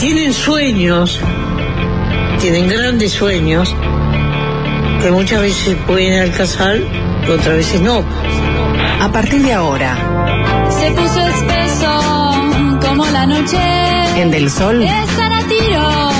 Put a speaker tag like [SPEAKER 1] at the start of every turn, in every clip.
[SPEAKER 1] tienen sueños, tienen grandes sueños, que muchas veces pueden alcanzar y otras veces no.
[SPEAKER 2] A partir de ahora,
[SPEAKER 3] Se puso espeso como la noche.
[SPEAKER 2] en Del Sol,
[SPEAKER 3] Están a tiro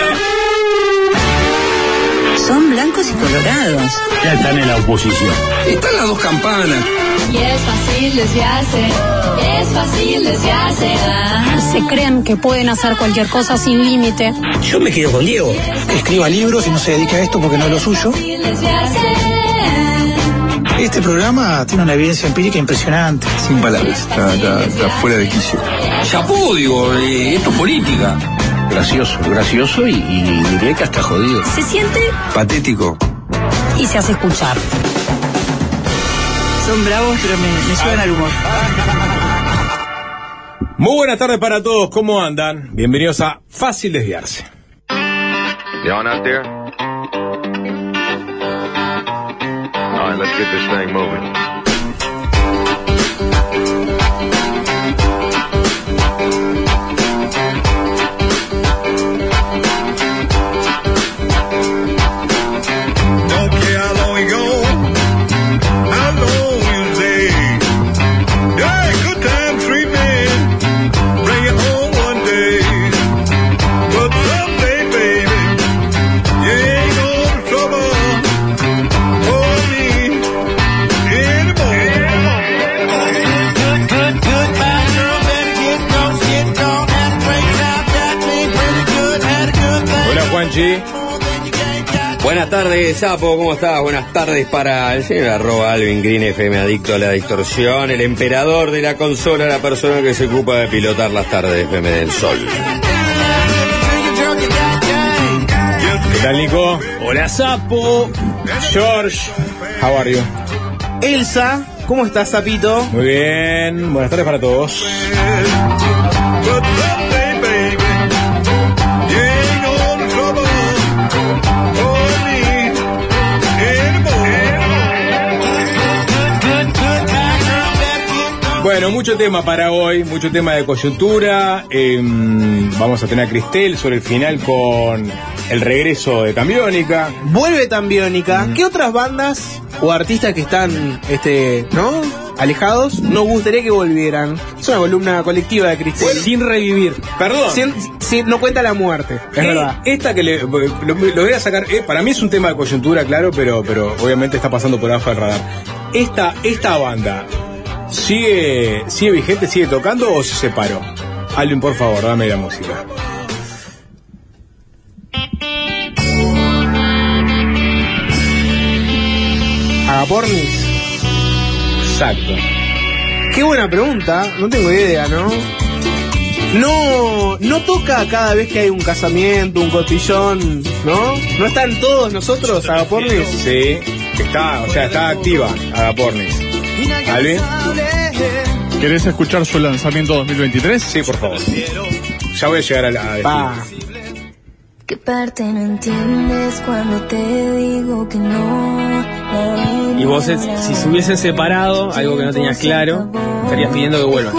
[SPEAKER 4] Son blancos y colorados.
[SPEAKER 5] Ya están en la oposición. Están las dos campanas.
[SPEAKER 3] Y es fácil desviarse. Es fácil desviarse. Ajá.
[SPEAKER 6] se creen que pueden hacer cualquier cosa sin límite.
[SPEAKER 5] Yo me quedo con Diego.
[SPEAKER 7] escriba libros y no se dedique a esto porque no es lo suyo. Este programa tiene una evidencia empírica impresionante.
[SPEAKER 5] Sin palabras. Está, fuera de quicio. Chapó, digo, eh, esto es política. Gracioso, gracioso y, y diría que hasta jodido.
[SPEAKER 4] Se siente
[SPEAKER 5] Patético.
[SPEAKER 6] Y se hace escuchar.
[SPEAKER 4] Son bravos, pero me, me suben al humor.
[SPEAKER 8] Muy buenas tardes para todos, ¿cómo andan? Bienvenidos a Fácil Desviarse.
[SPEAKER 9] Y'all out there? All right, let's get this thing moving.
[SPEAKER 10] Tardes, Sapo, ¿cómo estás? Buenas tardes para el señor arroba Alvin Green FM, adicto a la distorsión, el emperador de la consola, la persona que se ocupa de pilotar las tardes de FM del Sol.
[SPEAKER 8] ¿Qué tal Nico? Hola Sapo. George. How are you?
[SPEAKER 11] Elsa, ¿cómo estás, Sapito?
[SPEAKER 8] Muy bien, buenas tardes para todos. Bueno, mucho tema para hoy, mucho tema de coyuntura. em, vamos a tener a Cristel sobre el final con el regreso de Cambiónica.
[SPEAKER 11] Vuelve Tambiónica. ¿Qué otras bandas o artistas que están, este, ¿no? Alejados, nos gustaría que volvieran. Es una columna colectiva de Cristel.
[SPEAKER 8] Sin revivir. Perdón.
[SPEAKER 11] Sin- sin- no cuenta la muerte, es
[SPEAKER 8] Eh,
[SPEAKER 11] verdad.
[SPEAKER 8] Esta que le, lo, lo voy a sacar, eh, para mí es un tema de coyuntura, claro, pero, pero obviamente está pasando por abajo del radar. Esta, esta banda, ¿sigue, ¿sigue vigente, sigue tocando o se separó? Alvin, por favor, dame la música.
[SPEAKER 11] Agapornis.
[SPEAKER 8] Exacto.
[SPEAKER 11] Qué buena pregunta, no tengo idea, ¿no? No, no toca cada vez que hay un casamiento, un cotillón, ¿no? ¿No están todos nosotros, Agapornis?
[SPEAKER 8] Sí, está, o sea, está activa Agapornis. Alvin,
[SPEAKER 12] ¿Querés escuchar su lanzamiento 2023?
[SPEAKER 8] sí, por favor. Ya voy a llegar a la.
[SPEAKER 11] Pa.
[SPEAKER 3] ¿Qué parte no entiendes cuando te digo que no?
[SPEAKER 13] Y vos, si se hubiesen separado, algo que no tenías claro, estarías pidiendo que vuelvan.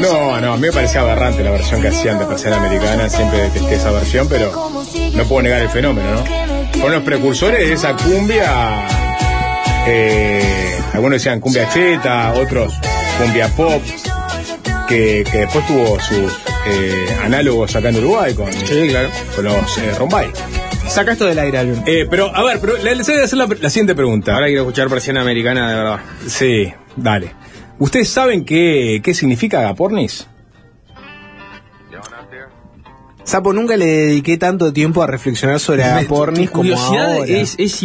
[SPEAKER 8] No, no, a mí me parecía aberrante la versión que hacían de Persiana Americana, siempre detesté esa versión, pero no puedo negar el fenómeno, ¿no? Fueron los precursores de esa cumbia, eh, algunos decían cumbia cheta, otros cumbia pop, que, que después tuvo sus eh, análogos acá en Uruguay con, con los eh, Rombay.
[SPEAKER 11] Saca esto del aire, Alvin.
[SPEAKER 8] Eh, pero, a ver, pero le- les voy a hacer la, la siguiente pregunta.
[SPEAKER 13] Ahora quiero escuchar presión americana de verdad.
[SPEAKER 8] Sí, dale. ¿Ustedes saben qué, qué significa agapornis?
[SPEAKER 11] Sapo, nunca le dediqué tanto tiempo a reflexionar sobre Agapornis
[SPEAKER 13] Tu
[SPEAKER 11] como
[SPEAKER 13] curiosidad
[SPEAKER 11] ahora.
[SPEAKER 13] es, es,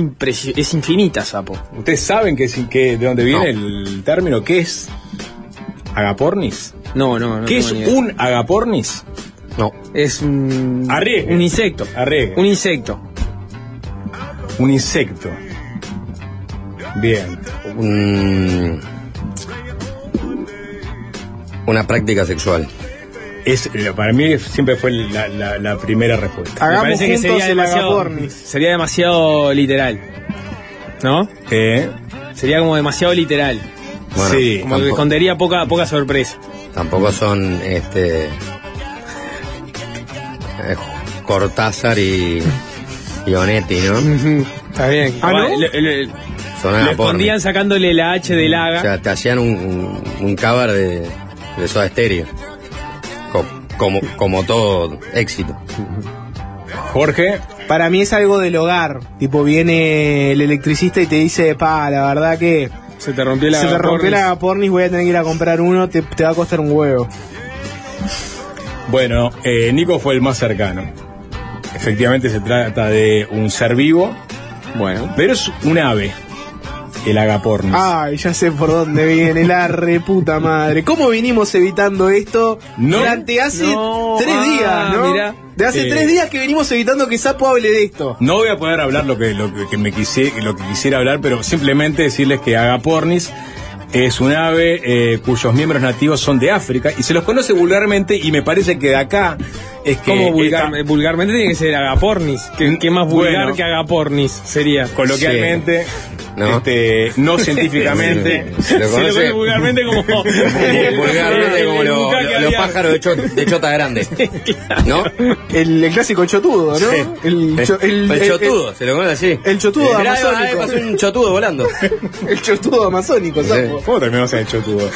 [SPEAKER 13] es infinita, Sapo.
[SPEAKER 8] ¿Ustedes saben que, que, de dónde viene el término? ¿Qué es agapornis?
[SPEAKER 13] No, no, no.
[SPEAKER 8] ¿Qué es
[SPEAKER 13] idea.
[SPEAKER 8] un agapornis?
[SPEAKER 10] No.
[SPEAKER 13] Es un.
[SPEAKER 8] Arriesgue.
[SPEAKER 13] Un insecto.
[SPEAKER 8] Arriesgue.
[SPEAKER 13] Un insecto.
[SPEAKER 8] Un insecto. Bien.
[SPEAKER 10] Un- una práctica sexual.
[SPEAKER 8] Es, eh, para mí siempre fue la, la- la primera respuesta.
[SPEAKER 13] Me parece que sería demasiado, sería demasiado literal. ¿No?
[SPEAKER 8] Eh,
[SPEAKER 13] Sería como demasiado literal.
[SPEAKER 10] Bueno,
[SPEAKER 8] Sí.
[SPEAKER 13] Como que escondería poca, poca sorpresa.
[SPEAKER 10] tampoco son este eh, Cortázar y, y Onetti, ¿no?
[SPEAKER 13] Está bien.
[SPEAKER 11] Ah, ¿no?
[SPEAKER 13] Le, le-
[SPEAKER 10] Son
[SPEAKER 13] le escondían sacándole la H del
[SPEAKER 10] O
[SPEAKER 13] haga.
[SPEAKER 10] sea, te hacían un, un, un cover de, de Soda Stereo. Co- como, como todo éxito.
[SPEAKER 8] Jorge,
[SPEAKER 11] Para mí es algo del hogar. Tipo, viene el electricista y te dice, pa, la verdad que
[SPEAKER 13] Se te rompió la
[SPEAKER 11] se te rompió la Agapornis, voy a tener que ir a comprar uno, te, te va a costar un huevo.
[SPEAKER 8] bueno, eh, Nico fue el más cercano. Efectivamente se trata de un ser vivo,
[SPEAKER 13] Bueno.
[SPEAKER 8] pero es un ave, el agapornis.
[SPEAKER 11] Ay, ya sé por dónde viene la reputa madre. ¿Cómo vinimos evitando esto
[SPEAKER 8] No,
[SPEAKER 11] durante hace
[SPEAKER 13] no,
[SPEAKER 11] tres
[SPEAKER 13] ah,
[SPEAKER 11] días, no?
[SPEAKER 13] mirá.
[SPEAKER 11] De hace
[SPEAKER 8] Eh.
[SPEAKER 11] tres días que venimos evitando que Sapo hable de esto.
[SPEAKER 8] No voy a poder hablar lo que, lo que, que me quise, lo que quisiera hablar, pero simplemente decirles que Agapornis es un ave eh, cuyos miembros nativos son de África y se los conoce vulgarmente y me parece que de acá es que
[SPEAKER 13] vulgar-
[SPEAKER 8] esta-
[SPEAKER 13] vulgarmente tiene que ser agapornis. ¿Qué, qué más vulgar
[SPEAKER 8] Bueno.
[SPEAKER 13] que agapornis sería?
[SPEAKER 8] coloquialmente,
[SPEAKER 10] ¿No?
[SPEAKER 8] este, no científicamente,
[SPEAKER 10] Se lo
[SPEAKER 13] Se lo
[SPEAKER 10] conoce
[SPEAKER 13] vulgarmente como.
[SPEAKER 10] vulgarmente como lo- lo- los pájaros de, cho- de chota grande. ¿No?
[SPEAKER 11] El, el clásico chotudo, ¿no?
[SPEAKER 10] Sí.
[SPEAKER 11] El, cho- el,
[SPEAKER 10] el
[SPEAKER 11] el-
[SPEAKER 10] chotudo, se lo conoce así.
[SPEAKER 11] el chotudo
[SPEAKER 10] ahí ahí
[SPEAKER 11] amazónico.
[SPEAKER 10] pasó un chotudo volando.
[SPEAKER 11] El chotudo amazónico, Sapo.
[SPEAKER 8] ¿Cómo terminamos en el chotudo?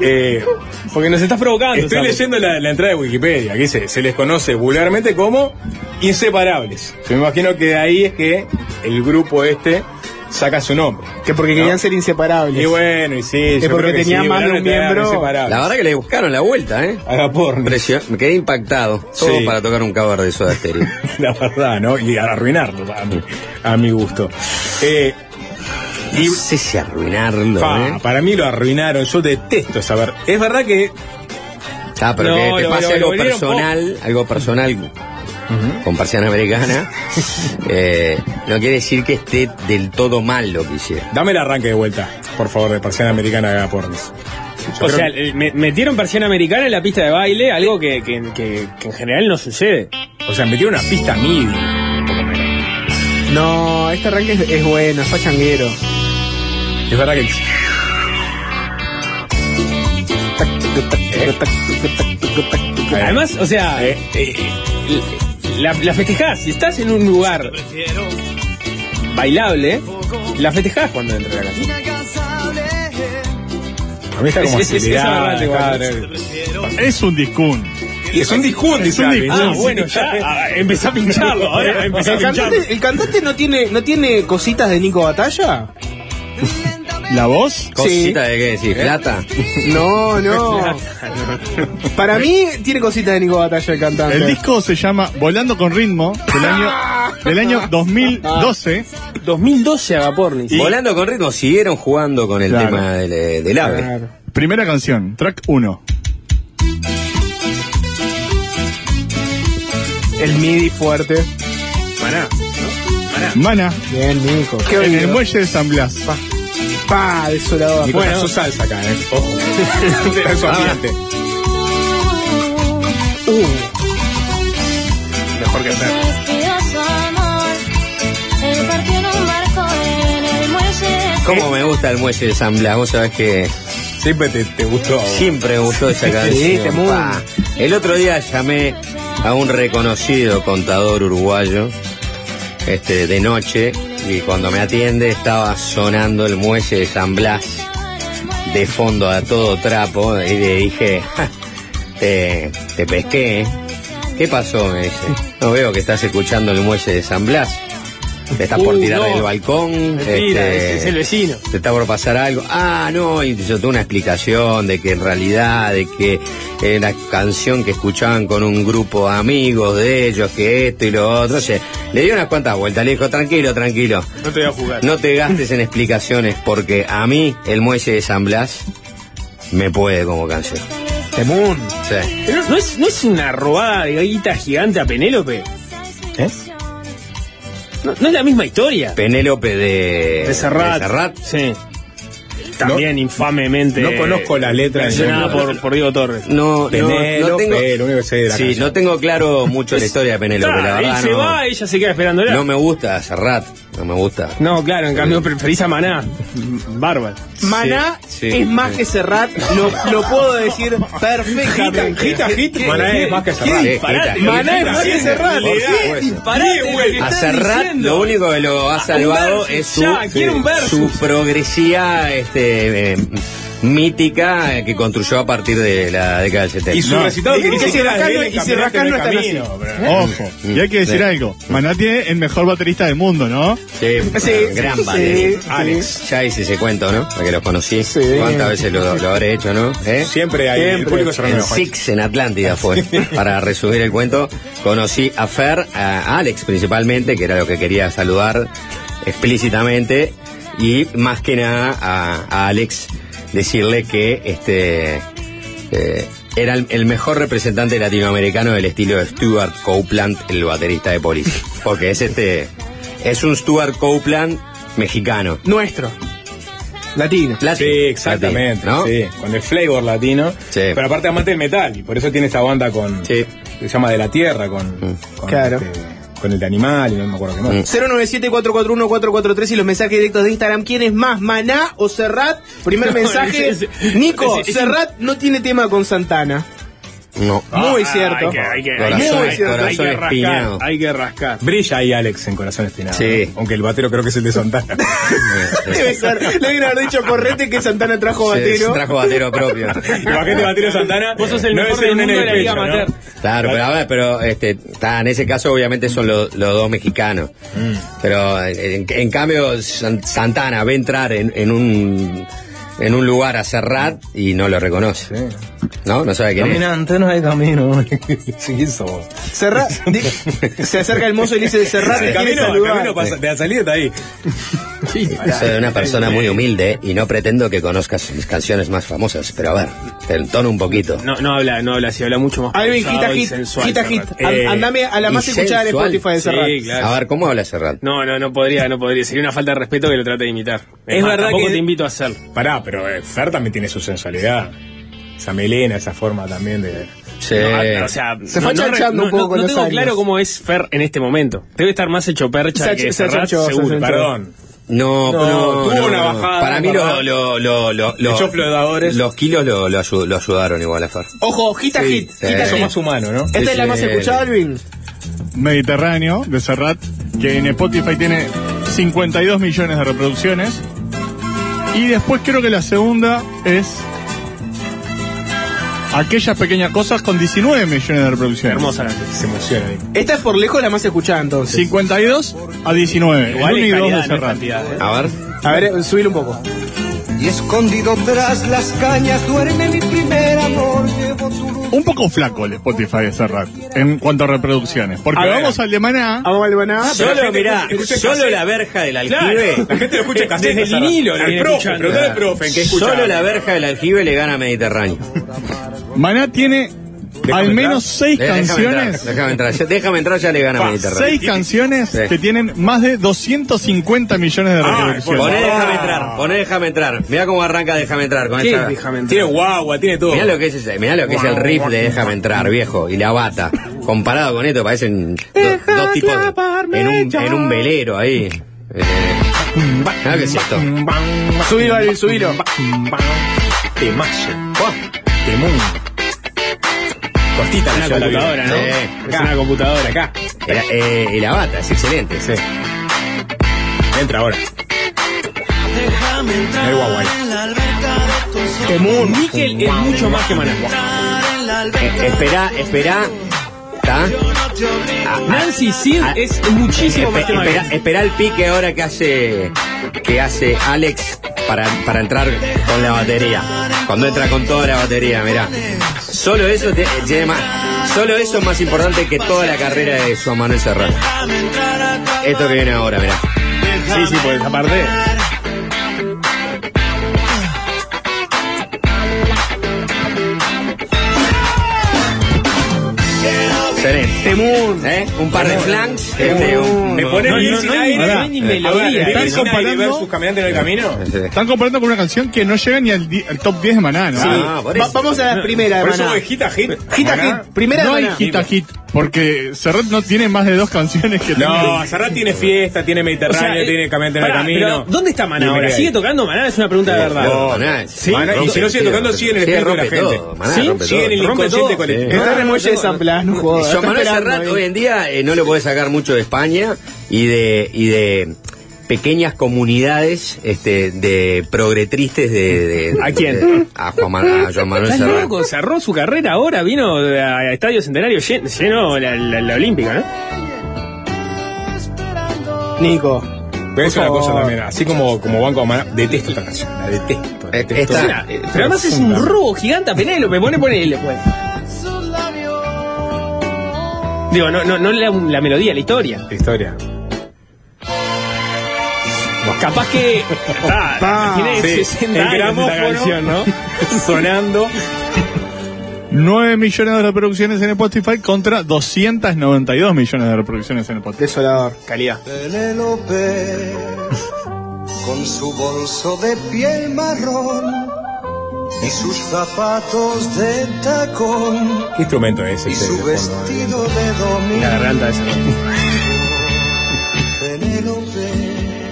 [SPEAKER 8] Eh,
[SPEAKER 13] Porque nos estás provocando.
[SPEAKER 8] Estoy leyendo la, la entrada de Wikipedia, que dice, se les conoce vulgarmente como inseparables. Yo me imagino que de ahí es que el grupo este saca su nombre.
[SPEAKER 11] Que porque querían ser inseparables.
[SPEAKER 8] Y bueno, y sí,
[SPEAKER 11] Es
[SPEAKER 8] yo
[SPEAKER 11] porque
[SPEAKER 8] creo que
[SPEAKER 11] tenía
[SPEAKER 8] sí,
[SPEAKER 11] más de un miembro.
[SPEAKER 10] La verdad que le buscaron la vuelta, ¿eh?
[SPEAKER 8] Agapornis.
[SPEAKER 10] Impresio- Me quedé impactado. Todo
[SPEAKER 8] Sí.
[SPEAKER 10] para tocar un cover de Soda Stereo.
[SPEAKER 8] La verdad, ¿no? Y arruinarlo a mi, a mi gusto. Eh,
[SPEAKER 10] Y no sé si arruinarlo,
[SPEAKER 8] pa,
[SPEAKER 10] ¿eh?
[SPEAKER 8] para mí lo arruinaron, yo detesto saber. Es verdad que
[SPEAKER 10] Ah, pero
[SPEAKER 13] No,
[SPEAKER 10] que te
[SPEAKER 13] lo-
[SPEAKER 10] pase
[SPEAKER 13] lo-
[SPEAKER 10] algo personal, algo personal con persiana americana, eh, no quiere decir que esté del todo mal lo que hicieron.
[SPEAKER 8] Dame el arranque de vuelta, por favor, de Persiana Americana de Agapornis. Yo
[SPEAKER 13] O
[SPEAKER 8] creo
[SPEAKER 13] sea,
[SPEAKER 8] que-
[SPEAKER 13] me- metieron persiana americana en la pista de baile, algo que, que, que- que en general no sucede.
[SPEAKER 8] o sea, metieron una pista MIDI, un poco menos.
[SPEAKER 11] No, este arranque es, es bueno, es pachanguero.
[SPEAKER 8] Es verdad que
[SPEAKER 13] Además, o sea,
[SPEAKER 8] Eh,
[SPEAKER 13] eh, la, la festejás. Si estás en un lugar bailable, la festejás cuando entra a la casa.
[SPEAKER 8] a mí está como
[SPEAKER 13] Es- es- es.
[SPEAKER 12] Es un discún.
[SPEAKER 8] Y es un discún, dice
[SPEAKER 12] un discún.
[SPEAKER 13] Ah, bueno, ya ah, empecé a pincharlo. Ahora empecé a
[SPEAKER 11] ¿El
[SPEAKER 13] pincharlo.
[SPEAKER 11] cantante, el cantante no tiene no tiene cositas de Nico Batalla?
[SPEAKER 12] ¿La voz?
[SPEAKER 10] ¿Cosita de qué decir? ¿Plata?
[SPEAKER 11] No, no. Para mí tiene cositas de Nico Batalla el cantante.
[SPEAKER 12] El disco se llama Volando con ritmo del año, del año 2012.
[SPEAKER 13] 2012 Agapornis.
[SPEAKER 10] Volando con ritmo, siguieron jugando con el
[SPEAKER 12] Claro.
[SPEAKER 10] tema del, del ave.
[SPEAKER 11] Claro.
[SPEAKER 12] Primera canción, track 1.
[SPEAKER 11] El MIDI fuerte.
[SPEAKER 13] Maná.
[SPEAKER 12] Mana,
[SPEAKER 11] Bien, Nico.
[SPEAKER 12] En el muelle de San Blas.
[SPEAKER 11] Pa, desolador.
[SPEAKER 8] Nico,
[SPEAKER 11] Bueno,
[SPEAKER 8] su salsa acá, ¿eh? Ojo. Era su ambiente.
[SPEAKER 11] uh,
[SPEAKER 8] Mejor que
[SPEAKER 3] muelle.
[SPEAKER 10] ¿Cómo me gusta el muelle de San Blas? Vos sabés que
[SPEAKER 8] Siempre te, te gustó.
[SPEAKER 10] siempre me gustó esa canción. pa. El otro día llamé a un reconocido contador uruguayo este, de noche y cuando me atiende estaba sonando el muelle de San Blas de fondo a todo trapo y le dije, "Ja, te, te pesqué. ¿eh? ¿Qué pasó? Me dice. No veo que estás escuchando el muelle de San Blas. Te estás por
[SPEAKER 13] Uh,
[SPEAKER 10] tirar
[SPEAKER 13] no.
[SPEAKER 10] del balcón.
[SPEAKER 13] Mentira,
[SPEAKER 10] este,
[SPEAKER 13] es el vecino.
[SPEAKER 10] Te está por pasar algo. Ah, no, y yo tuve una explicación de que en realidad, de que era una canción que escuchaban con un grupo de amigos de ellos, que esto y lo otro. Oye, le dio unas cuantas vueltas, le dijo, tranquilo, tranquilo.
[SPEAKER 13] No te voy a jugar.
[SPEAKER 10] No te gastes en explicaciones porque a mí el muelle de San Blas me puede como canción.
[SPEAKER 11] Temun.
[SPEAKER 10] Sí.
[SPEAKER 13] Pero ¿no es, ¿No es una robada de guita gigante a Penélope?
[SPEAKER 8] ¿Eh?
[SPEAKER 13] No, no es la misma historia.
[SPEAKER 10] Penélope de,
[SPEAKER 13] De Serrat.
[SPEAKER 10] de Serrat.
[SPEAKER 13] Sí. También infamemente.
[SPEAKER 8] no conozco la letra. No.
[SPEAKER 13] por, por Diego Torres.
[SPEAKER 10] No, no, no
[SPEAKER 8] Penélope,
[SPEAKER 10] tengo,
[SPEAKER 8] lo único que sé de la
[SPEAKER 10] sí,
[SPEAKER 8] canción.
[SPEAKER 10] no tengo claro mucho la historia de Penélope,
[SPEAKER 13] Claro,
[SPEAKER 10] la verdad.
[SPEAKER 13] él se
[SPEAKER 10] no,
[SPEAKER 13] va, ella se queda esperándola.
[SPEAKER 10] no me gusta Serrat, no me gusta.
[SPEAKER 13] No, claro, en cambio preferís a Maná. Bárbaro.
[SPEAKER 11] Maná
[SPEAKER 10] Sí,
[SPEAKER 11] es más que Serrat, lo, lo puedo decir perfectamente.
[SPEAKER 8] Hit a hit,
[SPEAKER 11] ¿Qué-
[SPEAKER 8] Maná es más que Serrat.
[SPEAKER 11] Maná es más que Serrat.
[SPEAKER 8] por
[SPEAKER 11] ¿Qué
[SPEAKER 8] supuesto.
[SPEAKER 11] disparate, güey, que
[SPEAKER 10] A Serrat lo único que lo ha salvado es su progresía este, eh, mítica eh, que construyó a partir de la década del 70.
[SPEAKER 8] Y su
[SPEAKER 12] No.
[SPEAKER 8] recitado
[SPEAKER 11] Y
[SPEAKER 8] que es él,
[SPEAKER 11] y si Rascán
[SPEAKER 8] en
[SPEAKER 11] no
[SPEAKER 8] el
[SPEAKER 11] están
[SPEAKER 8] camino,
[SPEAKER 12] Ojo, y hay que decir
[SPEAKER 10] Sí.
[SPEAKER 12] algo. Maná tiene el mejor baterista del mundo, ¿no?
[SPEAKER 10] Sí,
[SPEAKER 11] Sí,
[SPEAKER 10] gran
[SPEAKER 11] sí,
[SPEAKER 10] baterista.
[SPEAKER 11] sí.
[SPEAKER 10] Alex, ya hice ese cuento, ¿no? A que los conocí.
[SPEAKER 11] Sí.
[SPEAKER 10] ¿Cuántas veces lo, lo habré hecho, no? ¿Eh?
[SPEAKER 8] Siempre hay el
[SPEAKER 11] Siempre.
[SPEAKER 8] público se
[SPEAKER 10] En. Six en Atlántida fue. Para resumir el cuento, conocí a Fer, a Alex principalmente, que era lo que quería saludar explícitamente, y más que nada a, a Alex decirle que este eh, era el, el mejor representante latinoamericano del estilo de Stuart Copeland, el baterista de Police. Porque es este, es un Stuart Copeland mexicano.
[SPEAKER 11] Nuestro. Latino.
[SPEAKER 8] Sí,
[SPEAKER 10] Latino,
[SPEAKER 8] exactamente.
[SPEAKER 10] ¿no?
[SPEAKER 8] Sí, con el flavor latino.
[SPEAKER 10] Sí.
[SPEAKER 8] Pero aparte amante del metal. Y por eso tiene esta banda con.
[SPEAKER 10] Sí.
[SPEAKER 8] Se llama De la Tierra, con. con
[SPEAKER 11] Claro.
[SPEAKER 8] este, con el de animal y no me acuerdo qué más.
[SPEAKER 10] Mm.
[SPEAKER 11] 097-441-443 y los mensajes directos de Instagram. ¿Quién es más, Maná o Serrat? Primer
[SPEAKER 13] No,
[SPEAKER 11] mensaje.
[SPEAKER 13] ese- ese-
[SPEAKER 11] Nico,
[SPEAKER 13] ese-
[SPEAKER 11] Serrat no tiene tema con Santana.
[SPEAKER 10] No.
[SPEAKER 11] Muy
[SPEAKER 13] Ah,
[SPEAKER 11] cierto.
[SPEAKER 13] Hay que, hay que, hay
[SPEAKER 10] Corazón-
[SPEAKER 13] que-
[SPEAKER 11] muy
[SPEAKER 13] hay
[SPEAKER 11] cierto.
[SPEAKER 13] que
[SPEAKER 10] corazón
[SPEAKER 13] rascar.
[SPEAKER 10] espinado.
[SPEAKER 13] Hay que rascar.
[SPEAKER 8] Brilla ahí Alex en Corazón Espinado.
[SPEAKER 10] Sí.
[SPEAKER 8] ¿no? Aunque el batero creo que es el de Santana.
[SPEAKER 11] Debe ser. Le deben haber dicho correte que Santana trajo
[SPEAKER 10] Sí,
[SPEAKER 11] batero.
[SPEAKER 10] trajo batero propio.
[SPEAKER 8] Imagínate batero Santana.
[SPEAKER 13] Vos sos el
[SPEAKER 8] no
[SPEAKER 13] mejor del
[SPEAKER 8] un
[SPEAKER 13] mundo de la Liga
[SPEAKER 8] pecho, ¿no?
[SPEAKER 13] Amateur.
[SPEAKER 10] Claro, pero, a ver, pero este, está, en ese caso obviamente son los, los dos mexicanos.
[SPEAKER 8] Mm.
[SPEAKER 10] Pero en, en cambio San- Santana ve entrar en, en un en un lugar a Serrat y no lo reconoce. ¿No? No sabe quién es.
[SPEAKER 8] Caminante no hay camino. sí, eso.
[SPEAKER 11] Serrat, di- se acerca el mozo y le dice, Serrat te
[SPEAKER 8] El camino, el camino pasa- de la salida está ahí.
[SPEAKER 10] Soy una persona muy humilde y no pretendo que conozcas mis canciones más famosas, pero a ver, te entono un poquito.
[SPEAKER 13] No, no habla, no habla así, habla mucho más
[SPEAKER 11] Alvin,
[SPEAKER 13] y
[SPEAKER 11] hit,
[SPEAKER 13] sensual,
[SPEAKER 11] hit.
[SPEAKER 13] Eh,
[SPEAKER 11] Andame a la más escuchada de. Spotify de Serrat.
[SPEAKER 13] Sí, claro.
[SPEAKER 10] A ver, ¿cómo habla Serrat?
[SPEAKER 13] No, no, no podría, no podría. Sería una falta de respeto que lo trate de imitar. Es,
[SPEAKER 8] Es
[SPEAKER 13] más,
[SPEAKER 8] verdad que-
[SPEAKER 13] te invito a hacerlo.
[SPEAKER 8] Pará, pero eh, Fer también tiene su sensualidad. Esa melena, esa forma también de.
[SPEAKER 10] Sí.
[SPEAKER 13] No, o sea,
[SPEAKER 11] Se fue
[SPEAKER 13] no,
[SPEAKER 11] chanchando
[SPEAKER 13] no,
[SPEAKER 11] un poco
[SPEAKER 13] no-
[SPEAKER 11] con
[SPEAKER 13] no
[SPEAKER 11] los
[SPEAKER 13] tengo
[SPEAKER 11] años.
[SPEAKER 13] claro cómo es Fer en este momento. Debe estar más hecho percha
[SPEAKER 11] Se
[SPEAKER 13] que
[SPEAKER 11] se se ha
[SPEAKER 13] seguro.
[SPEAKER 11] chanchado.
[SPEAKER 8] Perdón.
[SPEAKER 10] No,
[SPEAKER 8] No,
[SPEAKER 10] no,
[SPEAKER 8] tuvo
[SPEAKER 10] no,
[SPEAKER 8] una bajada,
[SPEAKER 10] Para mí lo, lo, lo, lo,
[SPEAKER 8] flotadores.
[SPEAKER 10] los kilos lo, lo, ayu- lo ayudaron igual a Fer.
[SPEAKER 11] Ojo, hita hit,
[SPEAKER 10] sí.
[SPEAKER 11] hita
[SPEAKER 8] Eso
[SPEAKER 11] hit.
[SPEAKER 8] más humano, ¿no?
[SPEAKER 11] Esta es la
[SPEAKER 10] Sí,
[SPEAKER 11] más
[SPEAKER 10] sí.
[SPEAKER 11] escuchada, Alvin.
[SPEAKER 12] Mediterráneo de Serrat, que en Spotify tiene 52 millones de reproducciones. Y después creo que la segunda es Aquellas pequeñas cosas con 19 millones de reproducciones.
[SPEAKER 13] Hermosa.
[SPEAKER 8] Se emociona ahí.
[SPEAKER 11] Esta es por lejos la más escuchada entonces.
[SPEAKER 12] 52 a 19.
[SPEAKER 13] Igual
[SPEAKER 12] el
[SPEAKER 13] es
[SPEAKER 12] 1 y 2 de
[SPEAKER 13] calidad, no es
[SPEAKER 12] Serrat.
[SPEAKER 13] cantidad. ¿eh?
[SPEAKER 10] A ver.
[SPEAKER 11] A ver, subile un poco.
[SPEAKER 14] Y escondido tras las cañas duerme mi primer amor. Llevo tu luz.
[SPEAKER 12] Un poco flaco el Spotify de Serrat en cuanto a reproducciones. Porque
[SPEAKER 8] A ver.
[SPEAKER 12] vamos al de Maná.
[SPEAKER 11] Vamos al Maná.
[SPEAKER 8] pero la
[SPEAKER 10] Solo,
[SPEAKER 8] gente
[SPEAKER 10] mirá,
[SPEAKER 8] escucha
[SPEAKER 10] solo
[SPEAKER 8] cassette.
[SPEAKER 10] la verja del
[SPEAKER 13] Claro.
[SPEAKER 10] aljibe.
[SPEAKER 8] La gente lo escucha en cassette.
[SPEAKER 13] Desde el vinilo lo
[SPEAKER 8] Al
[SPEAKER 13] viene
[SPEAKER 8] profe,
[SPEAKER 13] escuchando.
[SPEAKER 8] Preguntale al profe en qué escucha.
[SPEAKER 10] Solo la verja del aljibe le gana a Mediterráneo.
[SPEAKER 12] Maná tiene
[SPEAKER 8] Déjame
[SPEAKER 12] al
[SPEAKER 8] entrar.
[SPEAKER 12] menos 6
[SPEAKER 10] Déjame entrar,
[SPEAKER 12] canciones.
[SPEAKER 10] déjame entrar, ya- déjame entrar, ya le gana a
[SPEAKER 8] Pa,
[SPEAKER 10] Mediterráneo.
[SPEAKER 12] 6 canciones
[SPEAKER 10] Sí.
[SPEAKER 12] que tienen más de 250 millones de
[SPEAKER 8] Ah,
[SPEAKER 12] reproducciones.
[SPEAKER 10] Poné
[SPEAKER 8] Ah.
[SPEAKER 10] déjame entrar, poné déjame entrar. Mirá cómo arranca déjame entrar con
[SPEAKER 13] ¿Qué
[SPEAKER 10] esa.
[SPEAKER 13] déjame entrar?
[SPEAKER 8] Tiene guagua, tiene todo.
[SPEAKER 10] Mirá lo que es ese, mirá lo que es el riff de déjame entrar, viejo, y la bata. Comparado con esto parecen do- dos tipos de- en un, en un velero ahí. Eh, mirá que es esto.
[SPEAKER 11] Subilo, subilo.
[SPEAKER 8] Temazo. Temón. Cortita
[SPEAKER 13] Una computadora,
[SPEAKER 8] vida.
[SPEAKER 13] ¿no?
[SPEAKER 10] Sí.
[SPEAKER 13] Es una computadora.
[SPEAKER 8] Acá.
[SPEAKER 10] Y la, eh, y la bata, es excelente.
[SPEAKER 8] Sí. Entra ahora. El guagua ahí.
[SPEAKER 13] Temun. Nickel es mucho más que Maná.
[SPEAKER 10] Eh, esperá, esperá. ¿Está?
[SPEAKER 13] Nancy Sid es muchísimo más tema
[SPEAKER 10] espera,
[SPEAKER 13] que-
[SPEAKER 10] espera el pique ahora que hace que hace Alex para, para entrar con la batería. Cuando entra con toda la batería, mirá. Solo eso te- más- solo eso es más importante que toda la carrera de Juan Manuel Serrano. Esto que viene ahora, mirá.
[SPEAKER 13] Sí, sí, pues aparte.
[SPEAKER 10] Sereno.
[SPEAKER 11] Temun.
[SPEAKER 10] ¿Eh? Un par de flanks. este, un-
[SPEAKER 8] Me pone
[SPEAKER 13] No,
[SPEAKER 8] bien
[SPEAKER 13] no,
[SPEAKER 8] sin
[SPEAKER 13] no hay-
[SPEAKER 8] aire.
[SPEAKER 13] no hay ni melodía.
[SPEAKER 12] Están
[SPEAKER 8] ¿Están sin aire
[SPEAKER 12] comparando-
[SPEAKER 8] versus caminante en el camino?
[SPEAKER 12] Están comparando con una canción que no llega ni al, top 10 de Maná, ¿no?
[SPEAKER 11] Sí.
[SPEAKER 10] Ah, por
[SPEAKER 11] Va-
[SPEAKER 10] eso.
[SPEAKER 11] vamos a la primera de
[SPEAKER 8] Por eso
[SPEAKER 11] Maná.
[SPEAKER 8] es hit a hit.
[SPEAKER 11] Hit a
[SPEAKER 8] Maná.
[SPEAKER 11] hit. Primera
[SPEAKER 12] no
[SPEAKER 11] de
[SPEAKER 12] hay
[SPEAKER 11] Maná.
[SPEAKER 12] hit a hit, porque Serrat no tiene más de dos canciones que
[SPEAKER 8] No, Serrat tiene fiesta, tiene
[SPEAKER 13] O
[SPEAKER 8] Mediterráneo,
[SPEAKER 13] sea, eh,
[SPEAKER 8] tiene caminante en el camino.
[SPEAKER 13] ¿Dónde está Maná ahora? ¿Sigue tocando Maná? Es una pregunta de verdad.
[SPEAKER 8] No,
[SPEAKER 10] Maná,
[SPEAKER 13] ¿Sí?
[SPEAKER 8] Maná, y si no sigue tocando, sigue en el espíritu de la gente.
[SPEAKER 10] todo, Maná
[SPEAKER 13] ¿Sí?
[SPEAKER 10] rompe
[SPEAKER 8] Sigue en el inconsciente colectivo.
[SPEAKER 11] Está de San Blas, no jodas.
[SPEAKER 10] Manuel Serrat hoy en día eh, no lo puede sacar mucho de España y de y de pequeñas comunidades este, de progretristes de, de-
[SPEAKER 13] ¿A quién?
[SPEAKER 10] de- a Juan Manuel, a Joan Manuel
[SPEAKER 13] ¿Estás
[SPEAKER 10] Serrat.
[SPEAKER 13] loco? Cerró su carrera ahora, vino a Estadio Centenario lleno, lleno la, la- la Olímpica, ¿no?
[SPEAKER 11] Nico.
[SPEAKER 8] Pero es una cosa también, así como, como Banco Maná, detesto esta canción, la detesto. la detesto.
[SPEAKER 10] esta-
[SPEAKER 13] Mira, pero además es un robo gigante a Penélope, pone Penélope. pues. Digo, no, no, no la, la melodía, la historia.
[SPEAKER 8] La historia.
[SPEAKER 13] Capaz que. Ah,
[SPEAKER 11] Pa.
[SPEAKER 13] tiene
[SPEAKER 8] Sí,
[SPEAKER 13] 60
[SPEAKER 8] el
[SPEAKER 13] años esta canción, ¿no?
[SPEAKER 8] Sonando.
[SPEAKER 12] 9 millones de reproducciones en Spotify contra 292 millones de reproducciones en Spotify.
[SPEAKER 11] Desolador.
[SPEAKER 13] Calidad.
[SPEAKER 14] Penélope, con su bolso de piel marrón y sus zapatos de tacón
[SPEAKER 8] ¿Qué instrumento es
[SPEAKER 14] y
[SPEAKER 8] ese?
[SPEAKER 14] su
[SPEAKER 8] de fondo?
[SPEAKER 14] vestido de domingo.
[SPEAKER 13] La garganta esa.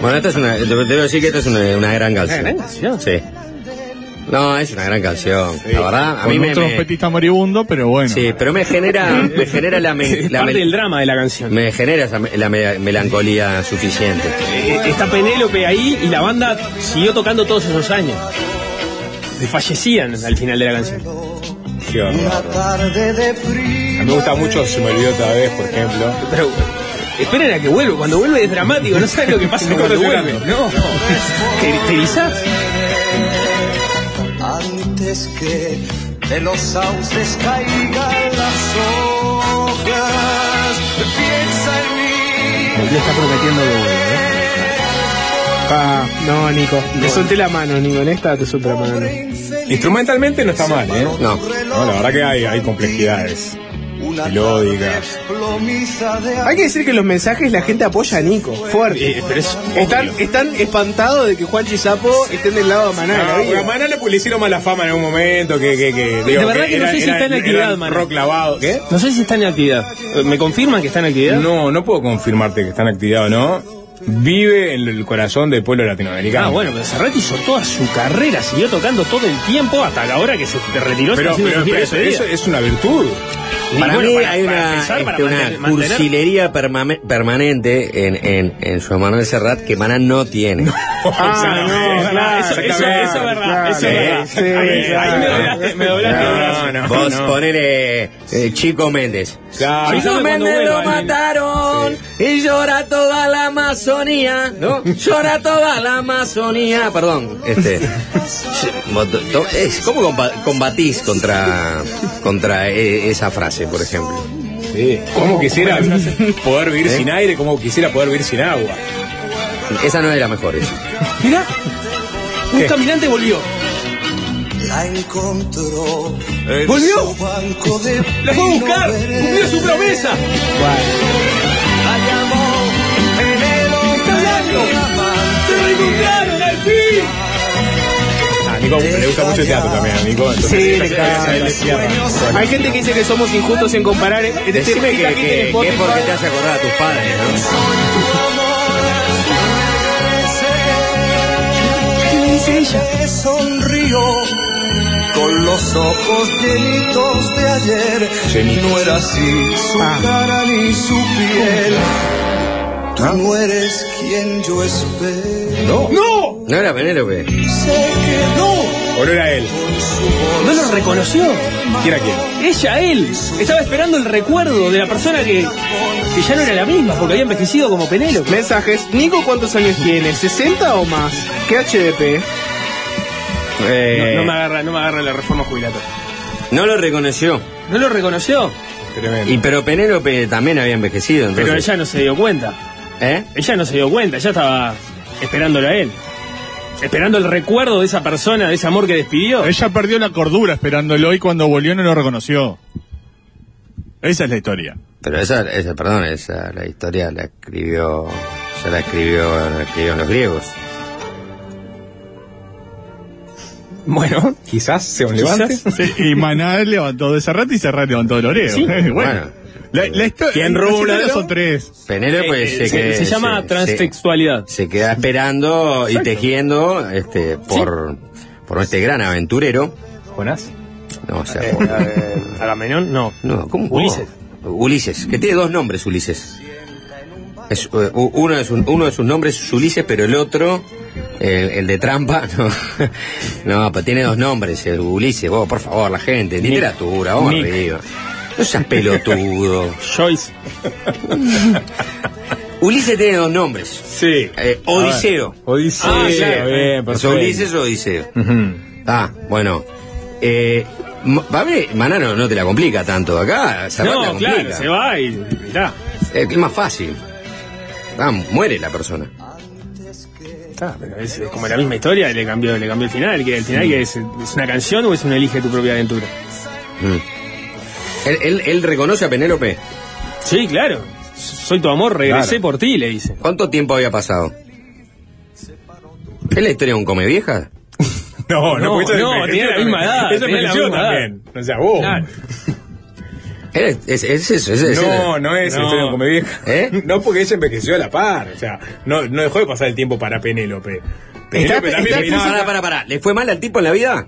[SPEAKER 10] Bueno, esta es una, te- debo decir que esta es una, una gran canción.
[SPEAKER 13] gran canción?
[SPEAKER 10] Sí. No, es una gran canción. La verdad, a
[SPEAKER 12] Con
[SPEAKER 10] mí
[SPEAKER 12] un
[SPEAKER 10] me, me-
[SPEAKER 12] trompetista moribundo, pero bueno.
[SPEAKER 10] sí, pero me genera, me genera la, me-
[SPEAKER 13] Es
[SPEAKER 10] la
[SPEAKER 13] parte
[SPEAKER 10] me-
[SPEAKER 13] del drama de la canción.
[SPEAKER 10] me genera esa me- la me- melancolía suficiente.
[SPEAKER 13] Eh, Está Penélope ahí y la banda siguió tocando todos esos años. Fallecían al final de la canción.
[SPEAKER 8] Qué horror.
[SPEAKER 14] Una
[SPEAKER 8] A mí me gusta mucho, se me olvidó otra vez, por ejemplo.
[SPEAKER 13] Pero esperen a que vuelva. Cuando vuelve es dramático. No saben lo que pasa cuando vuelve. No. Te te erizás.
[SPEAKER 14] antes que de los sauces caigan las hojas. Piensa en mí.
[SPEAKER 11] Le está prometiendo que vuelve, ¿eh? Pa, no, Nico. Te solté la mano, Nico. En esta te solté la mano.
[SPEAKER 8] Instrumentalmente no está mal, ¿eh?
[SPEAKER 10] No.
[SPEAKER 8] No, la verdad que hay, hay complejidades melódicas.
[SPEAKER 14] De
[SPEAKER 11] Hay que decir que los mensajes la gente apoya a Nico. Fuerte.
[SPEAKER 13] Eh, pero es
[SPEAKER 11] Están, espantados de que Juanchi Sapo estén del lado de Maná.
[SPEAKER 8] No,
[SPEAKER 11] vida.
[SPEAKER 8] a Maná le, le hicieron mala fama en algún momento, que, que, que digo,
[SPEAKER 13] De verdad que no sé si está en actividad, Maná.
[SPEAKER 8] rock lavado. ¿Qué?
[SPEAKER 13] No sé si está en actividad. ¿Me confirman que está en actividad?
[SPEAKER 8] No, no puedo confirmarte que está en actividad o no. Vive en el corazón del pueblo latinoamericano.
[SPEAKER 13] Ah, bueno, pero Serrat hizo toda su carrera, siguió tocando todo el tiempo hasta la hora que se retiró.
[SPEAKER 8] Pero, eso, es una virtud.
[SPEAKER 13] Y
[SPEAKER 10] Para
[SPEAKER 13] bueno,
[SPEAKER 10] mí
[SPEAKER 13] para-
[SPEAKER 10] hay
[SPEAKER 13] para
[SPEAKER 10] una,
[SPEAKER 13] empezar,
[SPEAKER 10] este, una
[SPEAKER 13] mantener- mantener-
[SPEAKER 10] cursilería permame- permanente en, en, en Juan Manuel Serrat que Maná no tiene.
[SPEAKER 11] Ah, no, claro,
[SPEAKER 13] Eso, eso,
[SPEAKER 8] exactamente.
[SPEAKER 13] eso es verdad, eso es verdad.
[SPEAKER 11] sí,
[SPEAKER 13] ahí, me doblaste.
[SPEAKER 8] No, no,
[SPEAKER 10] Vos
[SPEAKER 8] no.
[SPEAKER 10] ponele eh, Chico Méndez.
[SPEAKER 8] Claro.
[SPEAKER 10] Chico Méndez lo mataron y llora toda la Amazonía, ¿no? Llora toda la Amazonía. Perdón, este. es, ¿Cómo comba- combatís contra, contra eh, esa frase, por ejemplo?
[SPEAKER 8] Sí. ¿Cómo quisiera poder vivir
[SPEAKER 10] ¿Eh?
[SPEAKER 8] sin aire? ¿Cómo quisiera poder vivir sin agua?
[SPEAKER 10] Esa no es la mejor. esa.
[SPEAKER 13] Mirá, un
[SPEAKER 8] ¿Qué?
[SPEAKER 13] caminante volvió.
[SPEAKER 14] La encontró. en
[SPEAKER 13] ¿Volvió? ¡La fue a buscar! ¡Cumplió su promesa!
[SPEAKER 14] La llamó Penélope.
[SPEAKER 13] ¡Está hablando! ¡Se reencontraron al fin!
[SPEAKER 8] Nico le gusta mucho el teatro también, a Nico. Entonces,
[SPEAKER 11] Sí, le encanta. Hay gente que dice que somos injustos en comparar. eh,
[SPEAKER 10] Decime que, que- que es porque te hace acordar a tus padres,
[SPEAKER 14] ¿Qué dice ella? sonrió con los ojos llenitos de ayer.
[SPEAKER 8] Llenitos.
[SPEAKER 14] No era así su
[SPEAKER 11] Ah.
[SPEAKER 14] cara ni su piel. Tú no eres quien yo espero.
[SPEAKER 8] No.
[SPEAKER 13] ¡No!
[SPEAKER 10] No era Penélope.
[SPEAKER 8] ¿O no era él?
[SPEAKER 13] No lo reconoció.
[SPEAKER 8] ¿Quién era quién?
[SPEAKER 13] Ella, él. Estaba esperando el recuerdo de la persona que, que ya no era la misma porque había envejecido como Penélope.
[SPEAKER 11] Mensajes. Nico, ¿cuántos años tiene? ¿60 o más? ¿Qué HDP?
[SPEAKER 10] Eh,
[SPEAKER 13] No, no me agarra, no me agarra la reforma jubilatoria.
[SPEAKER 10] no lo reconoció.
[SPEAKER 13] ¿No lo reconoció?
[SPEAKER 8] Tremendo.
[SPEAKER 10] Y pero Penélope también había envejecido. Entonces,
[SPEAKER 13] Pero ella no se dio cuenta.
[SPEAKER 10] ¿Eh?
[SPEAKER 13] Ella no se dio cuenta, ella estaba esperándolo a él. Esperando el recuerdo de esa persona, de ese amor que despidió.
[SPEAKER 12] Ella perdió la cordura esperándolo y cuando volvió no lo reconoció. Esa es la historia.
[SPEAKER 10] Pero esa, esa, perdón, esa la historia la escribió, se la escribió, la escribieron los griegos.
[SPEAKER 8] Bueno, quizás sea un levante.
[SPEAKER 12] Sí, y Maná levantó de Serrat y Serrat levantó de Loreo.
[SPEAKER 10] Sí,
[SPEAKER 12] bueno.
[SPEAKER 10] bueno.
[SPEAKER 12] La, la
[SPEAKER 8] ¿Quién ladrón?
[SPEAKER 12] son tres.
[SPEAKER 10] Penélope
[SPEAKER 13] Eh,
[SPEAKER 10] se,
[SPEAKER 13] se,
[SPEAKER 10] que-
[SPEAKER 13] se llama
[SPEAKER 10] se-
[SPEAKER 13] transtextualidad.
[SPEAKER 10] Se, se queda esperando y tejiendo este por, por este gran aventurero.
[SPEAKER 8] Jonás.
[SPEAKER 10] No, o sea,
[SPEAKER 13] Eh,
[SPEAKER 10] por-
[SPEAKER 13] eh, Agamenón, no.
[SPEAKER 10] no, ¿cómo?
[SPEAKER 13] Ulises.
[SPEAKER 10] Ulises, que tiene dos nombres, Ulises. Es, eh, uno, de sus, uno de sus nombres es Ulises, pero el otro, el, el de trampa, no, no, pero tiene dos nombres, el Ulises, vos, por favor, la gente, literatura, vamos arriba. No seas pelotudo.
[SPEAKER 13] Joyce.
[SPEAKER 10] Ulises tiene dos nombres.
[SPEAKER 8] Sí.
[SPEAKER 10] Eh, Odiseo.
[SPEAKER 8] Odiseo.
[SPEAKER 13] Ah, claro.
[SPEAKER 8] bien,
[SPEAKER 10] ¿Es
[SPEAKER 8] perfecto.
[SPEAKER 10] Ulises o Odiseo?
[SPEAKER 8] Ujú.
[SPEAKER 10] Ah, bueno. Eh, M- a ver, Manano no te la complica tanto. Acá,
[SPEAKER 13] No,
[SPEAKER 10] complica.
[SPEAKER 13] claro, se va y mirá.
[SPEAKER 10] Es más fácil. Ah, muere la persona.
[SPEAKER 13] Está, pero es, es como la misma historia, le cambió, le cambió el final. Que el final que es, es una canción o es un elige tu propia aventura.
[SPEAKER 10] Mm. ¿Él, él, él reconoce a Penélope?
[SPEAKER 13] Sí, claro. Soy tu amor, regresé
[SPEAKER 10] Claro.
[SPEAKER 13] por ti, le dice.
[SPEAKER 10] ¿Cuánto tiempo había pasado? ¿Es la historia de un come vieja?
[SPEAKER 8] No, no,
[SPEAKER 13] No,
[SPEAKER 8] porque eso
[SPEAKER 13] no, tenía la misma edad,
[SPEAKER 8] Eso también. O sea, vos.
[SPEAKER 13] Claro.
[SPEAKER 10] Es, es, es eso, es, es-
[SPEAKER 8] No, no es
[SPEAKER 13] No.
[SPEAKER 8] la historia de come vieja.
[SPEAKER 10] ¿Eh?
[SPEAKER 8] No porque ella envejeció a la par. O sea, no, no dejó de pasar el tiempo para Penélope. Penélope
[SPEAKER 11] Está-
[SPEAKER 8] también
[SPEAKER 11] está-
[SPEAKER 10] Pará, pará, pará. ¿Le fue mal al tipo en la vida?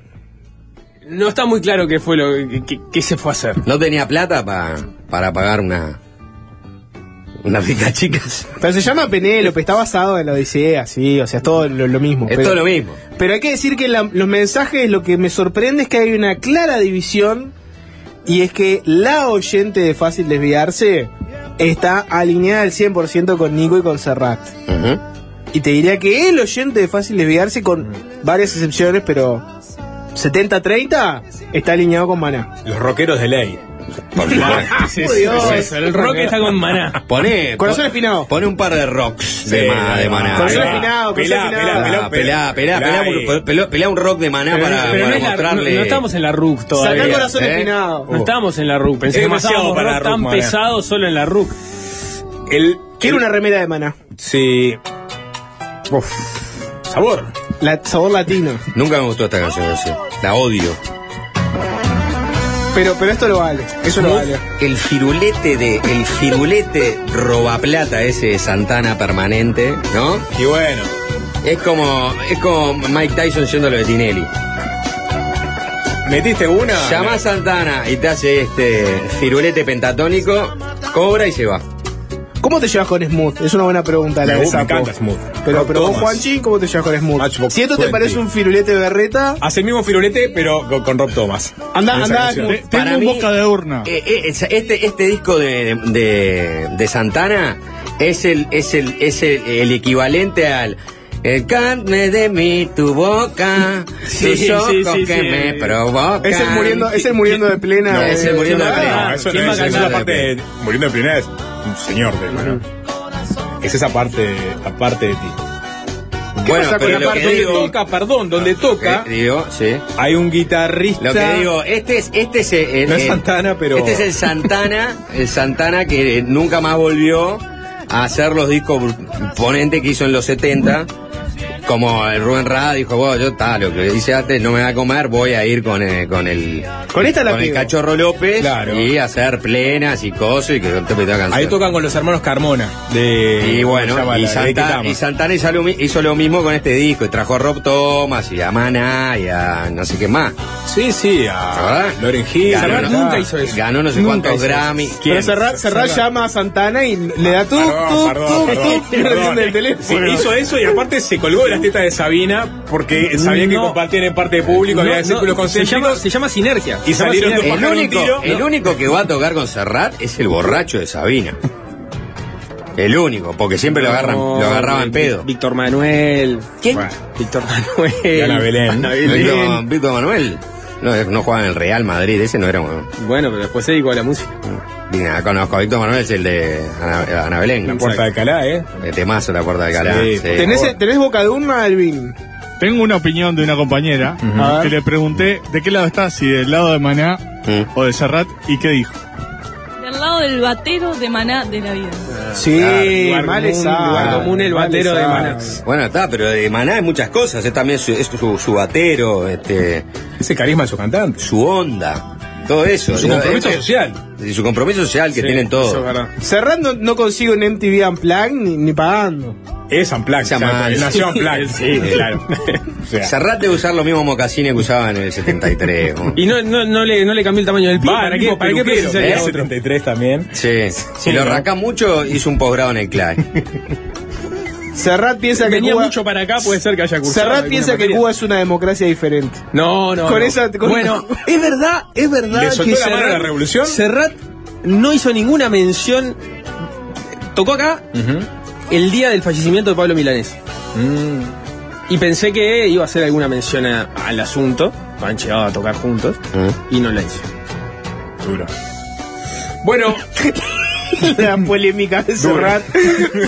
[SPEAKER 13] No está muy claro qué fue lo que, que- que se fue a hacer.
[SPEAKER 10] ¿No tenía plata pa- para pagar una... unas ricas chicas?
[SPEAKER 11] Pero se llama Penélope, está basado en la Odisea, sí, o sea, es todo lo, lo mismo.
[SPEAKER 10] Es
[SPEAKER 11] pero,
[SPEAKER 10] todo lo mismo.
[SPEAKER 11] Pero hay que decir que la- los mensajes, lo que me sorprende es que hay una clara división y es que la oyente de Fácil Desviarse está alineada al 100% con Nico y con Serrat. Y te diría que el oyente de Fácil Desviarse, con varias excepciones, pero 70-30, está alineado con Maná.
[SPEAKER 8] Los rockeros de ley.
[SPEAKER 10] Por favor.
[SPEAKER 13] Sí, sí, sí, sí, el rock está con maná.
[SPEAKER 10] Pone,
[SPEAKER 11] Corazón espinado.
[SPEAKER 10] Pone un par de rocks de, ma- de maná.
[SPEAKER 11] Corazón espinado, corazón
[SPEAKER 8] Pelá,
[SPEAKER 11] espinado.
[SPEAKER 8] pelá,
[SPEAKER 10] pelá, pelá, pelá, un- pelá- pelá un rock de maná
[SPEAKER 13] Pero,
[SPEAKER 10] para,
[SPEAKER 13] pero
[SPEAKER 10] para
[SPEAKER 13] no, es la-
[SPEAKER 10] mostrarle.
[SPEAKER 13] no- no estamos en la RUC todavía.
[SPEAKER 11] Sacá corazón
[SPEAKER 10] ¿eh?
[SPEAKER 11] espinado.
[SPEAKER 13] No estamos en la RUC. Pensé
[SPEAKER 8] Es
[SPEAKER 13] que
[SPEAKER 8] demasiado para
[SPEAKER 13] rock
[SPEAKER 8] la RUC,
[SPEAKER 13] tan pesado solo en la RUC.
[SPEAKER 8] El,
[SPEAKER 11] Quiero
[SPEAKER 8] el-
[SPEAKER 11] una remera de Maná.
[SPEAKER 8] Sí. Uf. Sabor.
[SPEAKER 11] La, sabor latino.
[SPEAKER 10] Nunca me gustó esta canción, sé. La odio.
[SPEAKER 11] Pero, pero esto lo vale. Eso lo vale.
[SPEAKER 10] El firulete de, el firulete robaplata ese de Santana permanente, ¿no?
[SPEAKER 8] Y bueno.
[SPEAKER 10] Es como, es como Mike Tyson yendo lo de Tinelli.
[SPEAKER 8] ¿Metiste una?
[SPEAKER 10] Llama a Santana y te hace este firulete pentatónico, cobra y se va.
[SPEAKER 11] ¿Cómo te llevas con Smooth? Es una buena pregunta la
[SPEAKER 8] Me
[SPEAKER 11] de
[SPEAKER 8] me encanta Smooth.
[SPEAKER 11] Pero, pero vos. Juanchi, ¿cómo te llevas con Smooth?
[SPEAKER 8] Matchbox
[SPEAKER 11] si esto te
[SPEAKER 8] 20.
[SPEAKER 11] parece un firulete berreta,
[SPEAKER 8] Hace el mismo firulete, pero con, con Rob Thomas.
[SPEAKER 11] anda, anda.
[SPEAKER 12] Te- tengo
[SPEAKER 10] Para
[SPEAKER 12] un
[SPEAKER 10] mí-
[SPEAKER 12] boca de urna.
[SPEAKER 10] Eh, eh, es- este, este disco de, de, de Santana es el, es el, es el, el equivalente al el carne de mi tu boca,
[SPEAKER 13] Sí,
[SPEAKER 10] tus ojos
[SPEAKER 13] sí, sí,
[SPEAKER 10] que
[SPEAKER 13] sí.
[SPEAKER 10] me provocan.
[SPEAKER 11] Es el muriendo, es el muriendo de plena.
[SPEAKER 10] No, es el muriendo de
[SPEAKER 11] Ah,
[SPEAKER 10] plena.
[SPEAKER 8] No, eso
[SPEAKER 13] ¿quién
[SPEAKER 8] no
[SPEAKER 13] va
[SPEAKER 8] es,
[SPEAKER 13] a
[SPEAKER 8] eso es la parte de, Muriendo de primera es un señor de mano. Es esa parte, aparte de ti.
[SPEAKER 10] Bueno,
[SPEAKER 11] pasa con la parte
[SPEAKER 8] Donde
[SPEAKER 10] digo,
[SPEAKER 8] toca, perdón, donde toca,
[SPEAKER 10] digo, sí.
[SPEAKER 8] hay un guitarrista.
[SPEAKER 10] Lo que digo, este es, este es el,
[SPEAKER 8] No es Santana, pero-
[SPEAKER 10] Este es el Santana, el Santana que nunca más volvió a hacer los discos ponentes que hizo en los 70. Como el Rubén Rada dijo, bueno, yo está, lo que hice antes no me va a comer, voy a ir con, eh, con el
[SPEAKER 11] Con esta la
[SPEAKER 10] con el cachorro López
[SPEAKER 8] Claro.
[SPEAKER 10] y hacer plenas y cosas y que te toda canción.
[SPEAKER 8] Ahí tocan con los hermanos Carmona. De,
[SPEAKER 10] Y bueno,
[SPEAKER 8] ¿cómo se llama?
[SPEAKER 10] y,
[SPEAKER 8] La de
[SPEAKER 10] Santa-
[SPEAKER 8] Ketama.
[SPEAKER 10] y Santana hizo lo, mi- hizo lo mismo con este disco, y trajo a Rob Thomas y a Mana y a no sé qué más.
[SPEAKER 8] Sí, sí, a
[SPEAKER 10] ¿Verdad?
[SPEAKER 8] Loren Hill.
[SPEAKER 10] Ganó,
[SPEAKER 8] Serrat
[SPEAKER 10] no-
[SPEAKER 8] nunca hizo eso.
[SPEAKER 10] ganó no sé
[SPEAKER 8] Nunca
[SPEAKER 10] cuántos
[SPEAKER 8] hizo eso.
[SPEAKER 10] Grammy.
[SPEAKER 11] Pero Serrat, Serrat llama a Santana y le da tú,
[SPEAKER 8] Perdón,
[SPEAKER 11] tú,
[SPEAKER 8] perdón,
[SPEAKER 11] tú,
[SPEAKER 8] perdón,
[SPEAKER 11] tú, y no
[SPEAKER 8] perdón.
[SPEAKER 11] atiende el
[SPEAKER 8] Sí,
[SPEAKER 11] teléfono.
[SPEAKER 8] hizo eso y aparte se colgó de las tetas de Sabina porque sabían que
[SPEAKER 13] No.
[SPEAKER 8] compartían en parte de público,
[SPEAKER 13] No,
[SPEAKER 8] había
[SPEAKER 13] no,
[SPEAKER 8] círculos
[SPEAKER 13] se llama,
[SPEAKER 8] concéntricos.
[SPEAKER 13] se llama sinergia.
[SPEAKER 8] Y
[SPEAKER 13] Se llama
[SPEAKER 8] salieron dos
[SPEAKER 13] sinergia.
[SPEAKER 10] El
[SPEAKER 8] un
[SPEAKER 10] único,
[SPEAKER 8] tiro.
[SPEAKER 10] el único que va a tocar con Serrat es el borracho de Sabina. El único, porque siempre lo agarran,
[SPEAKER 13] No,
[SPEAKER 10] lo agarraban pedo.
[SPEAKER 13] Víctor Manuel.
[SPEAKER 10] ¿Quién?
[SPEAKER 13] Víctor Manuel.
[SPEAKER 8] Ana Belén.
[SPEAKER 13] Ana Belén.
[SPEAKER 10] Víctor, Víctor Manuel. No, no jugaba en el Real Madrid, ese no era un.
[SPEAKER 13] Bueno, pero después se dedicó a la música.
[SPEAKER 10] Ni nada, conozco a Víctor Manuel, es el de Ana, Ana Belén.
[SPEAKER 8] La puerta de Alcalá, ¿eh?
[SPEAKER 10] El temazo, la puerta de Calá.
[SPEAKER 8] Sí.
[SPEAKER 10] sí.
[SPEAKER 11] ¿Tenés, ¿Tenés boca de urna, Alvin?
[SPEAKER 12] Tengo una opinión de una compañera que le pregunté de qué lado está, si del lado de Maná
[SPEAKER 10] Mm.
[SPEAKER 12] o de Serrat, y qué dijo.
[SPEAKER 15] Del lado del batero de maná de la vida.
[SPEAKER 11] Sí,
[SPEAKER 13] lugar
[SPEAKER 11] mal
[SPEAKER 13] común,
[SPEAKER 11] esa.
[SPEAKER 13] lugar común, el batero de. Maná.
[SPEAKER 10] Bueno, está, pero de Maná hay muchas cosas. Es también su, es su, su batero, este,
[SPEAKER 8] Ese carisma de su cantante.
[SPEAKER 10] su onda, todo eso.
[SPEAKER 8] Su compromiso
[SPEAKER 10] Es-
[SPEAKER 8] social.
[SPEAKER 10] Y su compromiso social que tienen
[SPEAKER 13] es
[SPEAKER 10] todos.
[SPEAKER 11] Serrat no, consigue un MTV Unplugged ni, ni pagando.
[SPEAKER 8] Es Unplugged. Nació Unplugged.
[SPEAKER 13] Sí, claro.
[SPEAKER 8] O sea,
[SPEAKER 10] Serrat debe usar los mismos mocasines que usaba en el 73. ¿no?
[SPEAKER 13] Y no, no, no, le, no le cambió el tamaño del pie.
[SPEAKER 8] Va,
[SPEAKER 13] ¿Para
[SPEAKER 8] el
[SPEAKER 13] qué, para qué
[SPEAKER 8] ¿eh?
[SPEAKER 13] otro?
[SPEAKER 8] 73 también.
[SPEAKER 10] Sí, si lo
[SPEAKER 8] ¿no?
[SPEAKER 10] rasca mucho, hizo un posgrado en el CLAE.
[SPEAKER 11] Serrat piensa que
[SPEAKER 13] Venía
[SPEAKER 11] Cuba,
[SPEAKER 13] mucho para acá, puede ser que haya cursado.
[SPEAKER 11] Serrat piensa que. Cuba es una democracia diferente.
[SPEAKER 13] No, no.
[SPEAKER 11] Con
[SPEAKER 13] no.
[SPEAKER 11] esa- con-
[SPEAKER 13] Bueno, es verdad, es verdad
[SPEAKER 8] ¿Le
[SPEAKER 13] que
[SPEAKER 8] soltó la mano a
[SPEAKER 13] Serrat,
[SPEAKER 8] la revolución?
[SPEAKER 13] Serrat no hizo ninguna mención. Tocó acá el día del fallecimiento de Pablo Milanés.
[SPEAKER 8] Mm.
[SPEAKER 13] Y pensé que iba a hacer alguna mención a- al asunto. Han llegado a tocar juntos. Y no la hizo.
[SPEAKER 8] Duro. Bueno,
[SPEAKER 11] La polémica de Serrat.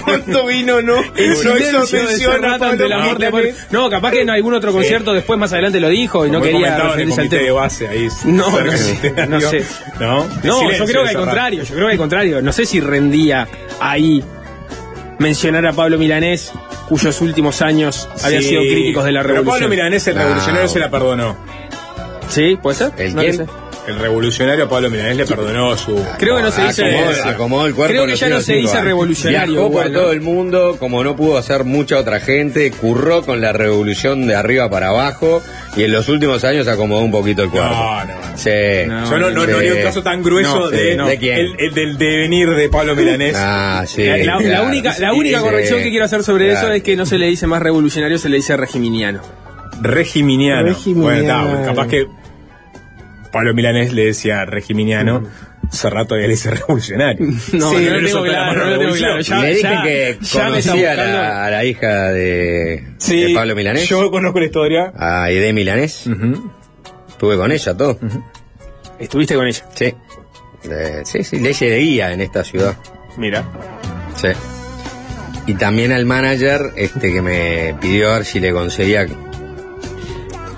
[SPEAKER 11] ¿Cuánto vino no?
[SPEAKER 13] El
[SPEAKER 11] no hizo
[SPEAKER 13] silencio de Serrat ante de. Pablo- No, capaz que en algún otro concierto después más adelante lo dijo y no
[SPEAKER 8] como
[SPEAKER 13] quería referirse al
[SPEAKER 8] de
[SPEAKER 13] tema.
[SPEAKER 8] base ahí.
[SPEAKER 13] No, no sé, no sé.
[SPEAKER 8] No,
[SPEAKER 13] No,
[SPEAKER 8] Silencio
[SPEAKER 13] yo creo que al contrario, yo creo que al contrario. No sé si rendía ahí mencionar a Pablo Milanés, cuyos últimos años había
[SPEAKER 8] Sí,
[SPEAKER 13] sido críticos de la
[SPEAKER 8] Pero
[SPEAKER 13] revolución.
[SPEAKER 8] Pablo Milanés, el
[SPEAKER 10] No.
[SPEAKER 8] revolucionario, se la perdonó.
[SPEAKER 13] ¿Sí? ¿Puede ser?
[SPEAKER 10] ¿El
[SPEAKER 13] No
[SPEAKER 10] quién?
[SPEAKER 13] lo sé.
[SPEAKER 8] El revolucionario Pablo Milanés le perdonó su.
[SPEAKER 13] Creo que no se dice.
[SPEAKER 10] Acomodó, acomodó el cuerpo
[SPEAKER 13] Creo que ya no se dice revolucionario.
[SPEAKER 10] Viajó por
[SPEAKER 13] ¿no?
[SPEAKER 10] todo el mundo, como no pudo hacer mucha otra gente, curró con la revolución de arriba para abajo y en los últimos años acomodó un poquito el cuerpo.
[SPEAKER 8] No, no.
[SPEAKER 10] Sí.
[SPEAKER 8] Yo no, no, no haría un caso tan grueso
[SPEAKER 10] No,
[SPEAKER 8] de,
[SPEAKER 10] sí,
[SPEAKER 8] no,
[SPEAKER 10] ¿de quién?
[SPEAKER 8] El, el del devenir de Pablo Milanés.
[SPEAKER 10] Ah, sí.
[SPEAKER 13] La, la
[SPEAKER 10] claro.
[SPEAKER 13] única, la única
[SPEAKER 10] Sí,
[SPEAKER 13] corrección
[SPEAKER 10] sí.
[SPEAKER 13] que quiero hacer sobre
[SPEAKER 10] Claro.
[SPEAKER 13] eso es que no se le dice más revolucionario, se le dice regiminiano.
[SPEAKER 8] Regiminiano.
[SPEAKER 11] Regiminiano.
[SPEAKER 8] Bueno, está, capaz que Pablo Milanés le decía regiminiano, Serrat todavía le dice revolucionario.
[SPEAKER 13] No,
[SPEAKER 8] Sí,
[SPEAKER 13] no
[SPEAKER 8] le
[SPEAKER 13] lo tengo claro, no
[SPEAKER 8] a
[SPEAKER 13] tengo
[SPEAKER 8] revolución.
[SPEAKER 13] claro. Ya-
[SPEAKER 10] Me dije
[SPEAKER 13] ya-
[SPEAKER 10] que
[SPEAKER 13] ya
[SPEAKER 10] conocía a la, a la hija de,
[SPEAKER 8] Sí,
[SPEAKER 10] de Pablo Milanés,
[SPEAKER 8] Yo conozco la historia.
[SPEAKER 10] a Ede Milanés. Estuve con ella, todo.
[SPEAKER 13] Estuviste con ella.
[SPEAKER 10] Sí. Eh, sí, sí, ley de guía en esta ciudad.
[SPEAKER 13] Mira.
[SPEAKER 10] Sí. Y también al manager este que me pidió a ver si le conseguía.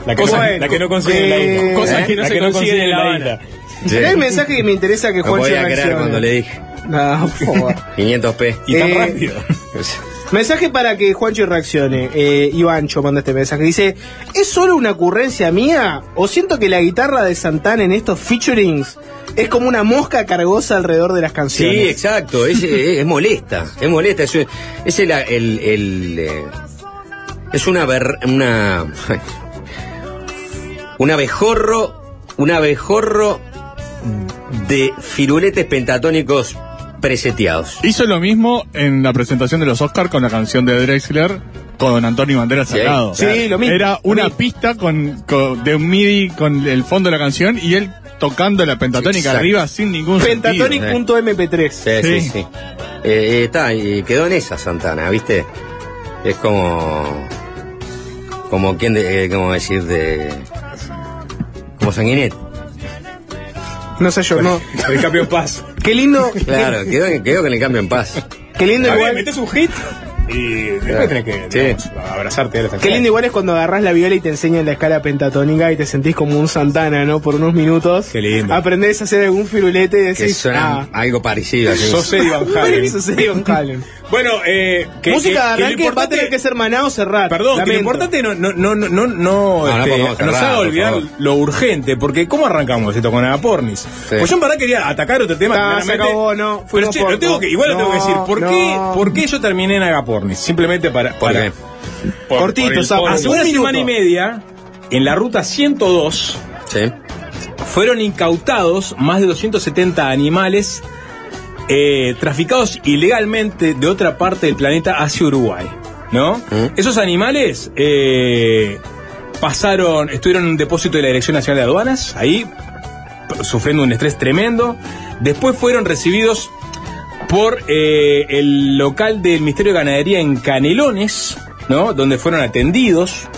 [SPEAKER 8] La que,
[SPEAKER 11] Bueno,
[SPEAKER 8] la que no consigue la
[SPEAKER 11] eh,
[SPEAKER 8] isla.
[SPEAKER 13] cosas que no
[SPEAKER 8] La
[SPEAKER 13] se consiguen en La
[SPEAKER 8] isla.
[SPEAKER 10] Sí.
[SPEAKER 11] Un mensaje que me interesa que
[SPEAKER 10] No
[SPEAKER 11] Juancho
[SPEAKER 10] podía creer
[SPEAKER 11] reaccione.
[SPEAKER 10] cuando le dije.
[SPEAKER 11] No, por favor.
[SPEAKER 10] 500p.
[SPEAKER 8] Y tan
[SPEAKER 11] Eh,
[SPEAKER 8] rápido.
[SPEAKER 11] Mensaje para que Juancho reaccione. Eh, Ivancho manda este mensaje. Dice: ¿Es solo una ocurrencia mía? ¿O siento que la guitarra de Santana en estos featurings es como una mosca cargosa alrededor de las
[SPEAKER 10] Sí,
[SPEAKER 11] canciones?
[SPEAKER 10] exacto, es, es- es molesta, es molesta, es, es el, el- el, eh, es una ver- una un abejorro, un abejorro de firuletes pentatónicos preseteados.
[SPEAKER 12] Hizo lo mismo en la presentación de los Oscars con la canción de Drexler con Antonio Banderas
[SPEAKER 10] Sí,
[SPEAKER 12] sacado.
[SPEAKER 11] Sí, lo mismo.
[SPEAKER 12] Era una
[SPEAKER 11] mismo.
[SPEAKER 12] pista con, con- de un MIDI con el fondo de la canción y él tocando la pentatónica
[SPEAKER 10] Exacto.
[SPEAKER 12] arriba sin ningún sentido.
[SPEAKER 11] Pentatonic.mp3.
[SPEAKER 10] Sí, sí,
[SPEAKER 12] Sí.
[SPEAKER 10] sí. Eh, eh, está, y quedó en esa Santana, ¿viste? Es como. Como quien de, eh, como decir de. Como Sanguinet.
[SPEAKER 11] No sé yo, no.
[SPEAKER 8] El campeón Paz.
[SPEAKER 11] Qué lindo.
[SPEAKER 10] Claro, quedó, quedó con el cambio en paz.
[SPEAKER 11] Qué lindo igual.
[SPEAKER 8] metes un hit y después tenés que
[SPEAKER 10] Sí.
[SPEAKER 8] abrazarte
[SPEAKER 11] Qué lindo igual es cuando agarrás la viola y te enseñan la escala pentatónica y te sentís como un Santana, ¿no? Por unos minutos.
[SPEAKER 8] Qué lindo.
[SPEAKER 11] Aprendés a hacer algún firulete y
[SPEAKER 10] Que
[SPEAKER 11] decís.
[SPEAKER 10] suena
[SPEAKER 11] ah,
[SPEAKER 10] algo parecido.
[SPEAKER 8] Sos Eddie Van Halen.
[SPEAKER 11] Sos Eddie Van Halen.
[SPEAKER 8] Bueno, eh, que,
[SPEAKER 11] Música
[SPEAKER 8] que-
[SPEAKER 11] de
[SPEAKER 8] que lo
[SPEAKER 11] arranque va a
[SPEAKER 8] importante-
[SPEAKER 11] tener que ser Maná o cerrar.
[SPEAKER 8] Perdón, que lo importante no, no, no, no, no, no,
[SPEAKER 10] no
[SPEAKER 8] este,
[SPEAKER 10] podemos
[SPEAKER 8] nos haga olvidar lo urgente, porque ¿cómo arrancamos esto con Agapornis? Pues yo en verdad quería atacar otro tema.
[SPEAKER 11] Ah, se acabó, no,
[SPEAKER 8] Pero che, lo tengo que, igual lo tengo que
[SPEAKER 11] no,
[SPEAKER 8] decir. ¿Por,
[SPEAKER 11] no.
[SPEAKER 8] qué, ¿Por qué yo terminé en Agapornis? Simplemente para.
[SPEAKER 10] ¿Por
[SPEAKER 8] para
[SPEAKER 10] qué?
[SPEAKER 8] por-
[SPEAKER 11] Cortito,
[SPEAKER 8] por el-
[SPEAKER 11] Sapo,
[SPEAKER 8] Hace
[SPEAKER 11] un
[SPEAKER 8] una semana y media, en la ruta 102,
[SPEAKER 10] Sí.
[SPEAKER 8] fueron incautados más de 270 animales eh, traficados ilegalmente de otra parte del planeta hacia Uruguay. ¿no? Esos animales eh, pasaron, estuvieron en un depósito de la Dirección Nacional de Aduanas, ahí, sufriendo un estrés tremendo. Después fueron recibidos por eh, el local del Ministerio de Ganadería en Canelones, ¿no? Donde fueron atendidos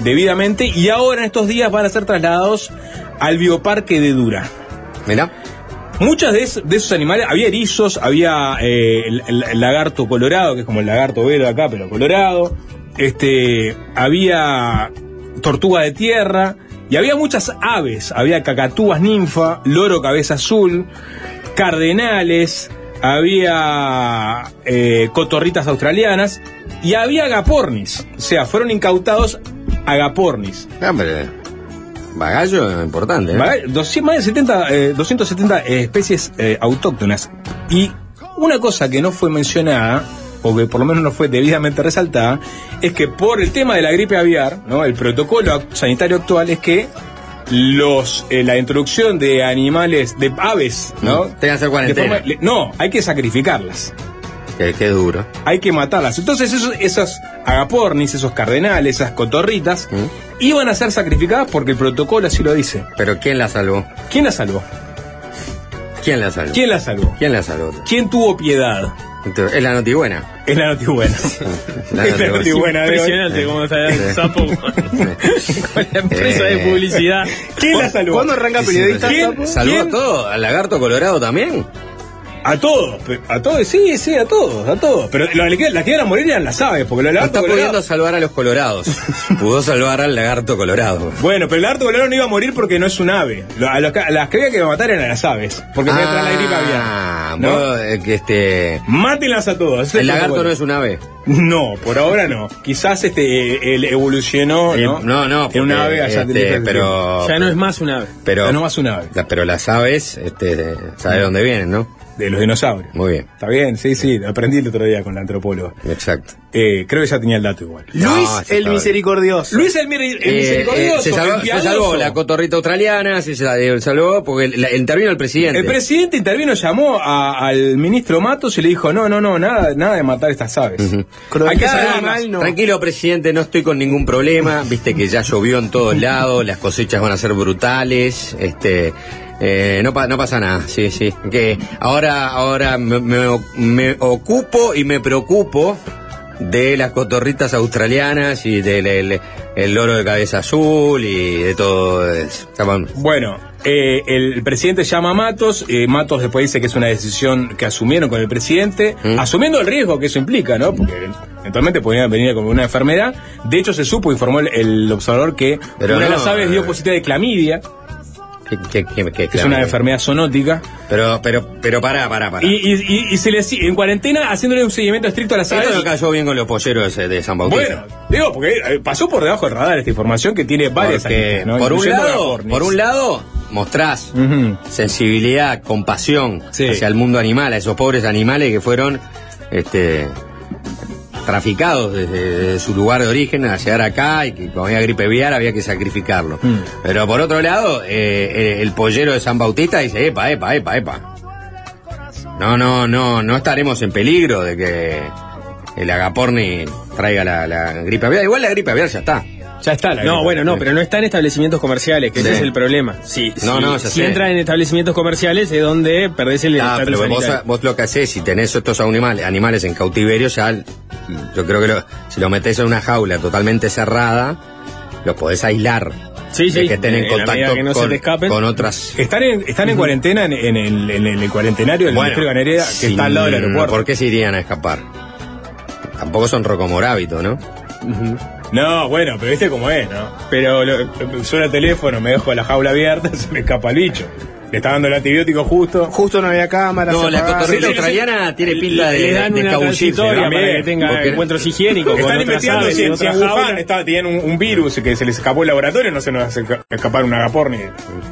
[SPEAKER 8] debidamente y ahora en estos días van a ser trasladados al bioparque de Dura.
[SPEAKER 10] Mirá.
[SPEAKER 8] Muchas de, es- de esos animales, había erizos, había eh, el, lagarto colorado, que es como el lagarto verde acá, pero colorado. Este, había tortuga de tierra y había muchas aves. Había cacatúas ninfa, loro cabeza azul, cardenales, había eh, cotorritas australianas y había agapornis. O sea, fueron incautados agapornis.
[SPEAKER 10] Hombre, bagallo importante. ¿eh?
[SPEAKER 8] Baga- 200 más de 70, eh, 270 especies eh, autóctonas. Y una cosa que no fue mencionada, o que por lo menos no fue debidamente resaltada, es que por el tema de la gripe aviar, ¿no? el protocolo sanitario actual es que los eh, la introducción de animales, de aves, ¿no?
[SPEAKER 10] Mm, Tengan que hacer cuarentena.
[SPEAKER 8] forma- le- no, hay que sacrificarlas.
[SPEAKER 10] Qué, qué duro.
[SPEAKER 8] Hay que matarlas. Entonces esos, esos agapornis, esos cardenales, esas cotorritas, iban a ser sacrificadas porque el protocolo así lo dice.
[SPEAKER 10] Pero ¿quién la salvó?
[SPEAKER 8] ¿Quién la salvó?
[SPEAKER 10] ¿Quién la salvó?
[SPEAKER 8] ¿Quién la salvó?
[SPEAKER 10] ¿Quién la salvó?
[SPEAKER 8] ¿Quién tuvo piedad?
[SPEAKER 10] Es la notibuena.
[SPEAKER 8] Es la notibuena.
[SPEAKER 10] La
[SPEAKER 8] Es la notibuena de hoy.
[SPEAKER 13] Impresionante cómo está el sapo con, con la empresa de
[SPEAKER 10] Eh.
[SPEAKER 13] publicidad.
[SPEAKER 8] ¿Quién la salvó?
[SPEAKER 11] ¿Cuándo arranca periodista?
[SPEAKER 8] ¿Quién? ¿Quién?
[SPEAKER 10] a todo? ¿Al lagarto colorado también?
[SPEAKER 8] A todos, a todos, sí, sí, a todos, a todos. Pero lo- las que las que iban a morir eran las aves, porque los
[SPEAKER 10] No
[SPEAKER 8] lagartos
[SPEAKER 10] está pudiendo salvar a los colorados. Pudo salvar al lagarto colorado.
[SPEAKER 8] Bueno, pero el lagarto colorado no iba a morir porque no es un ave. Lo- a los a las que había que matar eran a las aves, porque trae la gripe aviar.
[SPEAKER 10] Ah,
[SPEAKER 8] ¿no?
[SPEAKER 10] vos, eh, que este.
[SPEAKER 8] Mátenlas a todos.
[SPEAKER 10] El
[SPEAKER 8] es
[SPEAKER 10] lagarto no es un ave.
[SPEAKER 8] No, por ahora no. Quizás este él evolucionó,
[SPEAKER 10] Eh,
[SPEAKER 8] ¿no?
[SPEAKER 10] no, no,
[SPEAKER 8] En una
[SPEAKER 10] porque,
[SPEAKER 8] ave allá
[SPEAKER 10] este, pero,
[SPEAKER 13] Ya no es más una ave.
[SPEAKER 10] pero,
[SPEAKER 8] Ya no más un ave.
[SPEAKER 10] la- pero las aves, este, ¿sabes de dónde vienen, no?
[SPEAKER 8] De los dinosaurios.
[SPEAKER 10] Muy bien,
[SPEAKER 8] Está bien, sí, sí, aprendí el otro día con la antropóloga.
[SPEAKER 10] exacto.
[SPEAKER 8] Eh, creo que ya tenía el dato igual.
[SPEAKER 10] No,
[SPEAKER 11] Luis el misericordioso.
[SPEAKER 8] Luis el,
[SPEAKER 10] Eh,
[SPEAKER 8] misericordioso,
[SPEAKER 10] eh, se, salvó, se la cotorrita australiana, se sal- salvó porque el- la- intervino el presidente.
[SPEAKER 8] El presidente intervino, llamó a- al ministro Matos y le dijo, no, no, no, nada, nada de matar estas aves. Hay que
[SPEAKER 11] Crueldad
[SPEAKER 8] salvarlas.
[SPEAKER 11] animal, no.
[SPEAKER 10] Tranquilo, presidente, no estoy con ningún problema. Viste que ya llovió en todos lados, las cosechas van a ser brutales. Este, eh, no, pa- no pasa nada, sí, sí. Que ahora, ahora me, me- me ocupo y me preocupo de las cotorritas australianas y del el, el loro de cabeza azul y de todo eso.
[SPEAKER 8] Bueno, eh, el presidente llama a Matos, eh, Matos después dice que es una decisión que asumieron con el presidente,
[SPEAKER 10] ¿Mm?
[SPEAKER 8] asumiendo el riesgo que eso implica, ¿no? Porque eventualmente podría venir como una enfermedad. De hecho, se supo, informó el, el observador que
[SPEAKER 10] Pero
[SPEAKER 8] una de
[SPEAKER 10] no,
[SPEAKER 8] las aves
[SPEAKER 10] eh.
[SPEAKER 8] dio positividad de clamidia, es una enfermedad zoonótica.
[SPEAKER 10] Pero, pero, pero pará, pará, pará.
[SPEAKER 8] Y, y- y- se le si- en cuarentena haciéndole un seguimiento estricto a las aves.
[SPEAKER 10] Esto no cayó bien con los polleros de, San Bautista.
[SPEAKER 8] Bueno, digo, porque eh, pasó por debajo del radar esta información que tiene varias
[SPEAKER 10] Porque, por, un lado, por un lado, mostrás sensibilidad, compasión
[SPEAKER 8] Sí.
[SPEAKER 10] hacia el mundo animal, a esos pobres animales que fueron este, traficados desde, desde su lugar de origen a llegar acá y que como había gripe aviar había que sacrificarlo.
[SPEAKER 8] Mm.
[SPEAKER 10] Pero por otro lado, eh, eh, el pollero de San Bautista dice, epa, epa, epa, epa. No, no, no, no estaremos en peligro de que el agaporni traiga la, la gripe aviar. Igual la gripe aviar ya está.
[SPEAKER 8] Ya está la
[SPEAKER 13] No,
[SPEAKER 8] gripe.
[SPEAKER 13] bueno, no, pero no está en establecimientos comerciales, que ese es el problema. Sí,
[SPEAKER 10] No,
[SPEAKER 13] si,
[SPEAKER 10] no, ya
[SPEAKER 13] si
[SPEAKER 10] sé.
[SPEAKER 13] entra en establecimientos comerciales es donde perdés el
[SPEAKER 10] Ah, pero vos, vos lo que hacés, si tenés estos animales, animales en cautiverio, ya yo creo que lo- si lo metés en una jaula totalmente cerrada, los podés aislar.
[SPEAKER 13] Sí,
[SPEAKER 10] que estén en
[SPEAKER 13] en la
[SPEAKER 10] contacto
[SPEAKER 13] no
[SPEAKER 10] con, otras.
[SPEAKER 8] Están en, están en cuarentena en, en el, en el cuarentenario del Ministerio de que está al lado del aeropuerto.
[SPEAKER 10] ¿Por qué se irían a escapar? Tampoco son rocomorábitos, ¿no?
[SPEAKER 8] No, bueno, pero viste cómo es, ¿no? Pero lo- suena el teléfono, me dejo la jaula abierta, se me escapa el bicho. Le está dando el antibiótico justo.
[SPEAKER 11] Justo no había cámara.
[SPEAKER 10] No, la cotorrita
[SPEAKER 8] sí,
[SPEAKER 10] australiana tiene pinta de,
[SPEAKER 13] Le dan
[SPEAKER 10] de
[SPEAKER 13] una para que tenga
[SPEAKER 10] Porque-
[SPEAKER 13] encuentros higiénicos
[SPEAKER 8] Están investigando si,
[SPEAKER 13] en
[SPEAKER 8] si en
[SPEAKER 13] otras
[SPEAKER 8] Wuhan está- tienen un, un virus que se les escapó el laboratorio, no se nos hace ca- escapar un agaporni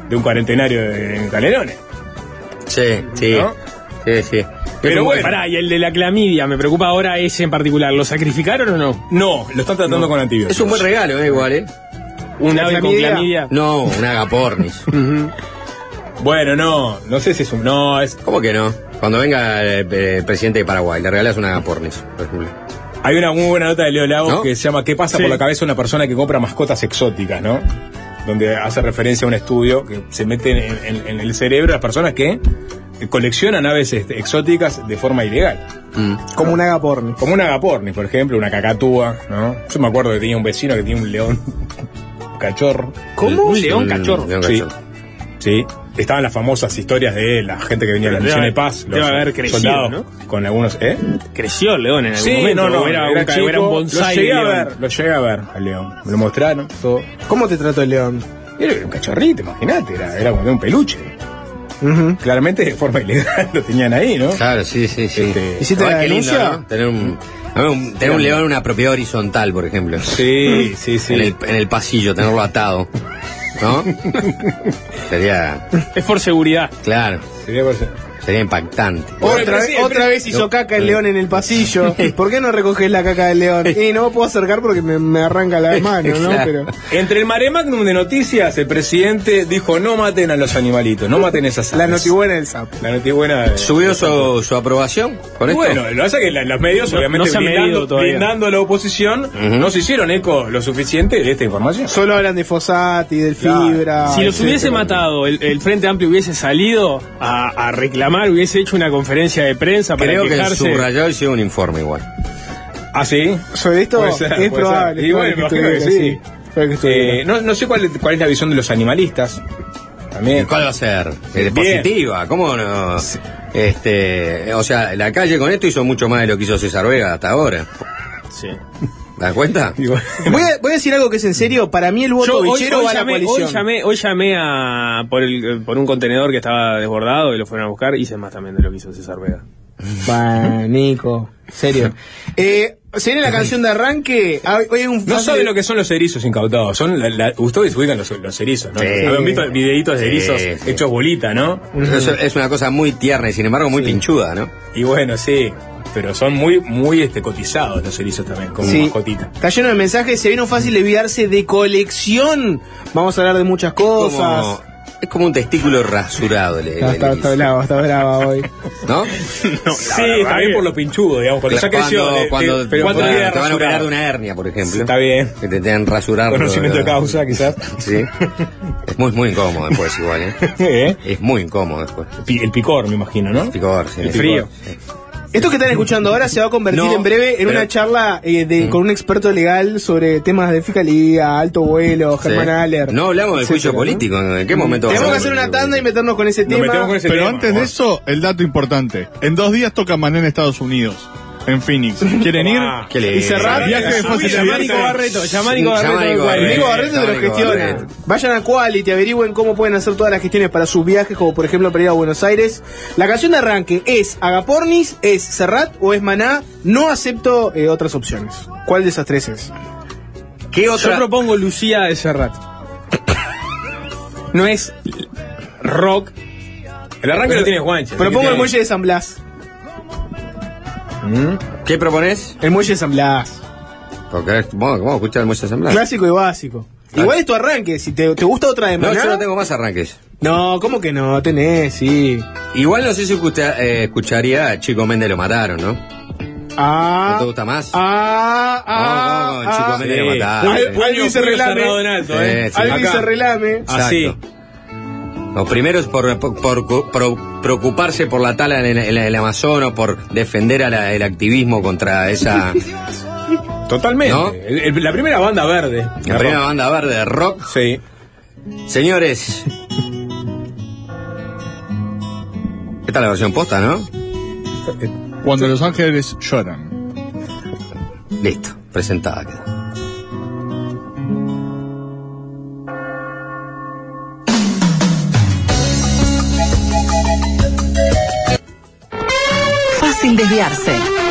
[SPEAKER 8] de un cuarentenario de, en Canelones.
[SPEAKER 10] Sí, sí.
[SPEAKER 8] ¿No?
[SPEAKER 10] Sí, sí.
[SPEAKER 8] Pero bueno.
[SPEAKER 13] Pará, y el de la clamidia, me preocupa ahora ese en particular. ¿Lo sacrificaron o no?
[SPEAKER 8] No, lo están tratando con antibióticos.
[SPEAKER 10] Es un buen regalo, ¿eh? Igual, ¿eh?
[SPEAKER 13] Un
[SPEAKER 11] ¿La
[SPEAKER 13] ave con
[SPEAKER 11] clamidia?
[SPEAKER 13] clamidia.
[SPEAKER 10] No, un agapornis.
[SPEAKER 8] Bueno, no, no sé si es un. No, es.
[SPEAKER 10] ¿Cómo que no? Cuando venga el, el presidente de Paraguay, le regalas un agapornis, por ejemplo.
[SPEAKER 8] Hay una muy buena nota de Leo Lagos
[SPEAKER 10] ¿No?
[SPEAKER 8] que se llama ¿Qué pasa
[SPEAKER 13] Sí.
[SPEAKER 8] por la cabeza de una persona que compra mascotas exóticas, no? Donde hace referencia a un estudio que se mete en, en- en el cerebro de las personas que coleccionan aves este, exóticas de forma ilegal.
[SPEAKER 10] Mm.
[SPEAKER 11] Como un agaporni.
[SPEAKER 8] Como una agaporni, por ejemplo, una cacatúa, ¿no? Yo me acuerdo que tenía un vecino que tenía un león cachorro.
[SPEAKER 13] ¿Cómo? Un león
[SPEAKER 10] Un
[SPEAKER 13] cachorro.
[SPEAKER 10] león
[SPEAKER 8] Sí.
[SPEAKER 10] cachorro.
[SPEAKER 8] Sí. Estaban las famosas historias de la gente que venía de la misión de paz, los
[SPEAKER 13] debe haber crecido,
[SPEAKER 8] soldados
[SPEAKER 13] ¿no?
[SPEAKER 8] con algunos, ¿eh?
[SPEAKER 13] Creció el león en algún
[SPEAKER 8] Sí,
[SPEAKER 13] momento.
[SPEAKER 8] no, no,
[SPEAKER 13] o era, un,
[SPEAKER 8] chico,
[SPEAKER 13] era un bonsai
[SPEAKER 8] Lo llegué a ver, lo llegué a ver al león. Me lo mostraron, todo.
[SPEAKER 11] ¿Cómo te trató el león?
[SPEAKER 8] Era un cachorrito, imagínate, era, era como de un peluche. Claramente de forma ilegal lo tenían ahí, ¿no?
[SPEAKER 10] Claro, sí, sí, sí.
[SPEAKER 8] Este,
[SPEAKER 11] ¿Hiciste
[SPEAKER 10] Igual
[SPEAKER 11] la
[SPEAKER 10] lindo,
[SPEAKER 11] denuncia?
[SPEAKER 10] ¿no? Tener un, un- tener un león en una propiedad horizontal, por ejemplo.
[SPEAKER 8] Sí, sí, sí.
[SPEAKER 10] En el, en el pasillo, tenerlo atado. ¿No? Sería,
[SPEAKER 13] Es por seguridad.
[SPEAKER 10] claro,
[SPEAKER 8] Sería por
[SPEAKER 10] sería impactante.
[SPEAKER 11] Otra, vez hizo caca el león en el pasillo. ¿Por qué no recoges la caca del león? Y no me puedo acercar porque me, me arranca la mano, ¿no? Pero
[SPEAKER 8] Entre el mare magnum de noticias, el presidente dijo no maten a los animalitos, no maten esas
[SPEAKER 11] la
[SPEAKER 8] aves.
[SPEAKER 11] notibuena del sapo.
[SPEAKER 8] La notibuena de-
[SPEAKER 10] ¿Subió su, su aprobación con esto?
[SPEAKER 8] bueno, lo que pasa es que la- los medios,
[SPEAKER 13] No-
[SPEAKER 8] obviamente,
[SPEAKER 13] no
[SPEAKER 8] blindando, a la oposición, no se hicieron eco lo suficiente de esta información.
[SPEAKER 11] Solo hablan de fosati, del
[SPEAKER 8] Claro.
[SPEAKER 11] fibra.
[SPEAKER 13] Si los
[SPEAKER 11] etcétera.
[SPEAKER 13] hubiese matado, el, el Frente Amplio hubiese salido a, a reclamar, hubiese hecho una conferencia de prensa para
[SPEAKER 10] Creo que el
[SPEAKER 13] quejarse.
[SPEAKER 10] subrayado hicieron un informe igual.
[SPEAKER 8] ¿Ah, sí?
[SPEAKER 11] Sobre esto
[SPEAKER 8] Puede ser,
[SPEAKER 11] es probable.
[SPEAKER 8] Y bueno, que sí.
[SPEAKER 11] Que.
[SPEAKER 8] Eh, no, no sé cuál, es- cuál es la visión de los animalistas. También.
[SPEAKER 10] ¿Cuál va a ser? Eh, positiva, ¿cómo no? Este, o sea, la calle con esto hizo mucho más de lo que hizo César Vega hasta ahora.
[SPEAKER 13] Sí.
[SPEAKER 10] ¿Te das cuenta?
[SPEAKER 11] Voy a, voy a decir algo que es en serio. Para mí el voto
[SPEAKER 13] hoy,
[SPEAKER 11] bichero
[SPEAKER 13] hoy
[SPEAKER 11] va a la
[SPEAKER 13] llamé,
[SPEAKER 11] coalición.
[SPEAKER 13] hoy llamé, hoy llamé a, por, el, por un contenedor que estaba desbordado y lo fueron a buscar. Hice más también de lo que hizo César Vega.
[SPEAKER 11] Va, Nico. Serio. Eh, se viene la canción de arranque. Ah, Hoy hay un
[SPEAKER 8] No
[SPEAKER 11] fase-
[SPEAKER 8] saben lo que son los erizos incautados. Son la- la- ustedes ubican los, los erizos, ¿no?
[SPEAKER 10] Sí.
[SPEAKER 8] Habían visto videitos de
[SPEAKER 10] Sí,
[SPEAKER 8] erizos
[SPEAKER 10] sí.
[SPEAKER 8] hechos bolita, ¿no?
[SPEAKER 10] Es, es una cosa muy tierna y sin embargo muy pinchuda, ¿no?
[SPEAKER 8] Y bueno, sí. Pero son muy, muy este, cotizados los erizos también, como
[SPEAKER 11] Sí.
[SPEAKER 8] mascotita.
[SPEAKER 11] Está lleno de mensajes. Se viene un fácil olvidarse de colección. Vamos a hablar de muchas cosas.
[SPEAKER 10] Como, es como un testículo rasurado. el- el
[SPEAKER 11] Está, está, bravo, está brava hoy.
[SPEAKER 10] ¿No?
[SPEAKER 8] sí, también por lo pinchudo, digamos. Cuando ya
[SPEAKER 10] Cuando,
[SPEAKER 8] creció. de-
[SPEAKER 10] cuando,
[SPEAKER 8] de- pero
[SPEAKER 10] cuando
[SPEAKER 8] ¿cuánto
[SPEAKER 10] te, van a operar
[SPEAKER 8] rasurado?
[SPEAKER 10] de una hernia, por ejemplo.
[SPEAKER 8] Está bien.
[SPEAKER 10] Que te tengan rasurar.
[SPEAKER 8] Conocimiento de causa, quizás.
[SPEAKER 10] Sí. Es muy, muy incómodo después, igual, ¿eh?
[SPEAKER 8] ¿Eh?
[SPEAKER 10] Es muy incómodo después.
[SPEAKER 8] Pi- El picor, me imagino, ¿no?
[SPEAKER 10] Picor, sí.
[SPEAKER 8] El frío.
[SPEAKER 11] Esto que están escuchando ahora se va a convertir
[SPEAKER 10] No,
[SPEAKER 11] en breve en
[SPEAKER 10] pero-
[SPEAKER 11] una charla eh, de, con un experto legal sobre temas de fiscalía, alto vuelo,
[SPEAKER 10] Sí.
[SPEAKER 11] Germán Aller.
[SPEAKER 10] No hablamos del juicio político. ¿En qué momento
[SPEAKER 11] Tenemos que
[SPEAKER 10] vamos a
[SPEAKER 11] hacer una tanda y meternos con ese tema.
[SPEAKER 8] metemos con ese
[SPEAKER 12] Pero
[SPEAKER 8] tema,
[SPEAKER 12] antes de eso, el dato importante. En dos días toca Mané en Estados Unidos, en Phoenix. ¿Quieren ir?
[SPEAKER 8] Ah,
[SPEAKER 10] ¿Qué le
[SPEAKER 11] Y cerrar.
[SPEAKER 12] Viaje de fácil
[SPEAKER 13] Llamá a Nico
[SPEAKER 12] olvidarse.
[SPEAKER 13] Barreto, llamá a Nico
[SPEAKER 10] Llamá a
[SPEAKER 13] Barreto.
[SPEAKER 10] Nico
[SPEAKER 13] del cual.
[SPEAKER 10] Barreto.
[SPEAKER 11] Te lo gestiona. Vayan a Quality, averigüen cómo pueden hacer todas las gestiones para sus viajes, como por ejemplo para ir a Buenos Aires. La canción de arranque es Agapornis, es Serrat o es Maná. No acepto eh, otras opciones. ¿Cuál de esas tres es?
[SPEAKER 10] ¿Qué
[SPEAKER 13] Yo
[SPEAKER 10] otra?
[SPEAKER 13] propongo Lucía de Serrat. No es rock.
[SPEAKER 8] El arranque lo tiene Juanche.
[SPEAKER 11] Propongo el muelle de San Blas.
[SPEAKER 10] ¿Qué propones?
[SPEAKER 11] El muelle de San Blas.
[SPEAKER 10] Porque vamos, vamos a escuchar el muelle asambleado.
[SPEAKER 11] Clásico y básico.
[SPEAKER 10] Claro.
[SPEAKER 11] Igual es tu arranque. Si te, te gusta otra de
[SPEAKER 10] No, yo no tengo más arranques.
[SPEAKER 11] No, ¿cómo que no? Tenés, sí.
[SPEAKER 10] Igual no sé si eh, escucharía a Chico Méndez lo mataron, ¿no? ¿No
[SPEAKER 11] Ah.
[SPEAKER 10] te gusta más?
[SPEAKER 11] Ah, ah.
[SPEAKER 10] No, no, Chico
[SPEAKER 11] ah.
[SPEAKER 10] Méndez lo mataron.
[SPEAKER 11] Alguien se relame.
[SPEAKER 13] en alto, ¿eh?
[SPEAKER 10] Sí, sí.
[SPEAKER 11] Alguien se relame.
[SPEAKER 8] Así.
[SPEAKER 10] Exacto. Lo primero es por, por- por- por preocuparse por la tala en el, en el Amazonas, por defender a la- el activismo contra esa
[SPEAKER 8] Totalmente.
[SPEAKER 10] ¿No?
[SPEAKER 8] El- el- la primera banda verde.
[SPEAKER 10] la primera banda verde de rock.
[SPEAKER 8] Sí.
[SPEAKER 10] Señores, esta es la versión posta, ¿no?
[SPEAKER 12] Cuando los ángeles lloran.
[SPEAKER 10] Listo, presentada queda.
[SPEAKER 2] Fácil desviarse.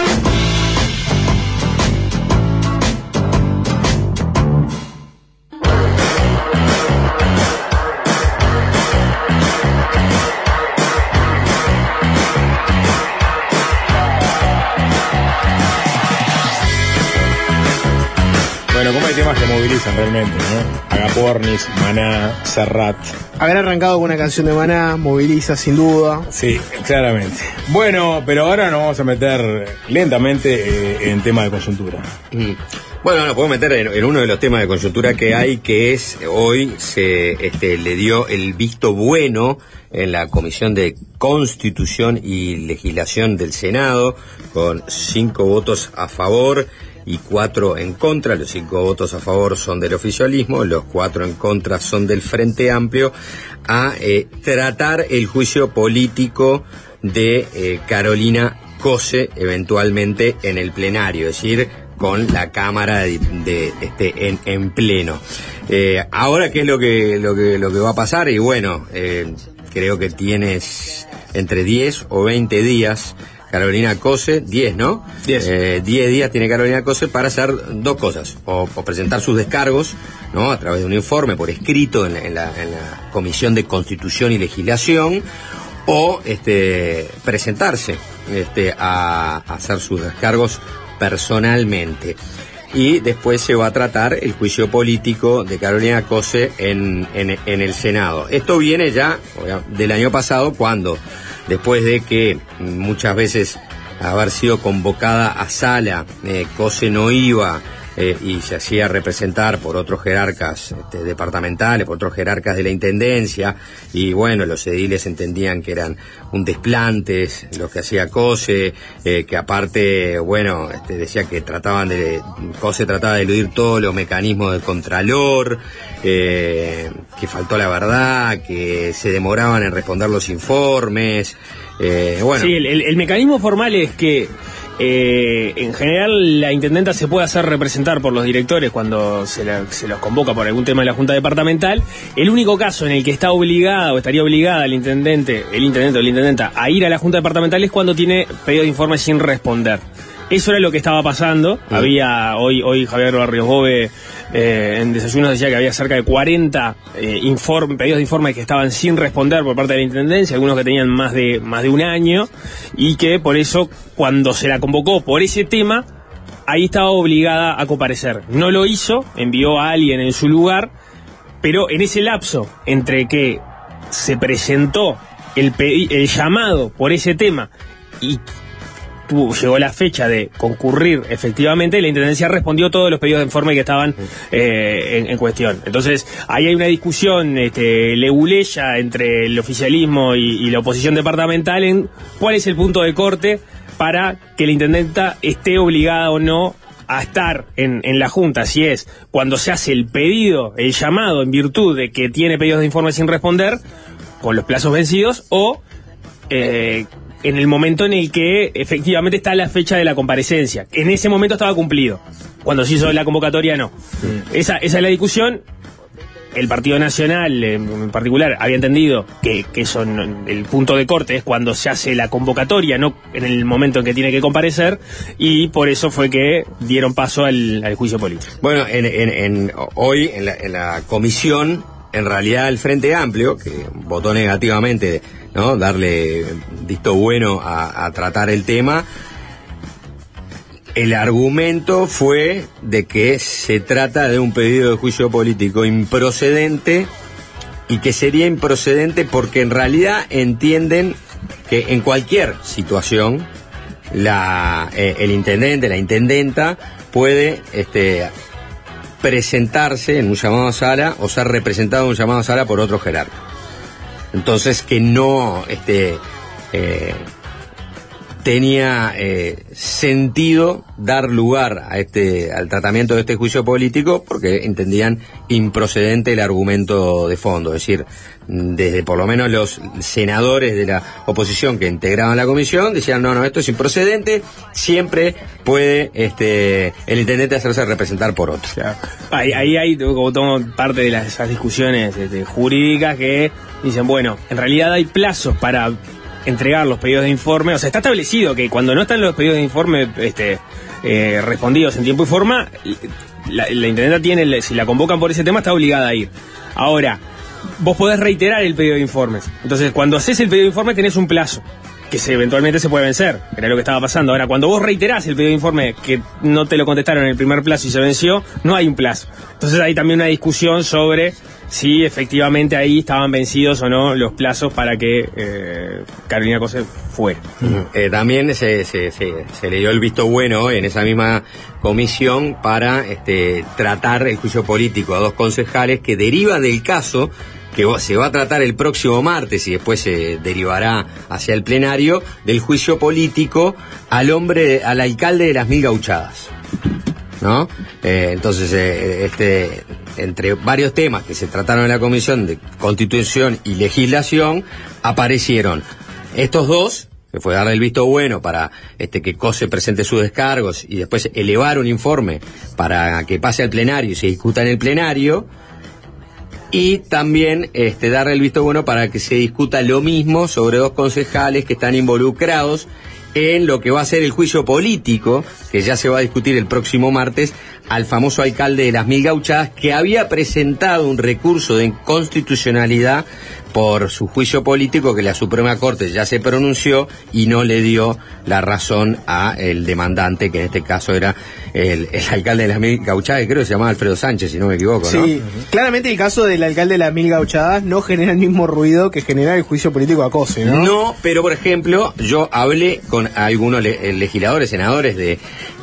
[SPEAKER 8] Movilizan realmente, ¿no? Agapornis, Maná, Serrat.
[SPEAKER 11] Haber arrancado con una canción de Maná moviliza sin duda.
[SPEAKER 8] Sí, claramente. Bueno, pero ahora nos vamos a meter lentamente eh, en tema de coyuntura.
[SPEAKER 10] Mm. Bueno, nos podemos meter en, en uno de los temas de coyuntura que hay, que es hoy se este, le dio el visto bueno en la Comisión de Constitución y Legislación del Senado, con cinco votos a favor y cuatro en contra. Los cinco votos a favor son del oficialismo, los cuatro en contra son del Frente Amplio, a eh, tratar el juicio político de eh, Carolina Cose eventualmente en el plenario, es decir, con la Cámara de, este, en, en pleno. Eh, ahora, ¿qué es lo que, lo que, lo que va a pasar? Y bueno, creo que tienes entre 10 o 20 días Carolina Cose, 10, ¿no? 10. Eh, 10 días tiene Carolina Cose para hacer dos cosas. O, o, presentar sus descargos, ¿no? A través de un informe por escrito en la, en la, en la Comisión de Constitución y Legislación, o este, presentarse este, a, a hacer sus descargos personalmente. Y después se va a tratar el juicio político de Carolina Cose en, en, en el Senado. Esto viene ya del año pasado cuando, después de que muchas veces haber sido convocada a sala, eh, Cose no iba, eh, y se hacía representar por otros jerarcas este, departamentales, por otros jerarcas de la Intendencia, y bueno, los ediles entendían que eran un desplantes los que hacía Cose, eh, que aparte, bueno, este, decía que trataban de, Cose trataba de eludir todos los mecanismos del Contralor, eh, que faltó la verdad, que se demoraban en responder los informes, bueno.
[SPEAKER 13] Sí, el, el mecanismo formal es que eh, en general, la intendenta se puede hacer representar por los directores cuando se, los convoca por algún tema de la Junta Departamental. El único caso en el que está obligada o estaría obligada el intendente, el intendente o la intendenta a ir a la Junta Departamental es cuando tiene pedido de informe sin responder. Eso era lo que estaba pasando. Sí. Había, hoy, hoy Javier Barrios Bove eh, en desayunos decía que había cerca de 40 eh, pedidos de informe que estaban sin responder por parte de la Intendencia, algunos que tenían más de, más de un año, y que por eso, cuando se la convocó por ese tema, ahí estaba obligada a comparecer. No lo hizo, envió a alguien en su lugar, pero en ese lapso entre que se presentó el, el llamado por ese tema y llegó la fecha de concurrir efectivamente, la Intendencia respondió todos los pedidos de informe que estaban eh, en, cuestión. Entonces, ahí hay una discusión este, leguleya entre el oficialismo y, la oposición departamental en cuál es el punto de corte para que la Intendenta esté obligada o no a estar en, en, la Junta, si es cuando se hace el pedido, el llamado en virtud de que tiene pedidos de informe sin responder, con los plazos vencidos, o eh, en el momento en el que efectivamente está la fecha de la comparecencia. En ese momento estaba cumplido. Cuando se hizo la convocatoria, no. Sí. Esa, esa es la discusión. El Partido Nacional, en particular, había entendido que, que eso, el punto de corte es cuando se hace la convocatoria, no en el momento en que tiene que comparecer, y por eso fue que dieron paso al, al juicio político.
[SPEAKER 10] Bueno, en, en, en, hoy en la, en la comisión, en realidad el Frente Amplio, que votó negativamente ¿no? darle visto bueno a, tratar el tema. El argumento fue de que se trata de un pedido de juicio político improcedente y que sería improcedente porque en realidad entienden que en cualquier situación la, eh, el intendente, la intendenta puede este, presentarse en un llamado a sala o ser representado en un llamado a sala por otro jerarca. Entonces que no este, eh, tenía eh, sentido dar lugar a este, al tratamiento de este juicio político porque entendían improcedente el argumento de fondo, es decir, desde por lo menos los senadores de la oposición que integraban la comisión decían no, no, esto es improcedente, siempre puede este, el intendente hacerse representar por otro.
[SPEAKER 13] Ahí, ahí hay como tomo parte de las, esas discusiones este, jurídicas que dicen, bueno, en realidad hay plazos para entregar los pedidos de informe. O sea, está establecido que cuando no están los pedidos de informe este, eh, respondidos en tiempo y forma, la, la intendenta tiene, si la convocan por ese tema, está obligada a ir. Ahora, vos podés reiterar el pedido de informes. Entonces, cuando haces el pedido de informe, tenés un plazo. que eventualmente se puede vencer. Era lo que estaba pasando. Ahora, cuando vos reiterás el pedido de informe que no te lo contestaron en el primer plazo y se venció, no hay un plazo. Entonces hay también una discusión sobre si efectivamente ahí estaban vencidos o no los plazos para que eh, Carolina Cose fuera.
[SPEAKER 10] Eh, también se, se, se- se le dio el visto bueno en esa misma comisión para este, tratar el juicio político a dos concejales que deriva del caso que se va a tratar el próximo martes y después se derivará hacia el plenario del juicio político al hombre, al alcalde de las mil gauchadas. ¿no? Eh, entonces, eh, este, entre varios temas que se trataron en la comisión de constitución y legislación, aparecieron estos dos, que fue darle el visto bueno para este, que COSE presente sus descargos y después elevar un informe para que pase al plenario y se discuta en el plenario, y también este, darle el visto bueno para que se discuta lo mismo sobre dos concejales que están involucrados en lo que va a ser el juicio político, que ya se va a discutir el próximo martes, al famoso alcalde de las Mil Gauchadas, que había presentado un recurso de inconstitucionalidad por su juicio político que la Suprema Corte ya se pronunció y no le dio la razón a el demandante, que en este caso era el, el alcalde de las Mil Gauchadas, creo que se llamaba Alfredo Sánchez, si no me equivoco, ¿no?
[SPEAKER 11] Sí, claramente el caso del alcalde de las mil gauchadas no genera el mismo ruido que genera el juicio político a Cose, ¿no?
[SPEAKER 10] No, pero por ejemplo, yo hablé con algunos le- eh, legisladores, senadores de,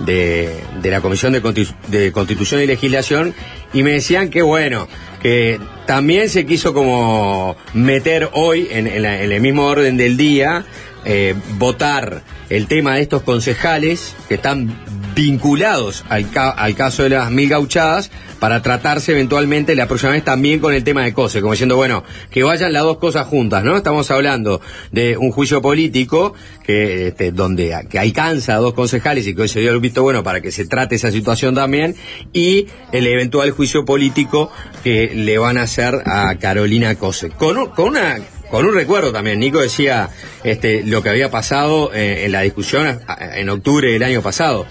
[SPEAKER 10] de, de la Comisión de, Constitu- de Constitución y Legislación y me decían que bueno, que también se quiso como meter hoy en, la- el mismo orden del día, eh, votar el tema de estos concejales que están vinculados al, ca- al caso de las mil gauchadas para tratarse eventualmente la próxima vez también con el tema de COSE, como diciendo, bueno, que vayan las dos cosas juntas, ¿no? Estamos hablando de un juicio político que este, donde que alcanza a dos concejales y que hoy se dio el visto bueno para que se trate esa situación también y el eventual juicio político que le van a hacer a Carolina Cose. Con, un- con una con un recuerdo también, Nico decía este, lo que había pasado eh, en la discusión en octubre del año pasado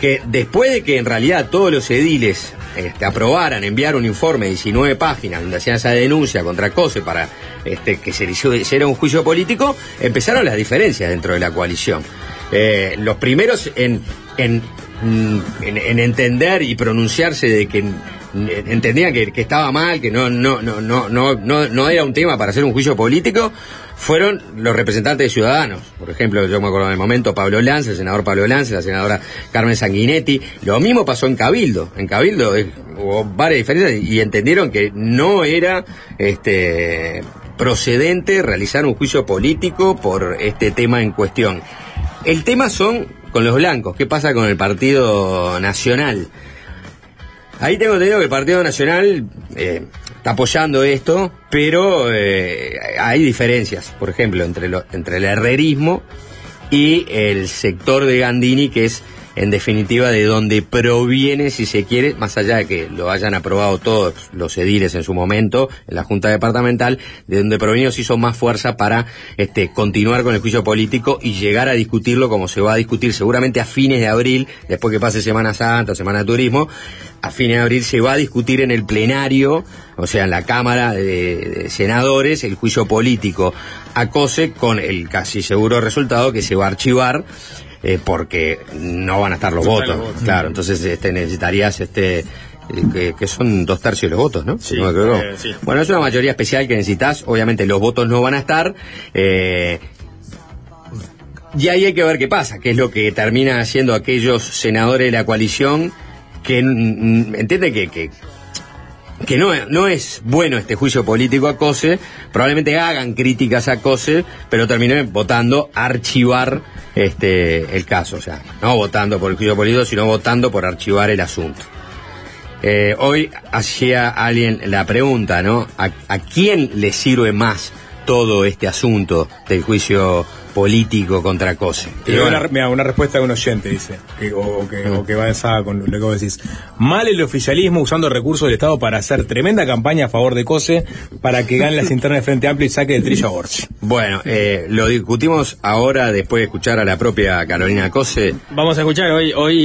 [SPEAKER 10] que después de que en realidad todos los ediles este, aprobaran enviar un informe de 19 páginas donde hacían esa denuncia contra COSE para este, que se hiciera un juicio político, empezaron las diferencias dentro de la coalición. Eh, los primeros en, en, mm, en- en entender y pronunciarse de que entendían que, estaba mal, que no, no, no, no, no, no, no era un tema para hacer un juicio político, fueron los representantes de Ciudadanos. Por ejemplo, yo me acuerdo del momento Pablo Lance, el senador Pablo Lance, la senadora Carmen Sanguinetti. Lo mismo pasó en Cabildo. En Cabildo eh, hubo varias diferencias y entendieron que no era este procedente realizar un juicio político por este tema en cuestión. El tema son con los blancos. ¿Qué pasa con el Partido Nacional? Ahí tengo entendido que el Partido Nacional eh, está apoyando esto, pero eh, hay diferencias, por ejemplo, entre, entre el herrerismo y el sector de Gandini, que es en definitiva de donde proviene, si se quiere, más allá de que lo hayan aprobado todos los ediles en su momento, en la Junta Departamental, de donde proviene se hizo más fuerza para este, continuar con el juicio político y llegar a discutirlo como se va a discutir seguramente a fines de abril, después que pase Semana Santa o Semana de Turismo, a fines de abril se va a discutir en el plenario, o sea, en la Cámara de, Senadores, el juicio político. A COSE con el casi seguro resultado que se va a archivar eh, porque no van a estar los
[SPEAKER 13] No
[SPEAKER 10] votos.
[SPEAKER 13] están los votos.
[SPEAKER 10] Claro, entonces este, necesitarías este que, que son dos tercios de los votos, ¿no?
[SPEAKER 13] Sí,
[SPEAKER 10] No
[SPEAKER 13] eh, sí.
[SPEAKER 10] Bueno, es una mayoría especial que necesitas. Obviamente los votos no van a estar. eh, y ahí hay que ver qué pasa, qué es lo que termina haciendo aquellos senadores de la coalición que entienden que, que, que no, no es bueno este juicio político a COSE, probablemente hagan críticas a COSE, pero terminen votando archivar este el caso, o sea, no votando por el juicio político, sino votando por archivar el asunto. Eh, hoy hacía alguien la pregunta, ¿no? ¿A, a quién le sirve más todo este asunto del juicio político contra COSE?
[SPEAKER 8] Una, mira, una respuesta de un oyente dice, que- o, o que, o que va esa con lo que vos decís. Mal el oficialismo usando recursos del Estado para hacer tremenda campaña a favor de COSE para que gane las internas de Frente Amplio y saque del trillo a Borges.
[SPEAKER 10] Bueno, eh, lo discutimos ahora después de escuchar a la propia Carolina Cose.
[SPEAKER 13] Vamos a escuchar hoy, hoy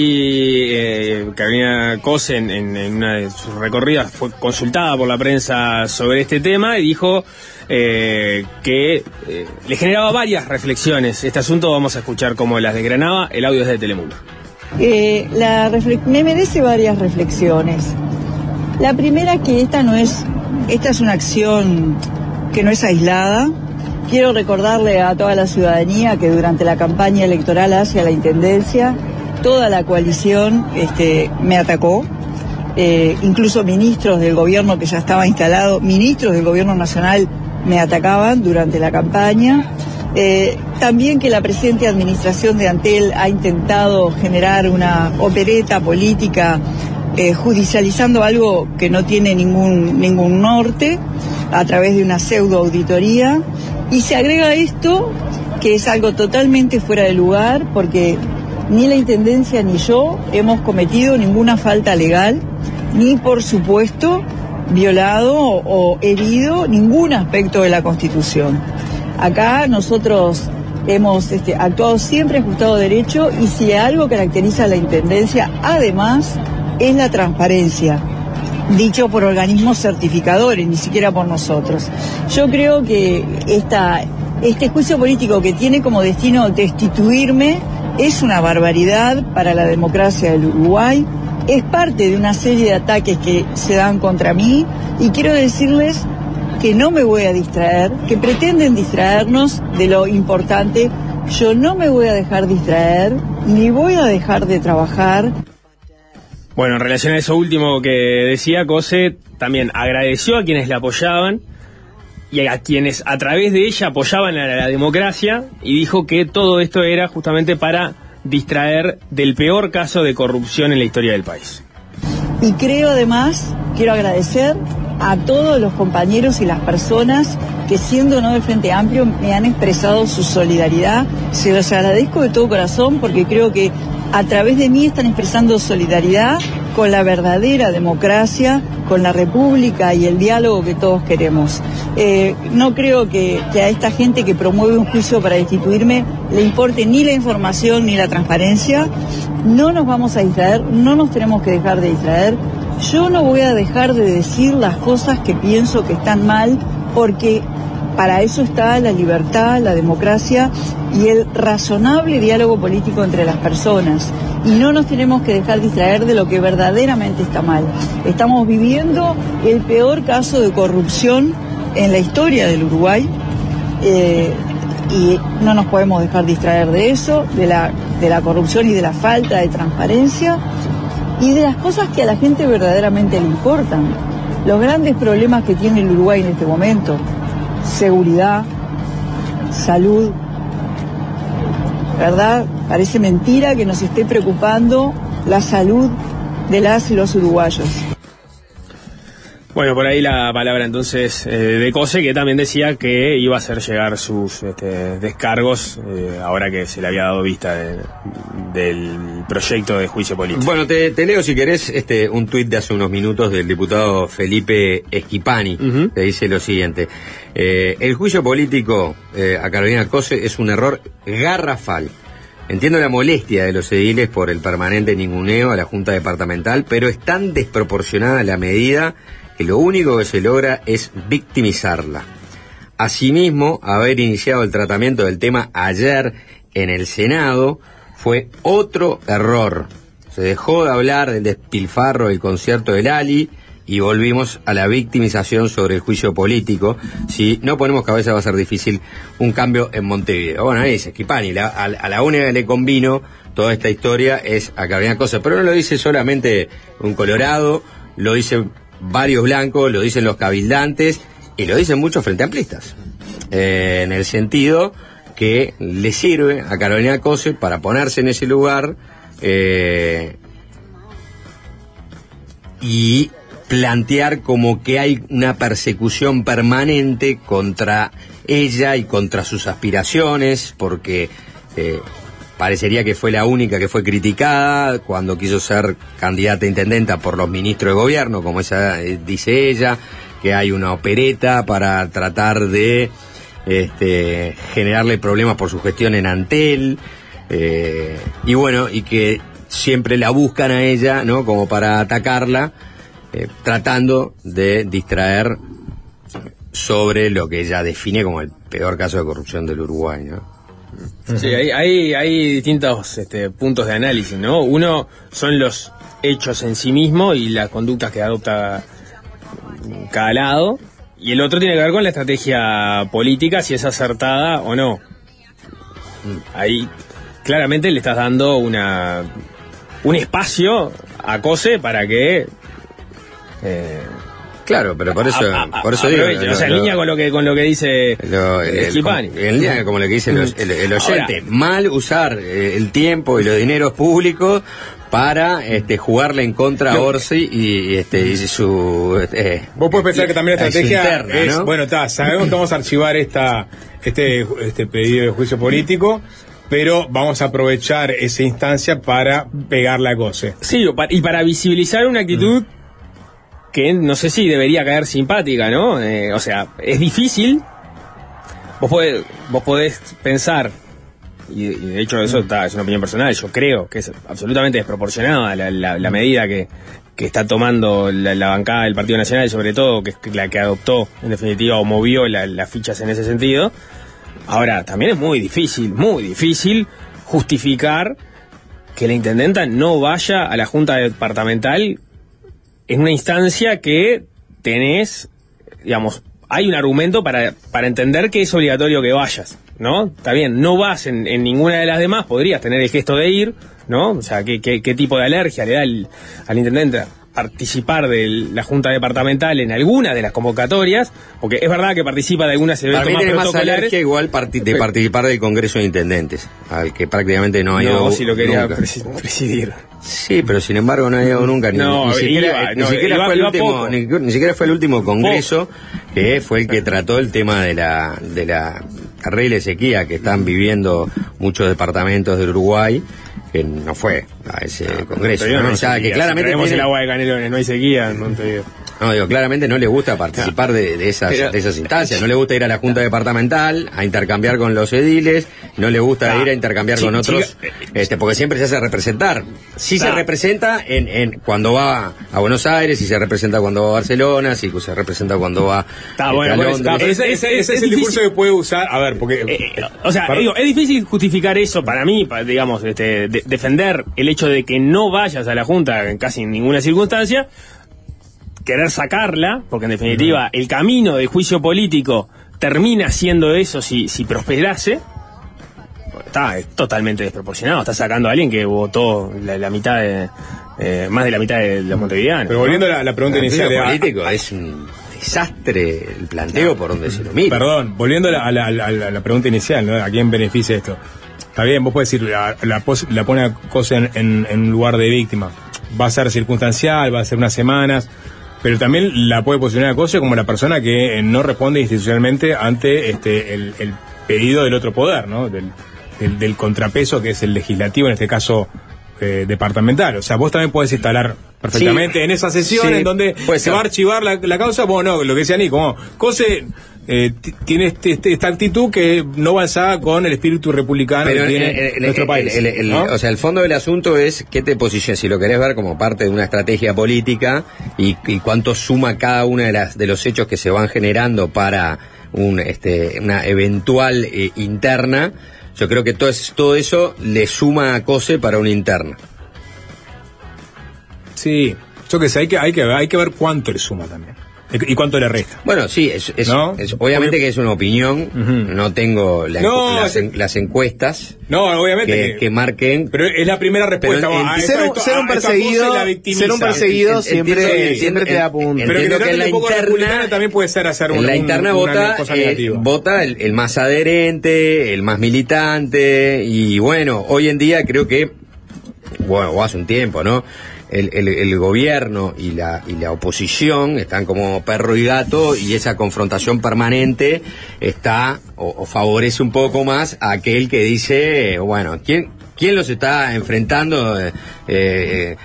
[SPEAKER 13] eh, Carolina Cose en, en- en una de sus recorridas fue consultada por la prensa sobre este tema y dijo eh, que eh, le generaba varias reflexiones este asunto. Vamos a escuchar cómo las desgranaba. El audio es de Telemundo.
[SPEAKER 16] Eh, me merece varias reflexiones. La primera que esta no es, esta es una acción que no es aislada. Quiero recordarle a toda la ciudadanía que durante la campaña electoral hacia la intendencia, toda la coalición este, me atacó. Eh, incluso ministros del gobierno que ya estaba instalado, ministros del gobierno nacional me atacaban durante la campaña. Eh, también que la presente administración de Antel ha intentado generar una opereta política eh, judicializando algo que no tiene ningún, ningún norte a través de una pseudo auditoría. Y se agrega esto, que es algo totalmente fuera de lugar, porque ni la Intendencia ni yo hemos cometido ninguna falta legal, ni por supuesto violado o, o herido ningún aspecto de la Constitución. Acá nosotros hemos este, actuado siempre ajustado a derecho y si algo caracteriza a la Intendencia, además, es la transparencia dicho por organismos certificadores, ni siquiera por nosotros. Yo creo que esta, este juicio político que tiene como destino destituirme es una barbaridad para la democracia del Uruguay, es parte de una serie de ataques que se dan contra mí y quiero decirles que no me voy a distraer, que pretenden distraernos de lo importante. Yo no me voy a dejar distraer, ni voy a dejar de trabajar.
[SPEAKER 13] Bueno, en relación a eso último que decía, Cose también agradeció a quienes la apoyaban y a quienes a través de ella apoyaban a la democracia y dijo que todo esto era justamente para distraer del peor caso de corrupción en la historia del país.
[SPEAKER 16] Y creo además, quiero agradecer a todos los compañeros y las personas que siendo no del Frente Amplio me han expresado su solidaridad. Se los agradezco de todo corazón porque creo que a través de mí están expresando solidaridad con la verdadera democracia, con la república y el diálogo que todos queremos. Eh, no creo que, que, a esta gente que promueve un juicio para destituirme le importe ni la información ni la transparencia. No nos vamos a distraer, no nos tenemos que dejar de distraer. Yo no voy a dejar de decir las cosas que pienso que están mal porque para eso está la libertad, la democracia y el razonable diálogo político entre las personas. Y no nos tenemos que dejar distraer de lo que verdaderamente está mal. Estamos viviendo el peor caso de corrupción en la historia del Uruguay eh, y no nos podemos dejar distraer de eso, de la, de la corrupción y de la falta de transparencia y de las cosas que a la gente verdaderamente le importan. Los grandes problemas que tiene el Uruguay en este momento, seguridad, salud, ¿verdad? Parece mentira que nos esté preocupando la salud de las y los uruguayos.
[SPEAKER 13] Bueno, por ahí la palabra entonces eh, de Cose, que también decía que iba a hacer llegar sus este, descargos eh, ahora que se le había dado vista de, del proyecto de juicio político.
[SPEAKER 10] Bueno, te, te, leo si querés este, un tuit de hace unos minutos del diputado Felipe Esquipani, uh -huh. que dice lo siguiente. Eh, el juicio político a Carolina Cose es un error garrafal. Entiendo la molestia de los ediles por el permanente ninguneo a la Junta Departamental, pero es tan desproporcionada la medida que lo único que se logra es victimizarla. Asimismo, haber iniciado el tratamiento del tema ayer en el Senado fue otro error. Se dejó de hablar del despilfarro del concierto del Ali y volvimos a la victimización sobre el juicio político. Si no ponemos cabeza va a ser difícil un cambio en Montevideo. Bueno, ahí dice Kipani, la, a, a, la única que le convino toda esta historia es a Carolina Cosa, pero no lo dice solamente un colorado, lo dice varios blancos, lo dicen los cabildantes y lo dicen muchos frente amplistas. Eh, en el sentido que le sirve a Carolina Cose para ponerse en ese lugar eh, y plantear como que hay una persecución permanente contra ella y contra sus aspiraciones, porque eh, parecería que fue la única que fue criticada cuando quiso ser candidata a intendenta por los ministros de gobierno, como esa eh, dice ella, que hay una opereta para tratar de este, generarle problemas por su gestión en Antel, eh, y bueno, y que siempre la buscan a ella, ¿no? Como para atacarla, eh, tratando de distraer sobre lo que ella define como el peor caso de corrupción del Uruguay, ¿no?
[SPEAKER 13] Sí, hay, hay, hay distintos este, puntos de análisis, ¿no? Uno son los hechos en sí mismo y las conductas que adopta cada lado. Y el otro tiene que ver con la estrategia política, si es acertada o no. Ahí claramente le estás dando una un espacio a Cose para que eh,
[SPEAKER 10] Claro, pero por eso,
[SPEAKER 13] a- a-
[SPEAKER 10] por eso digo. lo-
[SPEAKER 13] o sea, en
[SPEAKER 10] lo-
[SPEAKER 13] línea con lo que con lo que dice
[SPEAKER 10] lo-
[SPEAKER 13] eh,
[SPEAKER 10] el-
[SPEAKER 13] Schipani.
[SPEAKER 10] en línea como lo que dice el, el- el oyente,
[SPEAKER 13] Ahora-
[SPEAKER 10] mal usar eh, el tiempo y los dineros públicos para este, jugarle en contra a. Orsi y, y, este, y su... eh,
[SPEAKER 8] Vos podés pensar que también la estrategia
[SPEAKER 10] interna,
[SPEAKER 8] es,
[SPEAKER 10] ¿no?
[SPEAKER 8] bueno, está, sabemos que vamos a archivar esta, este, este pedido de juicio político, pero vamos a aprovechar esa instancia para pegarle a Cose.
[SPEAKER 13] Sí, y para visibilizar una actitud que no sé si debería caer simpática, ¿no? Eh, o sea, es difícil. Vos podés, vos podés pensar, y, y de hecho eso está, es una opinión personal, yo creo que es absolutamente desproporcionada la, la- la medida que, que está tomando la, la bancada del Partido Nacional, y sobre todo que es la que adoptó, en definitiva, o movió la- las fichas en ese sentido. Ahora, también es muy difícil, muy difícil justificar que la intendenta no vaya a la junta departamental en una instancia que tenés, digamos, hay un argumento para, para entender que es obligatorio que vayas, ¿no? Está bien, no vas en, ninguna de las demás, podrías tener el gesto de ir, ¿no? O sea, ¿qué, qué, qué tipo de alergia le da al intendente participar de la junta departamental en alguna de las convocatorias? Porque es verdad que participa de algunas
[SPEAKER 10] Para
[SPEAKER 13] eventos
[SPEAKER 10] mí
[SPEAKER 13] más
[SPEAKER 10] igual parti- de participar del Congreso de Intendentes, al que prácticamente no ha ido
[SPEAKER 13] No, si lo quería
[SPEAKER 10] nunca.
[SPEAKER 13] presidir.
[SPEAKER 10] Sí, pero sin embargo no ha ido nunca, ni,
[SPEAKER 13] No,
[SPEAKER 10] ni siquiera,
[SPEAKER 13] iba,
[SPEAKER 10] ni
[SPEAKER 13] no,
[SPEAKER 10] siquiera
[SPEAKER 13] iba-
[SPEAKER 10] fue el último,
[SPEAKER 13] poco.
[SPEAKER 10] ni, ni siquiera fue el último congreso que fue el que trató el tema de la de la de sequía que están viviendo muchos departamentos del Uruguay, que no fue a ese congreso.
[SPEAKER 13] Pero yo
[SPEAKER 10] ¿no? que claramente tiene-
[SPEAKER 13] el agua de Canelones, no hay sequía en Montevideo.
[SPEAKER 10] No, digo, claramente no le gusta participar de, de esas,
[SPEAKER 13] Pero-
[SPEAKER 10] de esas instancias. No le gusta ir a la Junta Departamental a intercambiar con los ediles. No le gusta
[SPEAKER 13] Ah,
[SPEAKER 10] ir a intercambiar con otros. este, porque siempre se hace representar. Sí se
[SPEAKER 13] Ah.
[SPEAKER 10] representa en, en cuando va a Buenos Aires, sí se representa cuando va a Barcelona, sí se representa cuando va
[SPEAKER 13] Está
[SPEAKER 10] este,
[SPEAKER 13] bueno,
[SPEAKER 10] a Londres.
[SPEAKER 13] está, pero
[SPEAKER 8] ese,
[SPEAKER 13] es-
[SPEAKER 8] ese-
[SPEAKER 13] es-
[SPEAKER 8] ese es
[SPEAKER 13] es
[SPEAKER 8] el
[SPEAKER 13] difícil.
[SPEAKER 8] discurso que puede usar, a ver, porque...
[SPEAKER 13] Eh, o sea, digo, es difícil justificar eso para mí, para, digamos, este, de- defender el hecho de que no vayas a la Junta en casi ninguna circunstancia, querer sacarla, porque en definitiva el camino del juicio político termina siendo eso si, si prosperase. Está es totalmente desproporcionado, está sacando a alguien que votó la, la mitad de, eh, más de la mitad de los montevideanos.
[SPEAKER 8] Pero
[SPEAKER 13] ¿no?
[SPEAKER 8] volviendo a la, la pregunta
[SPEAKER 10] El
[SPEAKER 8] inicial...
[SPEAKER 10] político es un desastre el planteo por donde se lo mira.
[SPEAKER 8] Perdón, volviendo a la, a la- a la- a la pregunta inicial, ¿no? ¿A quién beneficia esto? Está bien, vos puedes decir, la, la, pos- la pone a cosa en, en- en un lugar de víctima. Va a ser circunstancial, va a ser unas semanas, pero también la puede posicionar a cosa como la persona que eh, no responde institucionalmente ante este el, el pedido del otro poder, ¿no? Del, del, del contrapeso que es el legislativo, en este caso eh, departamental. O sea, vos también podés instalar perfectamente
[SPEAKER 10] Sí.
[SPEAKER 8] en esa sesión
[SPEAKER 10] Sí,
[SPEAKER 8] en donde se
[SPEAKER 10] ser.
[SPEAKER 8] va a archivar la, la causa, bueno, no, lo que decía Nico, como, Cose eh, tiene este- este- esta actitud que no avanza con el espíritu republicano
[SPEAKER 10] Pero
[SPEAKER 8] que tiene
[SPEAKER 10] el- el-
[SPEAKER 8] nuestro país.
[SPEAKER 10] el-. O sea, el fondo del asunto es qué te posicionas, si lo querés ver como parte de una estrategia política y, y cuánto suma cada una de las de los hechos que se van generando para un, este, una eventual eh, interna. Yo creo que todo, es- todo eso le suma a COSE para una interna.
[SPEAKER 8] Sí, yo que sé, hay que, hay que, hay que ver cuánto le suma también. Y cuánto le resta.
[SPEAKER 10] Bueno, sí, es, es-
[SPEAKER 8] ¿No?
[SPEAKER 10] es- obviamente que es una opinión, no tengo la-
[SPEAKER 8] No,
[SPEAKER 10] las, en- las encuestas
[SPEAKER 8] No, obviamente
[SPEAKER 10] que,
[SPEAKER 8] que-
[SPEAKER 10] que marquen.
[SPEAKER 8] Pero es la primera respuesta.
[SPEAKER 10] Pero en-
[SPEAKER 11] Ser un,
[SPEAKER 8] esto-
[SPEAKER 11] ser perseguido, ser un perseguido siempre, te da punto.
[SPEAKER 8] Pero que
[SPEAKER 10] que la interna-
[SPEAKER 8] republicana también puede ser hacer
[SPEAKER 10] En
[SPEAKER 8] un-
[SPEAKER 10] la interna
[SPEAKER 8] una
[SPEAKER 10] vota, eh, vota el, el más adherente, el más militante, y bueno, hoy en día creo que, bueno, o hace un tiempo, ¿no? El, el- gobierno y la, y la oposición están como perro y gato y esa confrontación permanente está o, favorece un poco más a aquel que dice, bueno, ¿quién, quién los está enfrentando? eh, eh,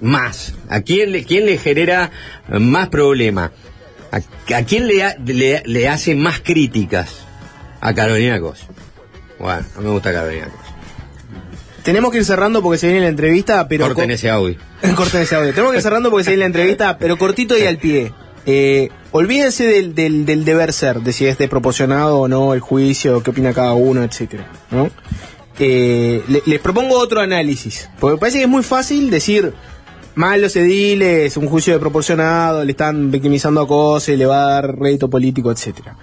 [SPEAKER 10] más? ¿A quién le, quién le genera más problema? ¿A, a quién le, le, hace más críticas? A Carolina. Bueno, no me gusta Carolina.
[SPEAKER 11] Tenemos que ir cerrando porque se viene la entrevista, pero...
[SPEAKER 10] Corten
[SPEAKER 11] co-
[SPEAKER 10] ese audio.
[SPEAKER 11] Corten ese audio. Tenemos que ir cerrando porque se viene la entrevista, pero cortito y al pie. Eh, olvídense del, del, del deber ser, de si es desproporcionado o no el juicio, qué opina cada uno, etcétera, ¿no? Eh, le- les propongo otro análisis, porque me parece que es muy fácil decir mal los ediles, un juicio desproporcionado, le están victimizando a cosas, le va a dar rédito político, etcétera.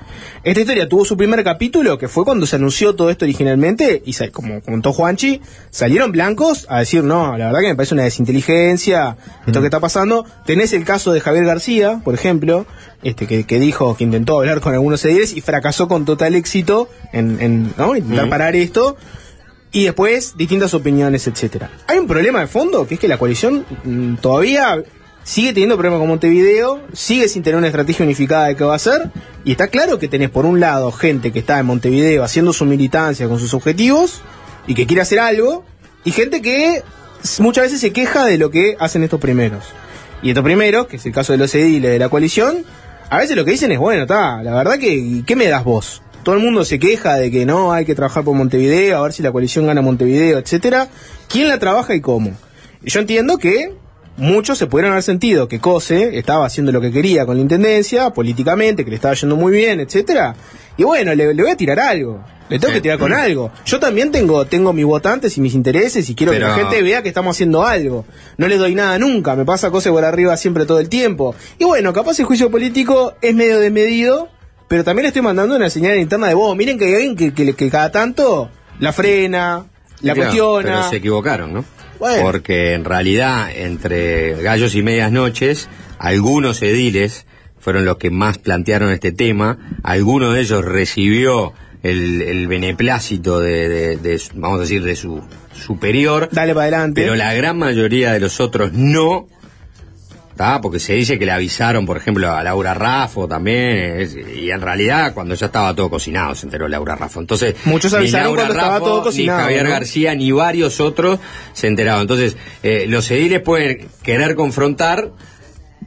[SPEAKER 11] Esta historia tuvo su primer capítulo, que fue cuando se anunció todo esto originalmente, y como contó Juanchi, salieron blancos a decir, no, la verdad que me parece una desinteligencia, esto que está pasando. Tenés el caso de Javier García, por ejemplo, este que, que dijo que intentó hablar con algunos ediles y fracasó con total éxito en, en ¿no? intentar parar esto. Y después, distintas opiniones, etcétera. Hay un problema de fondo, que es que la coalición mm, todavía sigue teniendo problemas con Montevideo, sigue sin tener una estrategia unificada de qué va a hacer, y está claro que tenés por un lado gente que está en Montevideo haciendo su militancia con sus objetivos, y que quiere hacer algo, y gente que muchas veces se queja de lo que hacen estos primeros. Y estos primeros, que es el caso de los ediles de la coalición, a veces lo que dicen es, bueno, está, la verdad que, ¿qué me das vos? Todo el mundo se queja de que no, hay que trabajar por Montevideo, a ver si la coalición gana Montevideo, etcétera. ¿Quién la trabaja y cómo? Y Yo entiendo que muchos se pudieron haber sentido que Cose estaba haciendo lo que quería con la intendencia, políticamente, que le estaba yendo muy bien, etcétera. Y bueno, le, le voy a tirar algo. Le tengo
[SPEAKER 10] Sí.
[SPEAKER 11] que tirar con algo. Yo también tengo, tengo mis votantes y mis intereses y quiero que la gente vea que estamos haciendo algo. No les doy nada nunca, me pasa cosas por arriba siempre todo el tiempo. Y bueno, capaz el juicio político es medio desmedido, pero también le estoy mandando una señal interna de vos. Miren que hay alguien que, que- que cada tanto la frena, la
[SPEAKER 10] Claro,
[SPEAKER 11] cuestiona.
[SPEAKER 10] Pero se equivocaron, ¿no?
[SPEAKER 11] Bueno.
[SPEAKER 10] Porque en realidad, entre gallos y medias noches, algunos ediles fueron los que más plantearon este tema. Alguno de ellos recibió el, el beneplácito de, de- de su- vamos a decir, de su superior.
[SPEAKER 11] Dale para adelante.
[SPEAKER 10] Pero la gran mayoría de los otros no. ¿Tá? Porque se dice que le avisaron, por ejemplo, a Laura Raffo también, es- y en realidad cuando ya estaba todo cocinado se enteró Laura Raffo. Entonces,
[SPEAKER 11] Muchos avisaron
[SPEAKER 10] Laura
[SPEAKER 11] cuando estaba
[SPEAKER 10] Raffo,
[SPEAKER 11] todo cocinado,
[SPEAKER 10] Ni Javier
[SPEAKER 11] ¿no?
[SPEAKER 10] García, ni varios otros se enteraron. Entonces, eh, los ediles pueden querer confrontar,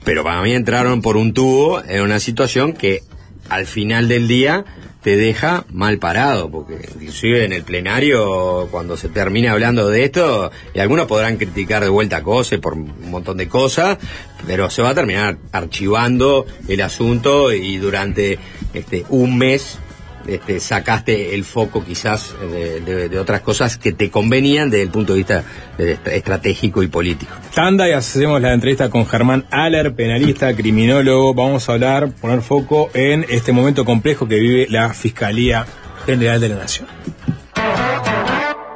[SPEAKER 10] pero para mí entraron por un tubo en una situación que al final del día te deja mal parado, porque inclusive en el plenario, cuando se termina hablando de esto, y algunos podrán criticar de vuelta Cose por un montón de cosas, pero se va a terminar archivando el asunto y durante este un mes este, sacaste el foco quizás de, de- de otras cosas que te convenían desde el punto de vista eh, estratégico y político.
[SPEAKER 8] Tanda y hacemos la entrevista con Germán Aller, penalista, criminólogo. Vamos a hablar, poner foco en este momento complejo que vive la Fiscalía General de la Nación.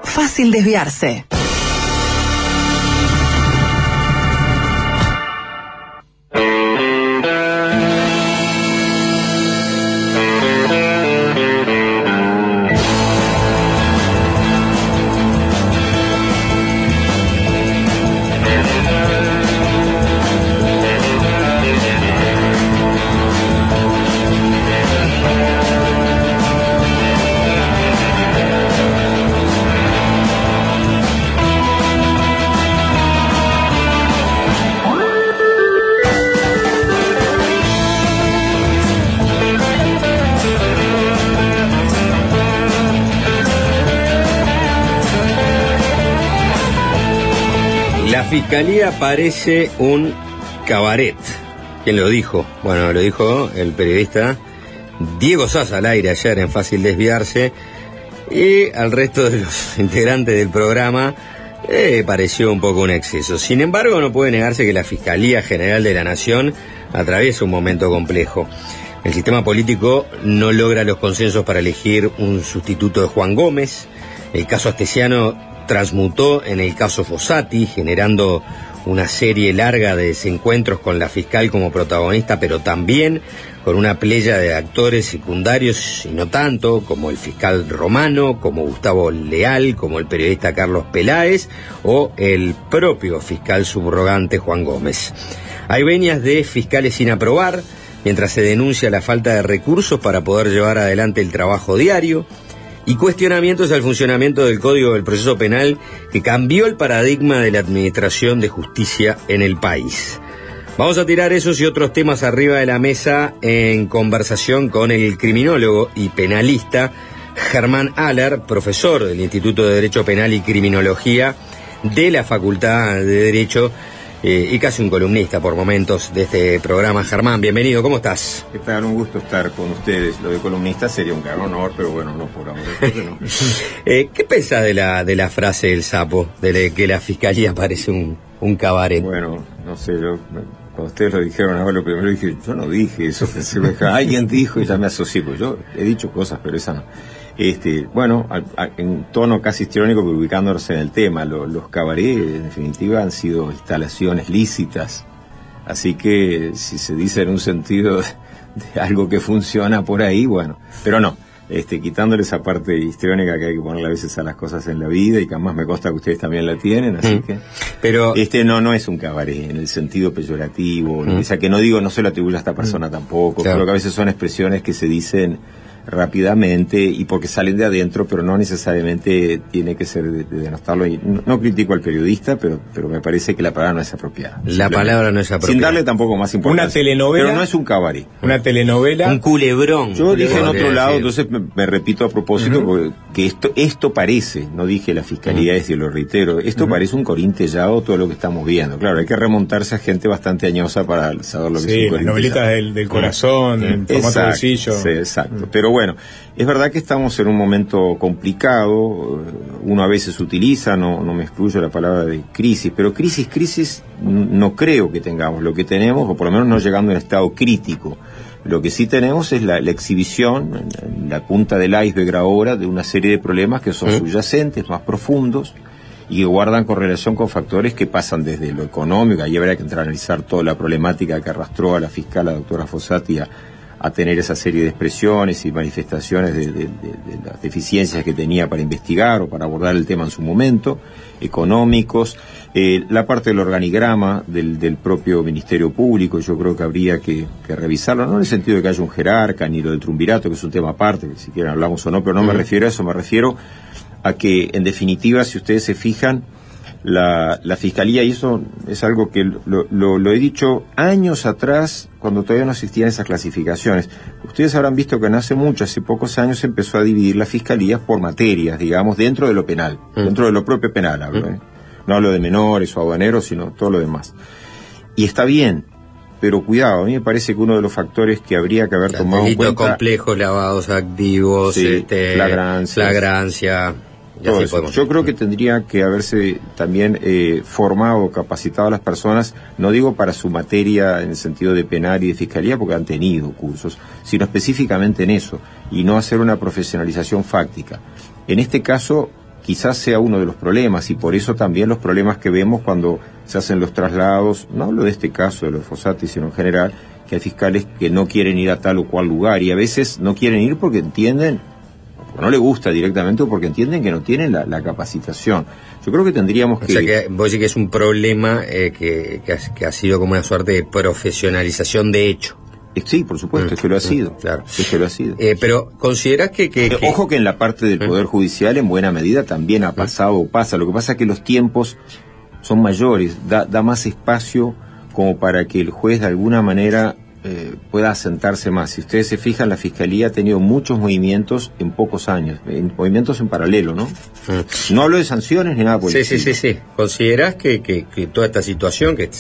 [SPEAKER 2] Fácil desviarse.
[SPEAKER 10] Fiscalía parece un cabaret. ¿Quién lo dijo? Bueno, lo dijo el periodista Diego Sasa al aire ayer en Fácil Desviarse. Y al resto de los integrantes del programa eh, pareció un poco un exceso. Sin embargo, no puede negarse que la Fiscalía General de la Nación atraviesa un momento complejo. El sistema político no logra los consensos para elegir un sustituto de Juan Gómez. El caso Astesiano transmutó en el caso Fossati, generando una serie larga de desencuentros con la fiscal como protagonista, pero también con una playa de actores secundarios y no tanto, como el fiscal Romano, como Gustavo Leal, como el periodista Carlos Peláez o el propio fiscal subrogante Juan Gómez. Hay veñas de fiscales sin aprobar, mientras se denuncia la falta de recursos para poder llevar adelante el trabajo diario, y cuestionamientos al funcionamiento del Código del Proceso Penal que cambió el paradigma de la administración de justicia en el país. Vamos a tirar esos y otros temas arriba de la mesa en conversación con el criminólogo y penalista Germán Aller, profesor del Instituto de Derecho Penal y Criminología de la Facultad de Derecho eh, y casi un columnista por momentos de este programa. Germán, bienvenido, ¿cómo estás?
[SPEAKER 17] ¿Qué tal? Un gusto estar con ustedes. Lo de columnista sería un gran honor, pero bueno, no por ahora. No.
[SPEAKER 10] eh, ¿Qué pensás de la, de la frase del sapo, de que la fiscalía parece un, un cabaret?
[SPEAKER 17] Bueno, no sé, yo, cuando ustedes lo dijeron ahora lo primero dije, yo no dije eso, pensé, alguien dijo y ya me asocié, pues yo he dicho cosas, pero esa no. Este, bueno, a, a, en tono casi histriónico, pero ubicándonos en el tema, lo, los cabarets en definitiva han sido instalaciones lícitas, así que si se dice en un sentido de, algo que funciona por ahí, bueno, pero no, este, quitándole esa parte histriónica que hay que ponerle a veces a las cosas en la vida y que además me consta que ustedes también la tienen, así mm. que...
[SPEAKER 10] Pero...
[SPEAKER 17] Este no, no es un cabaret en el sentido peyorativo, mm. o sea, que no digo, no se lo atribuye a esta persona mm. tampoco, claro. creo que a veces son expresiones que se dicen rápidamente y porque salen de adentro, pero no necesariamente tiene que ser de, de denostarlo. Y no, no, critico al periodista, pero, pero me parece que la palabra no es apropiada.
[SPEAKER 10] La palabra no es apropiada.
[SPEAKER 17] Sin darle tampoco más importancia.
[SPEAKER 8] Una telenovela.
[SPEAKER 17] Pero no es un cabaret.
[SPEAKER 8] Una telenovela.
[SPEAKER 10] Un culebrón.
[SPEAKER 17] Yo dije en otro lado,
[SPEAKER 10] decir.
[SPEAKER 17] entonces me, me repito a propósito, que esto, esto parece, no dije la fiscalía es y lo reitero, esto parece un corintellado todo lo que estamos viendo. Claro, hay que remontarse a gente bastante añosa para saber lo que
[SPEAKER 8] Sí,
[SPEAKER 17] es un
[SPEAKER 8] las
[SPEAKER 17] corintellado.
[SPEAKER 8] novelitas del, del corazón, en formato
[SPEAKER 17] Exacto,
[SPEAKER 8] bolsillo.
[SPEAKER 17] sí, exacto. Pero bueno, es verdad que estamos en un momento complicado. Uno a veces utiliza, no, no me excluyo la palabra de crisis, pero crisis, crisis no creo que tengamos. Lo que tenemos, o por lo menos no llegando a un estado crítico. Lo que sí tenemos es la, la exhibición, la punta del iceberg ahora, de una serie de problemas que son subyacentes, más profundos, y que guardan correlación con factores que pasan desde lo económico, ahí habría que entrar a analizar toda la problemática que arrastró a la fiscal, la doctora Fossati, a, a tener esa serie de expresiones y manifestaciones de, de- de- de las deficiencias que tenía para investigar o para abordar el tema en su momento, económicos, eh, la parte del organigrama del, del propio Ministerio Público, yo creo que habría que, que revisarlo, no en el sentido de que haya un jerarca, ni lo del triunvirato, que es un tema aparte, que si quieren hablamos o no, pero no me
[SPEAKER 10] Ujú.
[SPEAKER 17] refiero a eso, me refiero a que, en definitiva, si ustedes se fijan, la, la Fiscalía, y eso es algo que lo, lo- lo he dicho años atrás, cuando todavía no existían esas clasificaciones. Ustedes habrán visto que no hace mucho, hace pocos años, se empezó a dividir las fiscalías por materias, digamos, dentro de lo penal,
[SPEAKER 10] Mm.
[SPEAKER 17] dentro de lo propio penal, hablo, ¿eh? No hablo de menores o aduaneros, sino todo lo demás. Y está bien, pero cuidado, a mí me parece que uno de los factores que habría que haber tomado en cuenta...
[SPEAKER 10] complejos, lavados activos,
[SPEAKER 17] Sí,
[SPEAKER 10] este, flagrancia. Y
[SPEAKER 17] Todo
[SPEAKER 10] así
[SPEAKER 17] eso.
[SPEAKER 10] podemos-
[SPEAKER 17] Yo creo que tendría que haberse también eh, formado, capacitado a las personas, no digo para su materia en el sentido de penal y de fiscalía, porque han tenido cursos, sino específicamente en eso, y no hacer una profesionalización fáctica. En este caso, quizás sea uno de los problemas, y por eso también los problemas que vemos cuando se hacen los traslados, no hablo de este caso de los Fossati, sino en general, que hay fiscales que no quieren ir a tal o cual lugar, y a veces no quieren ir porque entienden o no le gusta directamente o porque entienden que no tienen la, la capacitación. Yo creo que tendríamos
[SPEAKER 10] O
[SPEAKER 17] que...
[SPEAKER 10] sea que vos decís que es un problema eh, que, que, ha, que ha sido como una suerte de profesionalización de hecho.
[SPEAKER 17] Eh, Sí, por supuesto, es que lo ha sido.
[SPEAKER 10] Claro.
[SPEAKER 17] Es que lo ha sido.
[SPEAKER 10] Eh, pero considerás que... que,
[SPEAKER 17] Eh,
[SPEAKER 10] que-
[SPEAKER 17] Ojo que en la parte del Poder Judicial en buena medida también ha pasado o pasa. Lo que pasa es que los tiempos son mayores, da, da más espacio como para que el juez de alguna manera eh, pueda asentarse más. Si ustedes se fijan, la Fiscalía ha tenido muchos movimientos en pocos años, en- movimientos en paralelo, ¿no? No hablo de sanciones ni nada por
[SPEAKER 10] Sí, sí, sí, sí. ¿Considerás que, que, que toda esta situación que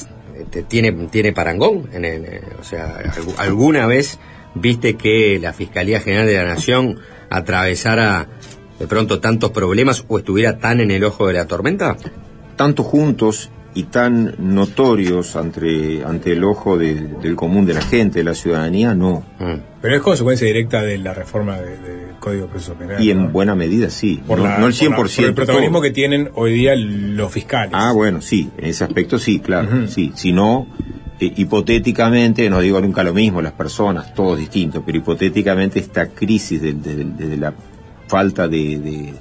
[SPEAKER 10] te- tiene, tiene parangón? En el- eh, o sea, algu- ¿alguna vez viste que la Fiscalía General de la Nación atravesara de pronto tantos problemas o estuviera tan en el ojo de la tormenta?
[SPEAKER 17] tanto juntos y tan notorios ante, ante el ojo de- del común de la gente, de la ciudadanía, no.
[SPEAKER 8] Pero es consecuencia directa de la reforma de- del Código de Proceso Penal.
[SPEAKER 17] Y en
[SPEAKER 8] ¿no?
[SPEAKER 17] buena medida sí.
[SPEAKER 8] Por
[SPEAKER 17] no,
[SPEAKER 8] la-
[SPEAKER 17] no el
[SPEAKER 8] por la-
[SPEAKER 17] 100%.
[SPEAKER 8] por el protagonismo
[SPEAKER 17] todo.
[SPEAKER 8] que tienen hoy día los fiscales.
[SPEAKER 17] Ah, bueno, sí, en ese aspecto sí, claro, sí. Si no, eh, hipotéticamente, no digo nunca lo mismo, las personas, todos distintos, pero hipotéticamente esta crisis de, de- de- de la falta de,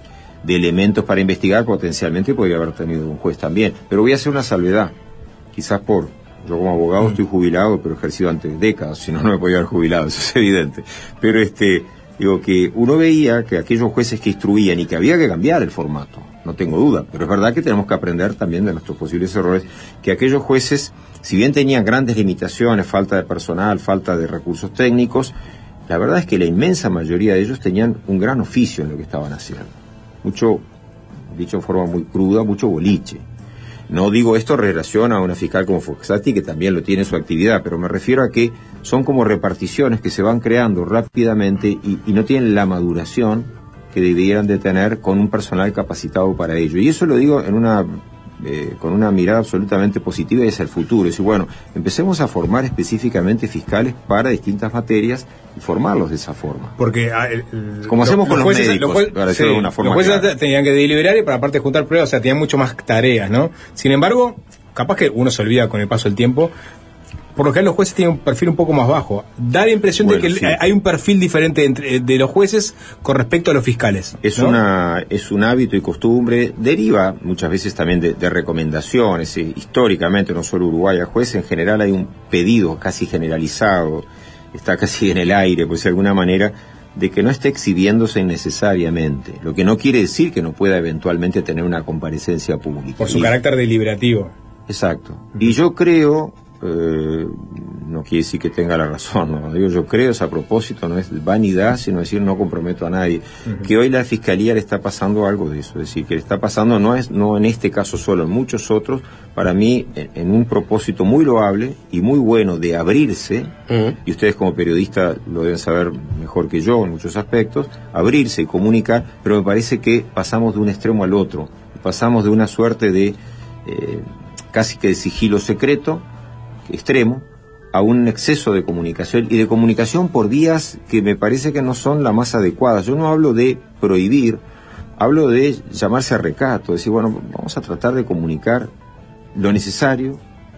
[SPEAKER 17] de- de elementos para investigar potencialmente podría haber tenido un juez también. Pero voy a hacer una salvedad, quizás por, yo como abogado estoy jubilado, pero he ejercido antes décadas, si no, no me podía haber jubilado, eso es evidente. Pero este, digo que uno veía que aquellos jueces que instruían y que había que cambiar el formato, no tengo duda, pero es verdad que tenemos que aprender también de nuestros posibles errores, que aquellos jueces, si bien tenían grandes limitaciones, falta de personal, falta de recursos técnicos, la verdad es que la inmensa mayoría de ellos tenían un gran oficio en lo que estaban haciendo. Mucho, dicho en forma muy cruda, mucho boliche. No digo esto en relación a una fiscal como Foxati, que también lo tiene su actividad, pero me refiero a que son como reparticiones que se van creando rápidamente y, y no tienen la maduración que debieran de tener con un personal capacitado para ello. Y eso lo digo en una eh, con una mirada absolutamente positiva y hacia el futuro. Es decir, bueno, empecemos a formar específicamente fiscales para distintas materias y formarlos de esa forma.
[SPEAKER 8] Porque ah, el-
[SPEAKER 17] Como hacemos con los
[SPEAKER 8] jueces-
[SPEAKER 17] médicos, para una forma
[SPEAKER 8] Los jueces
[SPEAKER 17] clara.
[SPEAKER 8] tenían que deliberar y para aparte juntar pruebas, o sea, tenían mucho más tareas, ¿no? Sin embargo, capaz que uno se olvida con el paso del tiempo. Por lo general los jueces tienen un perfil un poco más bajo. Da la impresión
[SPEAKER 17] Bueno,
[SPEAKER 8] de que
[SPEAKER 17] sí.
[SPEAKER 8] hay un perfil diferente entre, de los jueces con respecto a los fiscales.
[SPEAKER 17] Es,
[SPEAKER 8] ¿no?
[SPEAKER 17] una, es un hábito y costumbre, deriva muchas veces también de, de recomendaciones, eh, históricamente, no solo Uruguay, a jueces en general hay un pedido casi generalizado, está casi en el aire, pues de alguna manera, de que no esté exhibiéndose innecesariamente, lo que no quiere decir que no pueda eventualmente tener una comparecencia pública.
[SPEAKER 8] Por su
[SPEAKER 17] Y-
[SPEAKER 8] carácter deliberativo.
[SPEAKER 17] Exacto. Y yo creo, eh, no quiere decir que tenga la razón, no, digo yo creo, es a propósito, no es vanidad, sino decir no comprometo a nadie, que hoy la fiscalía le está pasando algo de eso, es decir, que le está pasando no es no en este caso solo, en muchos otros, para mí en, en un propósito muy loable y muy bueno de abrirse, y ustedes como periodistas lo deben saber mejor que yo en muchos aspectos, abrirse y comunicar, pero me parece que pasamos de un extremo al otro, pasamos de una suerte de eh, casi que de sigilo secreto extremo a un exceso de comunicación y de comunicación por vías que me parece que no son las más adecuadas. Yo no hablo de prohibir, hablo de llamarse a recato, decir, bueno, vamos a tratar de comunicar lo necesario,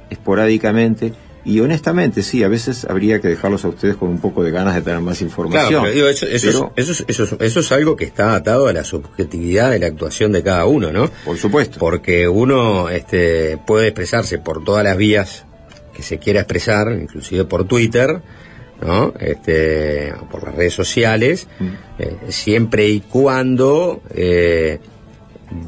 [SPEAKER 17] esporádicamente, y honestamente, sí, a veces habría que dejarlos a ustedes con un poco de ganas de tener más información.
[SPEAKER 10] Claro, pero digo, eso, eso,
[SPEAKER 17] Pero-
[SPEAKER 10] es, eso, es- eso, es- eso es algo que está atado a la subjetividad de la actuación de cada uno, ¿no?
[SPEAKER 17] Por supuesto.
[SPEAKER 10] Porque uno este, puede expresarse por todas las vías que se quiera expresar, inclusive por Twitter, ¿no? Este, por las redes sociales, eh, siempre y cuando eh,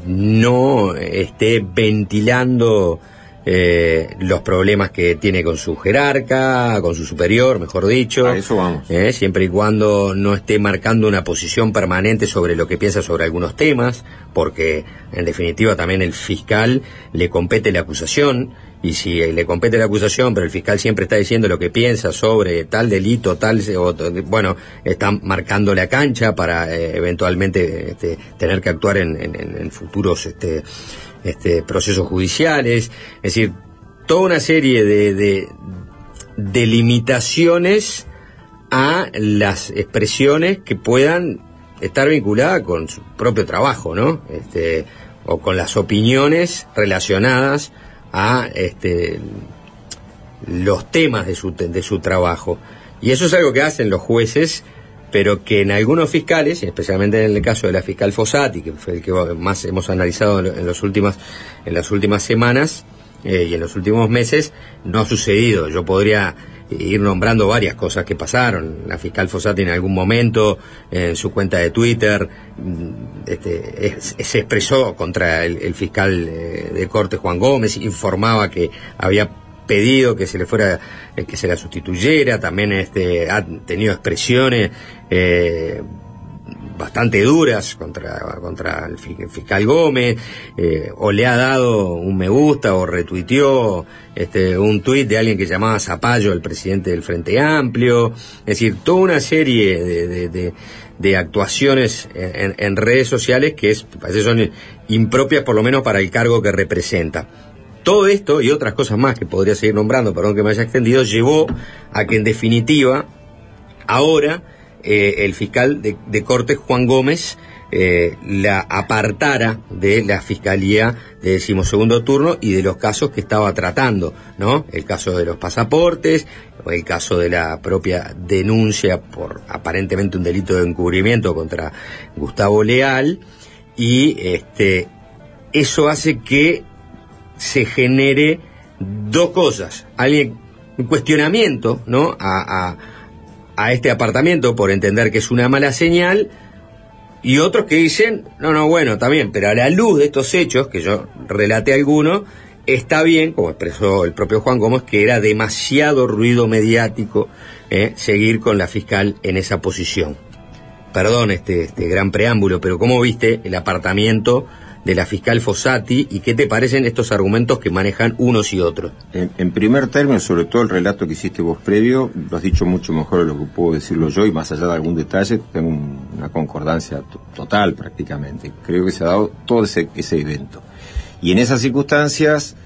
[SPEAKER 10] no esté ventilando eh, los problemas que tiene con su jerarca, con su superior, mejor dicho.
[SPEAKER 17] A eso vamos.
[SPEAKER 10] Eh, siempre y cuando no esté marcando una posición permanente sobre lo que piensa sobre algunos temas, porque en definitiva también el fiscal le compete la acusación, y si le compete la acusación, pero el fiscal siempre está diciendo lo que piensa sobre tal delito, tal, o, bueno, está marcando la cancha para eh, eventualmente este, tener que actuar en futuros este, este, procesos judiciales, es decir, toda una serie de, de, de limitaciones a las expresiones que puedan estar vinculadas con su propio trabajo, ¿no? Este, o con las opiniones relacionadas a este, los temas de su, de su trabajo. Y eso es algo que hacen los jueces, pero que en algunos fiscales, y especialmente en el caso de la fiscal Fossati, que fue el que más hemos analizado en, los últimas, en las últimas semanas eh, y en los últimos meses, no ha sucedido. Yo podría ir nombrando varias cosas que pasaron. La fiscal Fossati en algún momento, en su cuenta de Twitter, mm, este, es- se expresó contra el, el fiscal eh, de corte Juan Gómez, informaba que había pedido que se le fuera eh, que se la sustituyera también este ha tenido expresiones eh, bastante duras contra contra el fi- fiscal Gómez eh, o le ha dado un me gusta o retuiteó este un tuit de alguien que llamaba Zapallo el presidente del Frente Amplio. Es decir toda una serie de- de actuaciones en, en redes sociales que es parece son impropias por lo menos para el cargo que representa. Todo esto y otras cosas más que podría seguir nombrando, perdón que me haya extendido, llevó a que en definitiva, ahora, eh, el fiscal de, de Cortes, Juan Gómez, eh, la apartara de la fiscalía de decimosegundo turno y de los casos que estaba tratando, ¿no? El caso de los pasaportes, el caso de la propia denuncia por aparentemente un delito de encubrimiento contra Gustavo Leal, y este, eso hace que se genere dos cosas. Alguien, un cuestionamiento, ¿no? A, a, a este apartamento por entender que es una mala señal. Y otros que dicen, no, no, bueno, también, pero a la luz de estos hechos, que yo relaté algunos, está bien, como expresó el propio Juan Gómez, que era demasiado ruido mediático ¿eh? seguir con la fiscal en esa posición. Perdón este, este gran preámbulo, pero como viste, el apartamiento de la fiscal Fossati y qué te parecen estos argumentos que manejan unos y otros.
[SPEAKER 17] En, en primer término, sobre todo el relato que hiciste vos previo, lo has dicho mucho mejor de lo que puedo decirlo yo y más allá de algún detalle, tengo un- una concordancia to- total prácticamente. Creo que se ha dado todo ese, ese evento. Y en esas circunstancias,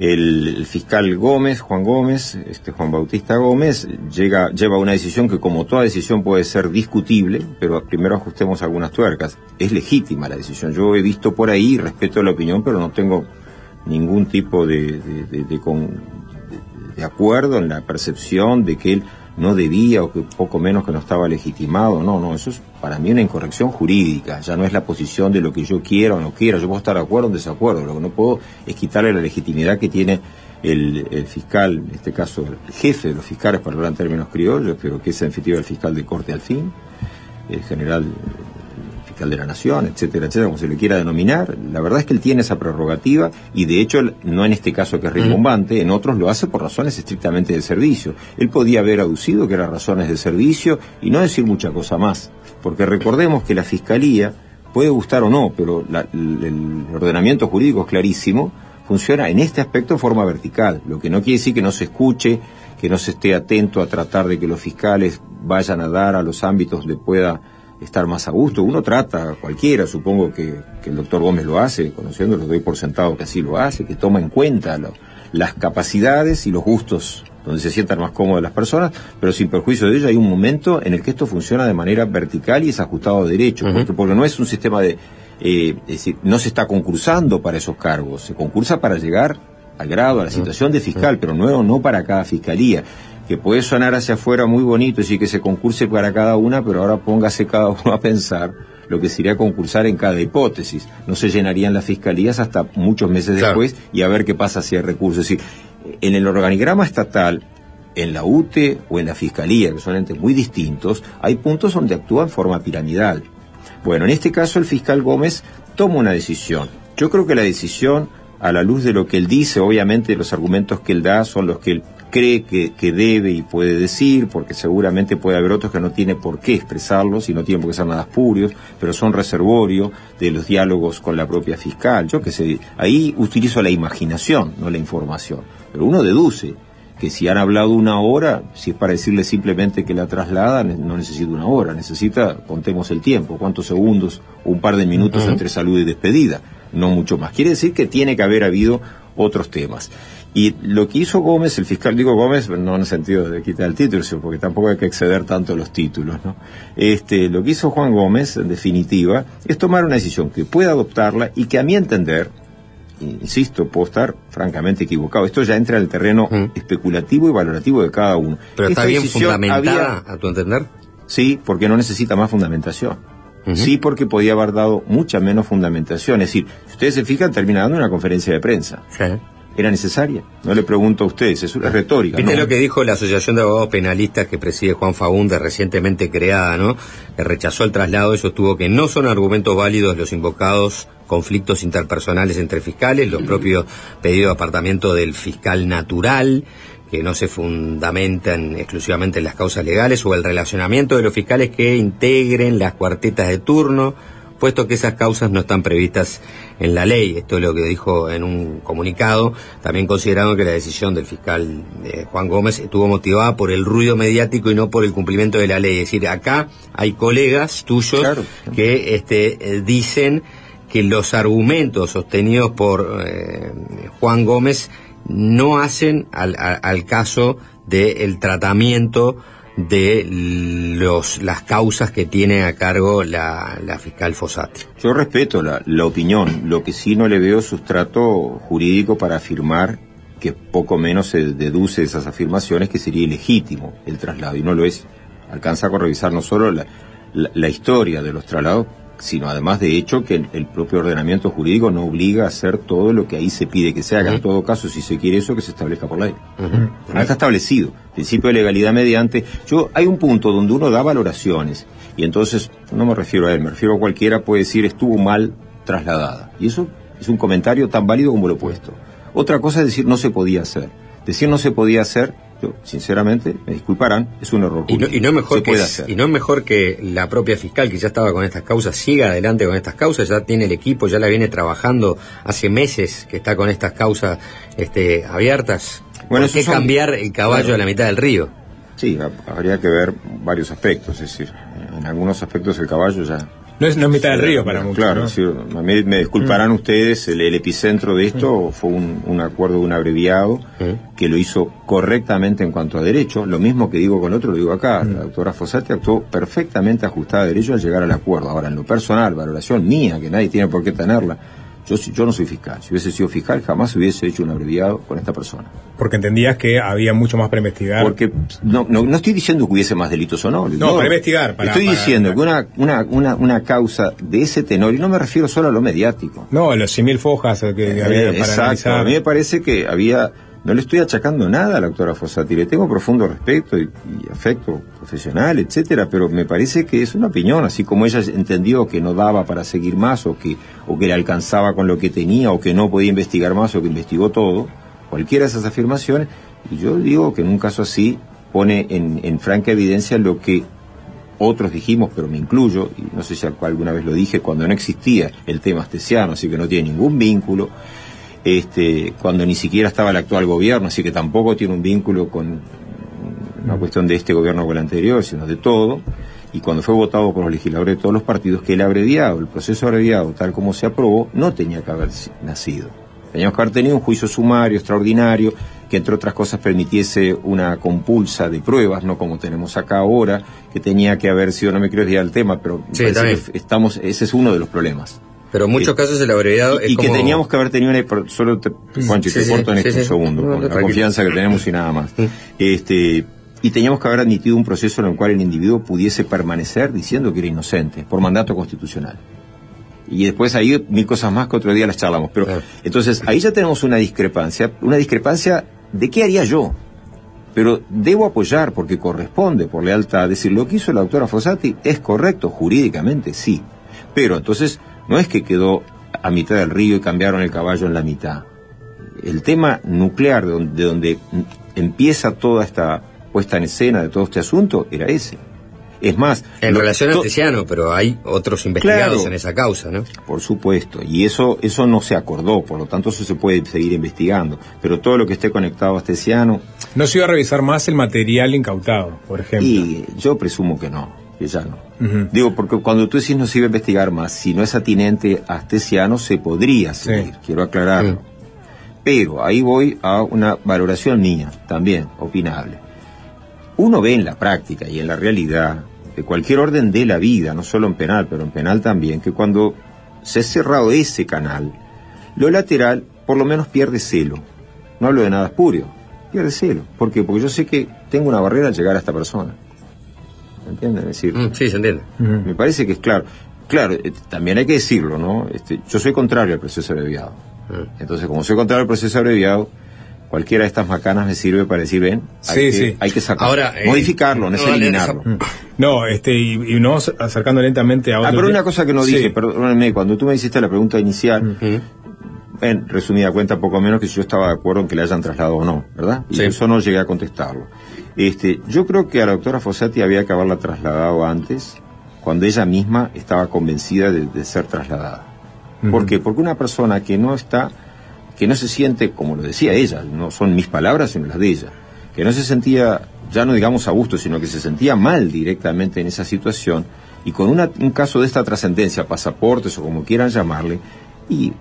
[SPEAKER 17] el, fiscal Gómez, Juan Gómez, este Juan Bautista Gómez, llega, lleva una decisión que como toda decisión puede ser discutible, pero primero ajustemos algunas tuercas. Es legítima la decisión. Yo he visto por ahí, respeto la opinión, pero no tengo ningún tipo de, de acuerdo en la percepción de que él no debía o que poco menos que no estaba legitimado. No, no, eso es para mí una incorrección jurídica. Ya no es la posición de lo que yo quiera o no quiera. Yo puedo estar de acuerdo o en desacuerdo. Lo que no puedo es quitarle la legitimidad que tiene el, fiscal, en este caso el jefe de los fiscales, para hablar en términos criollos, pero que es en definitiva el fiscal de corte al fin, el general fiscal de la nación, etcétera, etcétera, como se le quiera denominar. La verdad es que él tiene esa prerrogativa y de hecho, no en este caso que es rimbombante, en otros lo hace por razones estrictamente de servicio. Él podía haber aducido que eran razones de servicio y no decir mucha cosa más, porque recordemos que la fiscalía puede gustar o no, pero la- el, el ordenamiento jurídico es clarísimo, funciona en este aspecto en forma vertical, lo que no quiere decir que no se escuche, que no se esté atento a tratar de que los fiscales vayan a dar a los ámbitos donde pueda estar más a gusto. Uno trata, cualquiera, supongo que, que el doctor Gómez lo hace, conociéndolo, doy por sentado que así lo hace, que toma en cuenta lo- las capacidades y los gustos donde se sientan más cómodas las personas, pero sin perjuicio de ello hay un momento en el que esto funciona de manera vertical y es ajustado a derecho, porque, porque no es un sistema de... eh, es decir, no se está concursando para esos cargos, se concursa para llegar al grado, a la situación de fiscal, pero no, no para cada fiscalía que puede sonar hacia afuera muy bonito, y que se concurse para cada una, pero ahora póngase cada uno a pensar lo que sería concursar en cada hipótesis. No se llenarían las fiscalías hasta muchos meses después y a ver qué pasa si hay recursos. Es decir, en el organigrama estatal, en la UTE o en la fiscalía, que son entes muy distintos, hay puntos donde actúa en forma piramidal. Bueno, en este caso el fiscal Gómez toma una decisión. Yo creo que la decisión, a la luz de lo que él dice, obviamente los argumentos que él da son los que él cree que, que debe y puede decir, porque seguramente puede haber otros que no tiene por qué expresarlos y no tienen por qué ser nada espurios, pero son reservorio de los diálogos con la propia fiscal. Yo que sé, ahí utilizo la imaginación, no la información. Pero uno deduce que si han hablado una hora, si es para decirle simplemente que la trasladan, no necesita una hora, necesita, contemos el tiempo, cuántos segundos, un par de minutos entre salud y despedida, no mucho más. Quiere decir que tiene que haber habido otros temas. Y lo que hizo Gómez, el fiscal, digo Gómez, no en el sentido de quitar el título, sino porque tampoco hay que exceder tanto los títulos, ¿no? Este, lo que hizo Juan Gómez, en definitiva, es tomar una decisión que pueda adoptarla y que a mi entender, insisto, puedo estar francamente equivocado. Esto ya entra en el terreno especulativo y valorativo de cada uno.
[SPEAKER 10] Pero está
[SPEAKER 17] Esta
[SPEAKER 10] bien
[SPEAKER 17] decisión
[SPEAKER 10] fundamentada,
[SPEAKER 17] había-
[SPEAKER 10] a tu entender.
[SPEAKER 17] Sí, porque no necesita más fundamentación. Sí, porque podía haber dado mucha menos fundamentación. Es decir, si ustedes se fijan, termina dando una conferencia de prensa. ¿Era necesaria? No le pregunto a ustedes, es, es retórica.
[SPEAKER 10] Viste
[SPEAKER 17] ¿no?
[SPEAKER 10] lo que dijo la Asociación de Abogados Penalistas que preside Juan Fagunde, recientemente creada, ¿no? Que rechazó el traslado y sostuvo que no son argumentos válidos los invocados conflictos interpersonales entre fiscales, los propios pedidos de apartamiento del fiscal natural, que no se fundamentan exclusivamente en las causas legales, o el relacionamiento de los fiscales que integren las cuartetas de turno, puesto que esas causas no están previstas en la ley. Esto es lo que dijo en un comunicado, también considerando que la decisión del fiscal eh, Juan Gómez estuvo motivada por el ruido mediático y no por el cumplimiento de la ley. Es decir, acá hay colegas tuyos que este, eh, dicen que los argumentos sostenidos por eh, Juan Gómez no hacen al caso del tratamiento de los, las causas que tiene a cargo la, la fiscal Fossati.
[SPEAKER 17] Yo respeto la, la opinión, lo que sí no le veo sustrato jurídico para afirmar que poco menos se deduce de esas afirmaciones que sería ilegítimo el traslado, y no lo es. Alcanza con revisar no solo la- la historia de los traslados, sino además de hecho que el, el propio ordenamiento jurídico no obliga a hacer todo lo que ahí se pide que se haga. En todo caso, si se quiere eso, que se establezca por ley. No está establecido. Principio de legalidad mediante. Yo, hay un punto donde uno da valoraciones, y entonces, no me refiero a él, me refiero a cualquiera, puede decir estuvo mal trasladada. Y eso es un comentario tan válido como lo opuesto. Otra cosa es decir no se podía hacer. Decir no se podía hacer Sinceramente, me disculparán, es un error
[SPEAKER 10] Y no, y no es mejor que, y no es mejor que la propia fiscal que ya estaba con estas causas siga adelante con estas causas, ya tiene el equipo, ya la viene trabajando hace meses que está con estas causas este, abiertas.
[SPEAKER 17] Bueno,
[SPEAKER 10] ¿Por qué
[SPEAKER 17] son-
[SPEAKER 10] cambiar el caballo a la mitad del río?
[SPEAKER 17] Sí, ha- habría que ver varios aspectos, es decir, en algunos aspectos el caballo ya...
[SPEAKER 8] No es, no es mitad del río para muchos.
[SPEAKER 17] Claro, mí me disculparán ustedes, el, el epicentro de esto fue un, un acuerdo de un abreviado que lo hizo correctamente en cuanto a derecho, lo mismo que digo con otro, lo digo acá, la doctora Fossati actuó perfectamente ajustada a derecho al llegar al acuerdo. Ahora, en lo personal, valoración mía, que nadie tiene por qué tenerla, yo, yo no soy fiscal, si hubiese sido fiscal jamás hubiese hecho un abreviado con esta persona.
[SPEAKER 8] Porque entendías que había mucho más para investigar.
[SPEAKER 17] Porque no, no, no estoy diciendo que hubiese más delitos o no.
[SPEAKER 8] No, para investigar, para-
[SPEAKER 17] estoy
[SPEAKER 8] para-
[SPEAKER 17] diciendo que una, una, una, una causa de ese tenor, y no me refiero solo a lo mediático.
[SPEAKER 8] No, los 100.000 fojas que
[SPEAKER 17] Eh,
[SPEAKER 8] había para
[SPEAKER 17] exacto,
[SPEAKER 8] analizar.
[SPEAKER 17] a mí me parece que había... No le estoy achacando nada a la doctora Fossati, le tengo profundo respeto y, afecto profesional, etcétera, pero me parece que es una opinión, así como ella entendió que no daba para seguir más o que, o que le alcanzaba con lo que tenía o que no podía investigar más o que investigó todo, cualquiera de esas afirmaciones, y yo digo que en un caso así pone en, en franca evidencia lo que otros dijimos, pero me incluyo, y no sé si alguna vez lo dije, cuando no existía el tema astesiano, así que no tiene ningún vínculo, este, cuando ni siquiera estaba el actual gobierno, así que tampoco tiene un vínculo con una cuestión de este gobierno con el anterior, sino de todo, y cuando fue votado por los legisladores de todos los partidos, que el abreviado, el proceso abreviado, tal como se aprobó, no tenía que haber nacido. Teníamos que haber tenido un juicio sumario, extraordinario, que entre otras cosas permitiese una compulsa de pruebas, no como tenemos acá ahora, que tenía que haber sido, no me quiero desviar del tema, pero
[SPEAKER 10] Sí,
[SPEAKER 17] estamos, ese es uno de los problemas.
[SPEAKER 10] Pero en muchos casos el abreviado
[SPEAKER 17] y,
[SPEAKER 10] es
[SPEAKER 17] y que teníamos que haber tenido una solo te, Juancho,
[SPEAKER 10] Sí,
[SPEAKER 17] te
[SPEAKER 10] sí,
[SPEAKER 17] corto en
[SPEAKER 10] sí,
[SPEAKER 17] este segundo con la
[SPEAKER 10] tranquilo.
[SPEAKER 17] confianza que tenemos y nada más. Este y teníamos que haber admitido un proceso en el cual el individuo pudiese permanecer diciendo que era inocente por mandato constitucional. Y después ahí mil cosas más que otro día las charlamos. Pero entonces ahí ya tenemos una discrepancia una discrepancia de qué haría yo. Pero debo apoyar porque corresponde por lealtad decir lo que hizo la doctora Fossati es correcto jurídicamente sí. Pero entonces no es que quedó a mitad del río y cambiaron el caballo en la mitad el tema nuclear de donde, de donde empieza toda esta puesta en escena de todo este asunto era ese es más
[SPEAKER 10] En
[SPEAKER 17] lo-
[SPEAKER 10] relación a Astesiano, pero hay otros investigados
[SPEAKER 17] Claro.
[SPEAKER 10] en esa causa, ¿no?
[SPEAKER 17] por supuesto, y eso, eso no se acordó, por lo tanto eso se puede seguir investigando. Pero todo lo que esté conectado a Astesiano,
[SPEAKER 8] No se iba a revisar más el material incautado, por ejemplo.
[SPEAKER 17] y yo presumo que no, que ya no. Digo, porque cuando tú decís no a investigar más, si no es atinente a Astesiano, se podría seguir, quiero aclararlo. Pero ahí voy a una valoración mía, también, opinable. Uno ve en la práctica y en la realidad de cualquier orden de la vida, no solo en penal, pero en penal también, que cuando se ha cerrado ese canal, lo lateral por lo menos pierde celo. No hablo de nada espurio, pierde celo. ¿Por qué? Porque yo sé que tengo una barrera al llegar a esta persona. ¿Me entienden? Es decir,
[SPEAKER 10] Mm, sí, se entiende.
[SPEAKER 17] me parece que es claro. Claro, eh, también hay que decirlo, ¿no? Este, yo soy contrario al proceso abreviado.
[SPEAKER 10] Mm.
[SPEAKER 17] Entonces, como soy contrario al proceso abreviado, cualquiera de estas macanas me sirve para decir, ven, hay,
[SPEAKER 8] Sí,
[SPEAKER 17] que,
[SPEAKER 8] sí.
[SPEAKER 17] hay que sacarlo.
[SPEAKER 8] Ahora, eh,
[SPEAKER 17] modificarlo, no es eliminarlo.
[SPEAKER 8] No, este, y, y nos acercando lentamente a otro
[SPEAKER 17] Ah, pero una cosa que no
[SPEAKER 8] Sí.
[SPEAKER 17] dije, perdónenme, cuando tú me hiciste la pregunta inicial, en resumida cuenta, poco menos que si yo estaba de acuerdo en que le hayan trasladado o no, ¿verdad? Y
[SPEAKER 10] Sí.
[SPEAKER 17] eso no llegué a contestarlo. Este, yo creo que a la doctora Fossati había que haberla trasladado antes, cuando ella misma estaba convencida de, de ser trasladada. ¿Por qué? Porque una persona que no está, que no se siente, como lo decía ella, no son mis palabras, sino las de ella, que no se sentía, ya no digamos a gusto, sino que se sentía mal directamente en esa situación, y con una- un caso de esta trascendencia, pasaportes o como quieran llamarle, y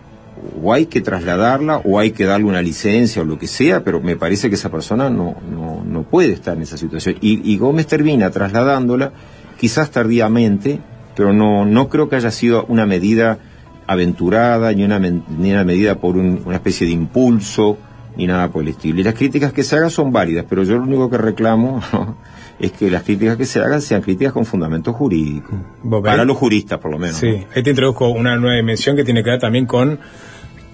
[SPEAKER 17] o hay que trasladarla o hay que darle una licencia o lo que sea, pero me parece que esa persona no, no, no puede estar en esa situación. Y, y Gómez termina trasladándola, quizás tardíamente, pero no, no creo que haya sido una medida aventurada, ni una, ni una medida por un- una especie de impulso, ni nada por el estilo. Y las críticas que se hagan son válidas, pero yo lo único que reclamo es que las críticas que se hagan sean críticas con fundamento jurídico. Para los juristas, por lo menos.
[SPEAKER 8] Sí, ahí te introduzco una nueva dimensión que tiene que ver también con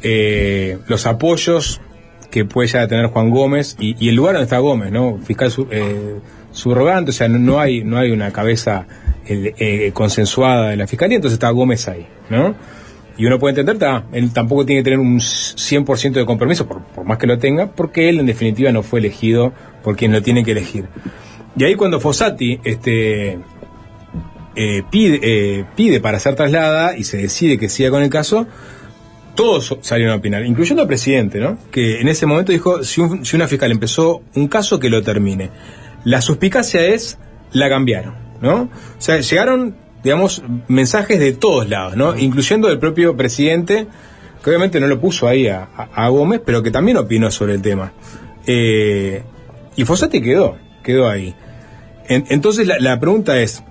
[SPEAKER 8] eh, los apoyos que puede llegar a tener Juan Gómez y, el lugar donde está Gómez, ¿no? Fiscal su- eh, subrogante, o sea, no, hay no hay una cabeza eh, consensuada de la fiscalía, entonces está Gómez ahí, ¿no? Y uno puede entender, ta, él tampoco tiene que tener un 100% de compromiso, por, más que lo tenga, porque él en definitiva no fue elegido por quien lo tiene que elegir. Y ahí cuando Fossati este, pide, eh, pide para ser trasladada y se decide que siga con el caso, todos salieron a opinar, incluyendo el presidente, ¿no? Que en ese momento dijo, si, un- si una fiscal empezó un caso, que lo termine. La suspicacia es, la cambiaron, ¿no? O sea, llegaron, digamos, mensajes de todos lados, ¿no? Incluyendo del propio presidente, que obviamente no lo puso ahí a, a- a Gómez, pero que también opinó sobre el tema. Eh, y Fossati quedó, quedó ahí. En- entonces la, la pregunta es,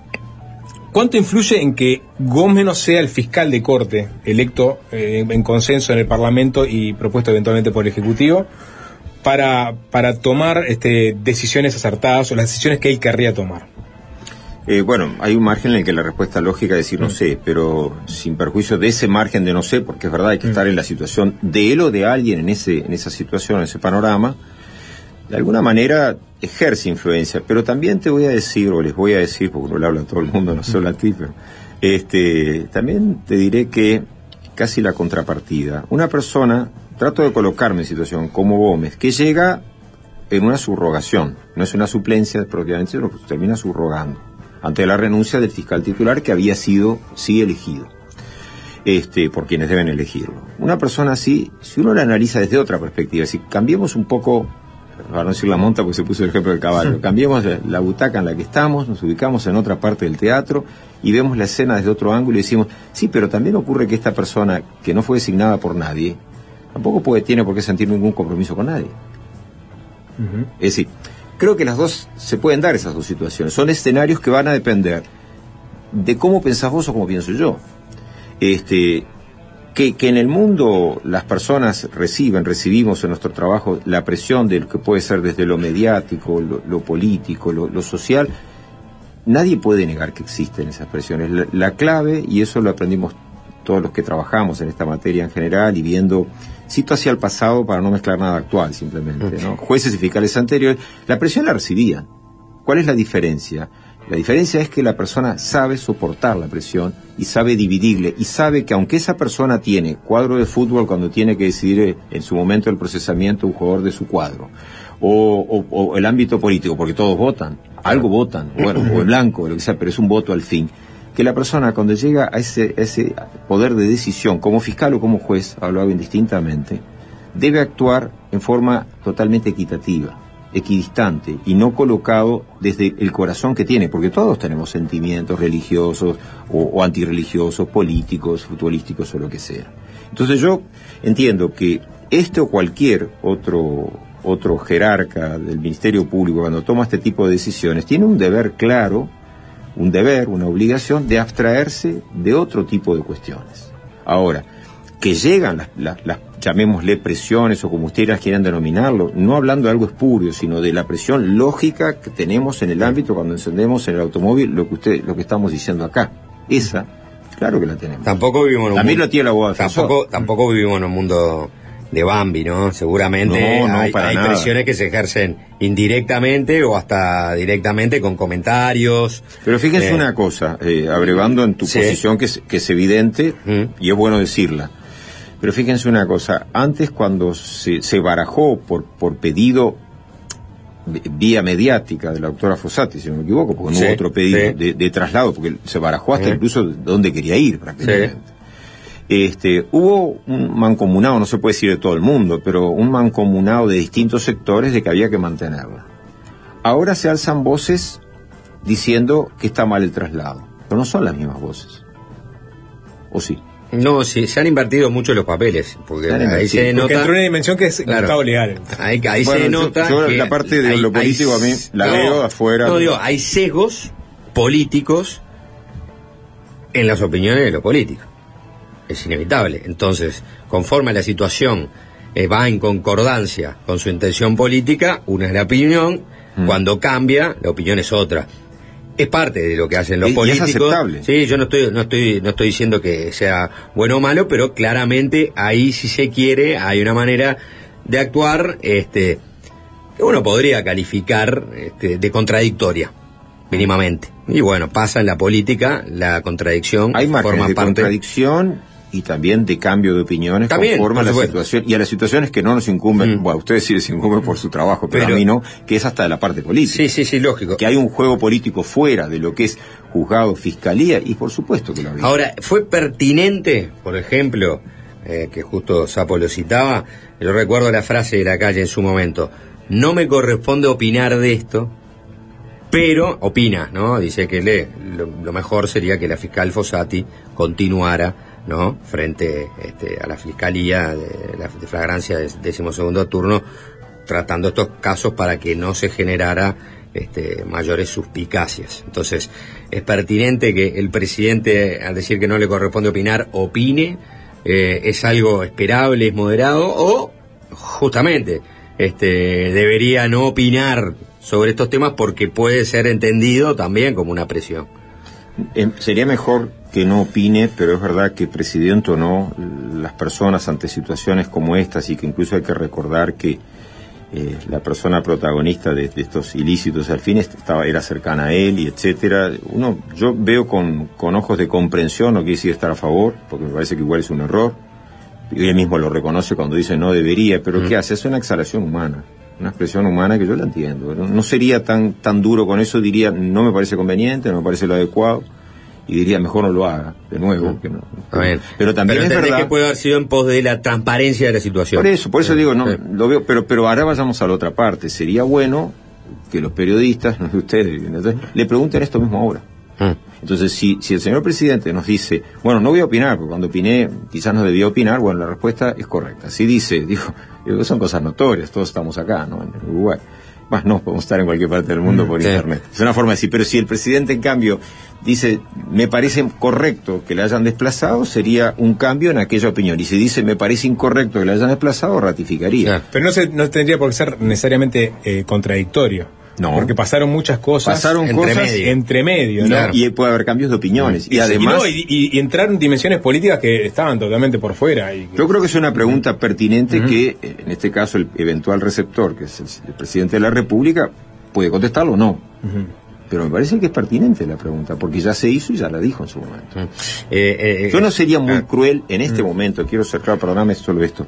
[SPEAKER 8] ¿Cuánto influye en que Gómez no sea el fiscal de corte electo eh, en consenso en el Parlamento y propuesto eventualmente por el Ejecutivo para, para tomar este, decisiones acertadas o las decisiones que él querría tomar?
[SPEAKER 17] Eh, bueno, hay un margen en el que la respuesta lógica es decir no sé, pero sin perjuicio de ese margen de no sé, porque es verdad, hay que estar en la situación de él o de alguien en, ese, en esa situación, en ese panorama, de alguna manera ejerce influencia, pero también te voy a decir, o les voy a decir, porque no le hablo a todo el mundo, no solo a ti, pero este, también te diré que casi la contrapartida. Una persona, trato de colocarme en situación como Gómez, que llega en una subrogación, no es una suplencia propiamente, sino que termina subrogando, ante la renuncia del fiscal titular que había sido, sí, elegido, este, por quienes deben elegirlo. Una persona así, si uno la analiza desde otra perspectiva, si cambiemos un poco, para no decir la monta porque se puso el ejemplo del caballo, cambiemos la, la butaca en la que estamos, nos ubicamos en otra parte del teatro y vemos la escena desde otro ángulo y decimos, sí, pero también ocurre que esta persona que no fue designada por nadie, tampoco puede, tiene por qué sentir ningún compromiso con nadie. Es decir, creo que las dos se pueden dar esas dos situaciones. Son escenarios que van a depender de cómo pensás vos o cómo pienso yo. Este, que, que en el mundo las personas reciben, recibimos en nuestro trabajo la presión de lo que puede ser desde lo mediático, lo, lo político, lo, lo social, nadie puede negar que existen esas presiones. La, la clave, y eso lo aprendimos todos los que trabajamos en esta materia en general y viendo, cito hacia el pasado para no mezclar nada actual simplemente, ¿no? Jueces y fiscales anteriores, la presión la recibían. ¿Cuál es la diferencia? La diferencia es que la persona sabe soportar la presión y sabe dividirle y sabe que aunque esa persona tiene cuadro de fútbol cuando tiene que decidir eh, en su momento el procesamiento un jugador de su cuadro o, o- o el ámbito político, porque todos votan, algo votan, bueno, o en blanco, lo que sea, pero es un voto al fin. Que la persona cuando llega a ese, ese poder de decisión, como fiscal o como juez, hablaba indistintamente, debe actuar en forma totalmente equitativa, equidistante y no colocado desde el corazón que tiene, porque todos tenemos sentimientos religiosos o, o antirreligiosos, políticos, futbolísticos o lo que sea. Entonces yo entiendo que este o cualquier otro otro jerarca del Ministerio Público cuando toma este tipo de decisiones tiene un deber claro, un deber, una obligación de abstraerse de otro tipo de cuestiones. Ahora, que llegan las, las- las, llamémosle presiones o como ustedes quieran denominarlo, no hablando de algo espurio, sino de la presión lógica que tenemos en el ámbito cuando encendemos en el automóvil lo que usted, lo que estamos diciendo acá. Esa, claro que la tenemos.
[SPEAKER 10] Tampoco vivimos en un
[SPEAKER 17] También
[SPEAKER 10] mundo-
[SPEAKER 17] lo tiene la abogado defensor.
[SPEAKER 10] Tampoco, tampoco vivimos en un mundo de Bambi, ¿no? Seguramente
[SPEAKER 17] No, no,
[SPEAKER 10] hay, hay presiones que se ejercen indirectamente o hasta directamente con comentarios.
[SPEAKER 17] Pero fíjense
[SPEAKER 10] Eh,
[SPEAKER 17] una cosa, eh, abrevando en tu
[SPEAKER 10] Sí.
[SPEAKER 17] posición que es, que es evidente y es bueno decirla. Pero fíjense una cosa, antes cuando se, se barajó por, por pedido vía mediática de la doctora Fossati, si no me equivoco, porque no
[SPEAKER 10] Sí,
[SPEAKER 17] hubo otro pedido
[SPEAKER 10] sí.
[SPEAKER 17] de, de traslado, porque se barajó hasta
[SPEAKER 10] Sí.
[SPEAKER 17] incluso de dónde quería ir prácticamente. Este, hubo un mancomunado, no se puede decir de todo el mundo, pero un mancomunado de distintos sectores de que había que mantenerla. Ahora se alzan voces diciendo que está mal el traslado, pero no son las mismas voces. ¿O sí?
[SPEAKER 10] No, sí, se han invertido mucho los papeles, porque ahí
[SPEAKER 17] invertido.
[SPEAKER 10] se
[SPEAKER 17] Porque
[SPEAKER 10] nota...
[SPEAKER 17] entró
[SPEAKER 8] una dimensión que es
[SPEAKER 10] Claro.
[SPEAKER 8] Legal.
[SPEAKER 10] Ahí, ahí
[SPEAKER 17] Bueno,
[SPEAKER 10] se
[SPEAKER 17] yo-
[SPEAKER 10] nota
[SPEAKER 17] yo
[SPEAKER 10] que
[SPEAKER 17] la parte de lo político a mí la veo de afuera.
[SPEAKER 10] No, digo, hay sesgos políticos en las opiniones de los políticos. Es inevitable. Entonces, conforme la situación eh, va en concordancia con su intención política, una es la opinión,
[SPEAKER 17] Mm.
[SPEAKER 10] cuando cambia, la opinión es otra. Es parte de lo que hacen los
[SPEAKER 17] Y- y es
[SPEAKER 10] políticos.
[SPEAKER 17] aceptable.
[SPEAKER 10] Sí, yo no estoy, no estoy, no estoy diciendo que sea bueno o malo, pero claramente ahí si se quiere, hay una manera de actuar, este, que uno podría calificar este, de contradictoria, mínimamente. Y bueno, pasa en la política, la contradicción
[SPEAKER 17] Hay margen
[SPEAKER 10] forma
[SPEAKER 17] de
[SPEAKER 10] parte.
[SPEAKER 17] contradicción y también de cambio de opiniones
[SPEAKER 10] También,
[SPEAKER 17] conforme a la situación y a las situaciones que no nos incumben, bueno, a ustedes sí les incumben por su trabajo, pero,
[SPEAKER 10] Pero-
[SPEAKER 17] a mí no, que es hasta de la parte política.
[SPEAKER 10] Sí, sí, sí, lógico.
[SPEAKER 17] Que hay un juego político fuera de lo que es juzgado, fiscalía, y por supuesto que lo había.
[SPEAKER 10] Ahora, ¿fue pertinente, por ejemplo, eh, que justo Sapo lo citaba? Yo recuerdo la frase de la calle en su momento. No me corresponde opinar de esto, pero opina, ¿no? Dice que le, lo, lo mejor sería que la fiscal Fossati continuara, ¿no? Frente este, a la fiscalía de, de flagrancia del decimosegundo turno, tratando estos casos para que no se generara este, mayores suspicacias. Entonces, es pertinente que el presidente, al decir que no le corresponde opinar, opine, eh, es algo esperable, es moderado, o justamente este, debería no opinar sobre estos temas porque puede ser entendido también como una presión.
[SPEAKER 17] Em, sería mejor que no opine, pero es verdad que presidente o no, las personas ante situaciones como estas y que incluso hay que recordar que eh, la persona protagonista de, de estos ilícitos al fin est- estaba, era cercana a él y etcétera. Uno, yo veo con, con ojos de comprensión, no quiere decir estar a favor, porque me parece que igual es un error. Y él mismo lo reconoce cuando dice no debería, pero
[SPEAKER 10] Mm.
[SPEAKER 17] ¿qué hace? Es una exhalación humana, una expresión humana que yo la entiendo. No, no sería tan, tan duro con eso, diría no me parece conveniente, no me parece lo adecuado, y diría mejor no lo haga, de nuevo. Que no.
[SPEAKER 10] Está bien.
[SPEAKER 17] Pero también es
[SPEAKER 10] entendés
[SPEAKER 17] verdad.
[SPEAKER 10] que puede haber sido en pos de la transparencia de la situación.
[SPEAKER 17] Por eso, por eso
[SPEAKER 10] Sí,
[SPEAKER 17] digo, no,
[SPEAKER 10] sí.
[SPEAKER 17] lo veo, pero, pero ahora vayamos a la otra parte. Sería bueno que los periodistas, no sé ustedes, le pregunten esto mismo ahora.
[SPEAKER 10] Mm.
[SPEAKER 17] Entonces, si, si el señor presidente nos dice, bueno, no voy a opinar, porque cuando opiné quizás no debía opinar, bueno, la respuesta es correcta. Si dice, digo, son cosas notorias, todos estamos acá, ¿no? En Uruguay. Más no, podemos estar en cualquier parte del mundo por
[SPEAKER 10] Sí.
[SPEAKER 17] internet. Es una forma de decir, pero si el presidente, en cambio, dice, me parece correcto que le hayan desplazado, sería un cambio en aquella opinión. Y si dice, me parece incorrecto que le hayan desplazado, ratificaría.
[SPEAKER 8] Pero no, se, no tendría por qué ser necesariamente eh, contradictorio.
[SPEAKER 17] No.
[SPEAKER 8] Porque pasaron muchas cosas.
[SPEAKER 17] Pasaron
[SPEAKER 8] entre
[SPEAKER 17] cosas
[SPEAKER 8] medio. entre medio,
[SPEAKER 17] No,
[SPEAKER 8] ¿no?
[SPEAKER 17] Y puede haber cambios de opiniones. Y,
[SPEAKER 8] Y,
[SPEAKER 17] además,
[SPEAKER 8] no, y, y- y entraron dimensiones políticas que estaban totalmente por fuera. Y que-
[SPEAKER 17] yo creo que es una pregunta pertinente que, eh, en este caso, el eventual receptor, que es el, el presidente de la República, puede contestarlo o no. Pero me parece que es pertinente la pregunta, porque ya se hizo y ya la dijo en su momento.
[SPEAKER 10] Eh, eh,
[SPEAKER 17] Yo no sería muy
[SPEAKER 10] ah.
[SPEAKER 17] cruel en este
[SPEAKER 8] Mm.
[SPEAKER 17] momento, quiero ser claro, perdóname solo esto.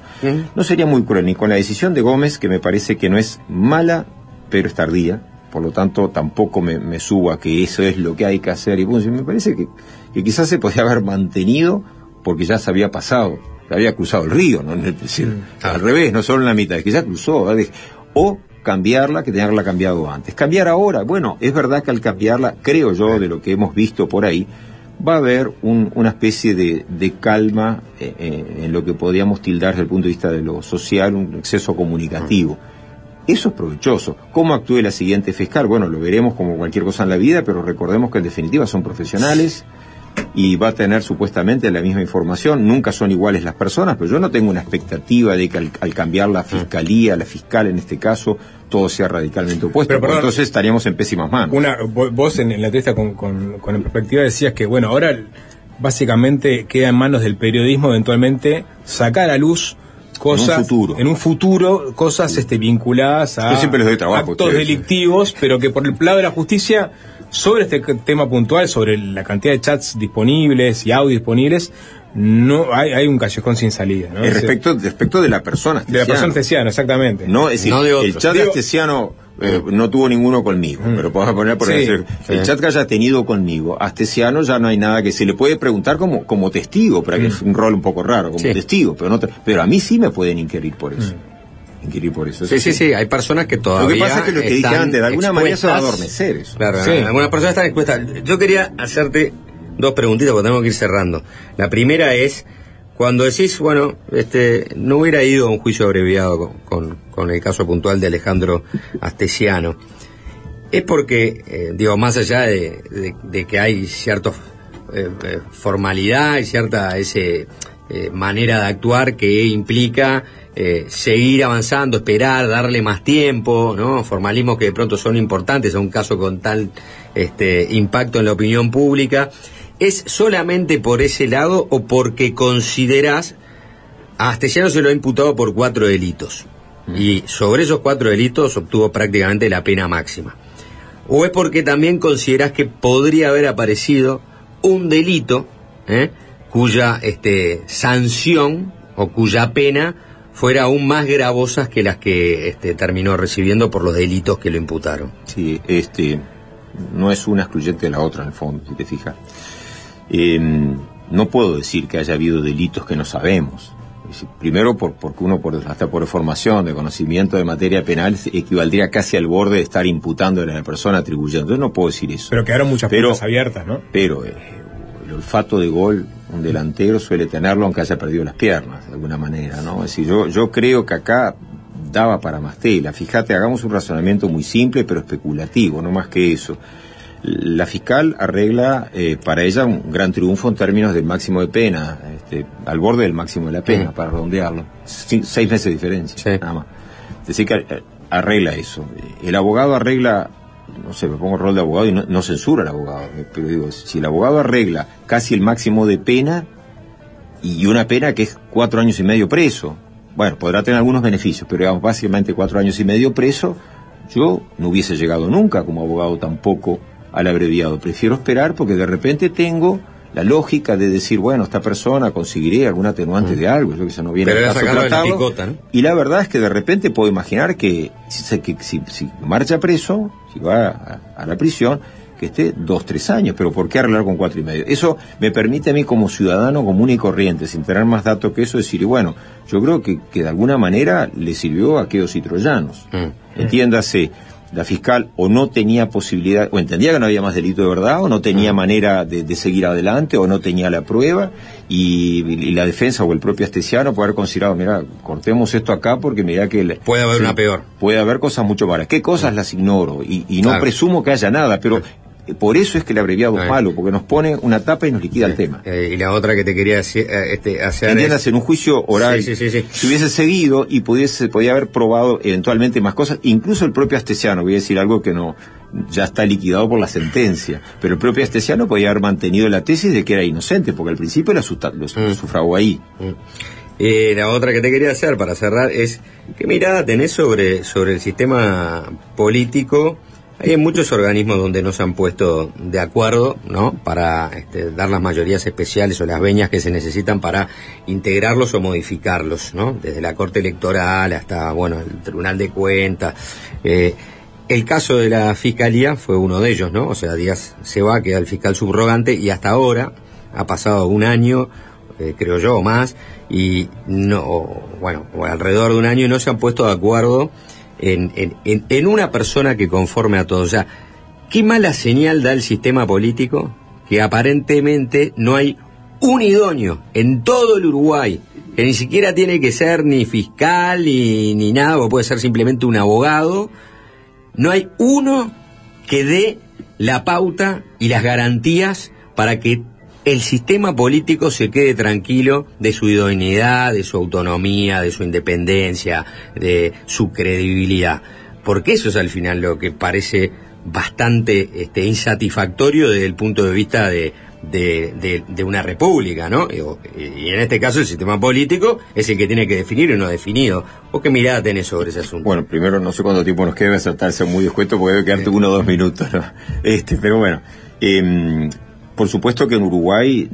[SPEAKER 17] No sería muy cruel ni con la decisión de Gómez, que me parece que no es mala, pero es tardía. Por lo tanto, tampoco me, me subo a que eso es lo que hay que hacer. Y punto. me parece que, que quizás se podía haber mantenido porque ya se había pasado, se había cruzado el río, ¿no? Es decir, al revés, no solo en la mitad, es que ya cruzó. ¿verdad? O cambiarla, que haberla cambiado antes. Cambiar ahora, bueno, es verdad que al cambiarla, creo yo, de lo que hemos visto por ahí, va a haber un- una especie de, de calma eh, eh, en lo que podríamos tildar desde el punto de vista de lo social, un exceso comunicativo. Eso es provechoso. ¿Cómo actúe la siguiente fiscal? Bueno, lo veremos como cualquier cosa en la vida, pero recordemos que en definitiva son profesionales y va a tener supuestamente la misma información. Nunca son iguales las personas, pero yo no tengo una expectativa de que al, al cambiar la fiscalía, la fiscal en este caso, todo sea radicalmente opuesto.
[SPEAKER 8] Pero,
[SPEAKER 17] porque
[SPEAKER 8] perdón.
[SPEAKER 17] entonces estaríamos en pésimas manos.
[SPEAKER 8] Una, vo- vos en, en la entrevista con, con, con En perspectiva decías que, bueno, ahora básicamente queda en manos del periodismo eventualmente sacar a luz cosas
[SPEAKER 17] En un futuro.
[SPEAKER 8] en un futuro, cosas este, vinculadas a
[SPEAKER 17] Yo siempre les doy trabajo
[SPEAKER 8] actos
[SPEAKER 17] ustedes.
[SPEAKER 8] delictivos, pero que por el lado de la justicia sobre este tema puntual, sobre la cantidad de chats disponibles y audios disponibles, no hay, hay un callejón sin salida. ¿no?
[SPEAKER 17] Respecto, respecto de la persona.
[SPEAKER 8] de la persona testiana, exactamente.
[SPEAKER 17] No, es decir,
[SPEAKER 8] No de otro.
[SPEAKER 17] el chat
[SPEAKER 8] Digo-
[SPEAKER 17] astesiano eh, no tuvo ninguno conmigo, pero podemos poner por
[SPEAKER 8] Sí,
[SPEAKER 17] ejemplo, el
[SPEAKER 8] sí.
[SPEAKER 17] chat que haya tenido conmigo, astesiano ya no hay nada que se le puede preguntar como, como testigo, pero que es un rol un poco raro, como
[SPEAKER 10] Sí.
[SPEAKER 17] testigo, pero no pero a mí sí me pueden inquirir por eso. Inquirir por eso.
[SPEAKER 10] Sí, sí, sí, hay personas que todavía.
[SPEAKER 17] Lo que pasa es que lo que dije antes, de alguna manera se va a adormecer eso.
[SPEAKER 10] Claro,
[SPEAKER 17] Sí.
[SPEAKER 10] algunas personas están expuestas. Yo quería hacerte dos preguntitas porque tenemos que ir cerrando. La primera es, cuando decís, bueno, este, no hubiera ido a un juicio abreviado con, con- con el caso puntual de Alejandro Astesiano, es porque, eh, digo, más allá de, de- que hay cierta eh, eh, formalidad y cierta ese, eh, manera de actuar que implica eh, seguir avanzando, esperar, darle más tiempo, ¿no? Formalismos que de pronto son importantes a un caso con tal este, impacto en la opinión pública. ¿Es solamente por ese lado o porque considerás a se lo ha imputado por cuatro delitos y sobre esos cuatro delitos obtuvo prácticamente la pena máxima? ¿O es porque también considerás que podría haber aparecido un delito ¿eh? cuya este, sanción o cuya pena fuera aún más gravosas que las que este, terminó recibiendo por los delitos que lo imputaron.
[SPEAKER 17] Sí, este, no es una excluyente de la otra en el fondo, si te fijas. Eh, no puedo decir que haya habido delitos que no sabemos. Decir, Primero, por, porque uno, por, hasta por formación, de conocimiento de materia penal, equivaldría casi al borde de estar imputando a la persona atribuyendo. Entonces no puedo decir eso.
[SPEAKER 8] Pero quedaron muchas
[SPEAKER 17] Pero-
[SPEAKER 8] puertas abiertas, ¿no?
[SPEAKER 17] Pero eh, el olfato de gol, un delantero suele tenerlo aunque haya perdido las piernas, de alguna manera, ¿no? Es decir, yo, yo creo que acá daba para más tela. Fíjate, hagamos un razonamiento muy simple pero especulativo, no más que eso. La fiscal arregla eh, para ella un gran triunfo en términos del máximo de pena, este, al borde del máximo de la pena, para redondearlo. Seis meses de diferencia, nada más. Es decir, que eh, arregla eso. El abogado arregla, no sé, me pongo el rol de abogado y no, no censura al abogado, eh, pero digo, si el abogado arregla casi el máximo de pena y una pena que es cuatro años y medio preso, bueno, podrá tener algunos beneficios, pero digamos, básicamente cuatro años y medio preso, yo no hubiese llegado nunca como abogado tampoco al abreviado. Prefiero esperar porque de repente tengo la lógica de decir, bueno, esta persona conseguiré algún atenuante de algo, yo que se no viene
[SPEAKER 10] Pero
[SPEAKER 17] caso
[SPEAKER 10] la picota, ¿no?
[SPEAKER 17] Y la verdad es que de repente puedo imaginar que si, se- que si- si marcha preso, si va a, a la prisión, que esté dos, tres años, pero ¿por qué arreglar con cuatro y medio? Eso me permite a mí como ciudadano común y corriente, sin tener más datos que eso, decir, bueno, yo creo que, que de alguna manera le sirvió a aquellos y troyanos. Entiéndase, la fiscal o no tenía posibilidad, o entendía que no había más delito de verdad, o no tenía manera de, de seguir adelante, o no tenía la prueba, y, y la defensa o el propio Astesiano puede haber considerado, mira, cortemos esto acá porque mira que... le-
[SPEAKER 10] Puede haber
[SPEAKER 17] sí,
[SPEAKER 10] una peor.
[SPEAKER 17] Puede haber cosas mucho malas. ¿Qué cosas las ignoro? Y, y no
[SPEAKER 10] Claro.
[SPEAKER 17] presumo que haya nada, pero por eso es que el abreviado es malo, porque nos pone una tapa y nos liquida el tema.
[SPEAKER 10] Eh, y la otra que te quería decir, eh, este, hacer es-
[SPEAKER 17] Entiendas, en un juicio oral,
[SPEAKER 10] Sí, sí,
[SPEAKER 17] si hubiese seguido y pudiese, podía haber probado eventualmente más cosas, incluso el propio Astesiano, voy a decir algo que no, ya está liquidado por la sentencia, pero el propio Astesiano podía haber mantenido la tesis de que era inocente, porque al principio susta- lo
[SPEAKER 10] Mm.
[SPEAKER 17] sufragó ahí.
[SPEAKER 10] Eh, la otra que te quería hacer para cerrar es qué mirada tenés sobre, sobre el sistema político. Hay muchos organismos donde no se han puesto de acuerdo, ¿no? Para este, dar las mayorías especiales o las veñas que se necesitan para integrarlos o modificarlos, ¿no? Desde la Corte Electoral hasta, bueno, el Tribunal de Cuentas. Eh, el caso de la Fiscalía fue uno de ellos, ¿no? O sea, Díaz se va, queda el fiscal subrogante y hasta ahora ha pasado un año, eh, creo yo, o más, y no, bueno, alrededor de un año y no se han puesto de acuerdo en, en, en, una persona que conforme a todo. O sea, ¿qué mala señal da el sistema político que aparentemente no hay un idóneo en todo el Uruguay, que ni siquiera tiene que ser ni fiscal ni, ni nada, o puede ser simplemente un abogado, no hay uno que dé la pauta y las garantías para que el sistema político se quede tranquilo de su idoneidad, de su autonomía, de su independencia, de su credibilidad. Porque eso es al final lo que parece bastante este, insatisfactorio desde el punto de vista de, de, de- de una república, ¿no? Y, en este caso el sistema político es el que tiene que definir y no definido. ¿O qué mirada tenés sobre ese asunto?
[SPEAKER 17] Bueno, primero no sé cuánto tiempo nos queda, voy a muy descuento porque debe quedarte uno o dos minutos, ¿no? Este, pero bueno, em, por supuesto que en Uruguay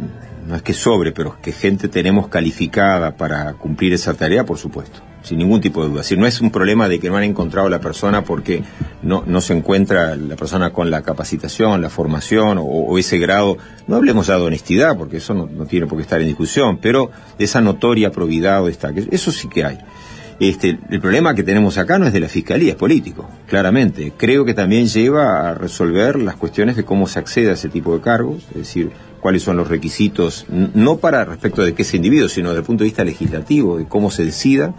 [SPEAKER 17] no es que sobre, pero que gente tenemos calificada para cumplir esa tarea, por supuesto, sin ningún tipo de duda. Si no es un problema de que no han encontrado la persona porque no, no se encuentra la persona con la capacitación, la formación o, o ese grado, no hablemos ya de honestidad, porque eso no, no tiene por qué estar en discusión, pero de esa notoria probidad o esta, que eso sí que hay. Este, el problema que tenemos acá no es de la fiscalía, es político, claramente. Creo que también lleva a resolver las cuestiones de cómo se accede a ese tipo de cargos, es decir, cuáles son los requisitos, no para respecto de qué ese individuo, sino desde el punto de vista legislativo, de cómo se decida.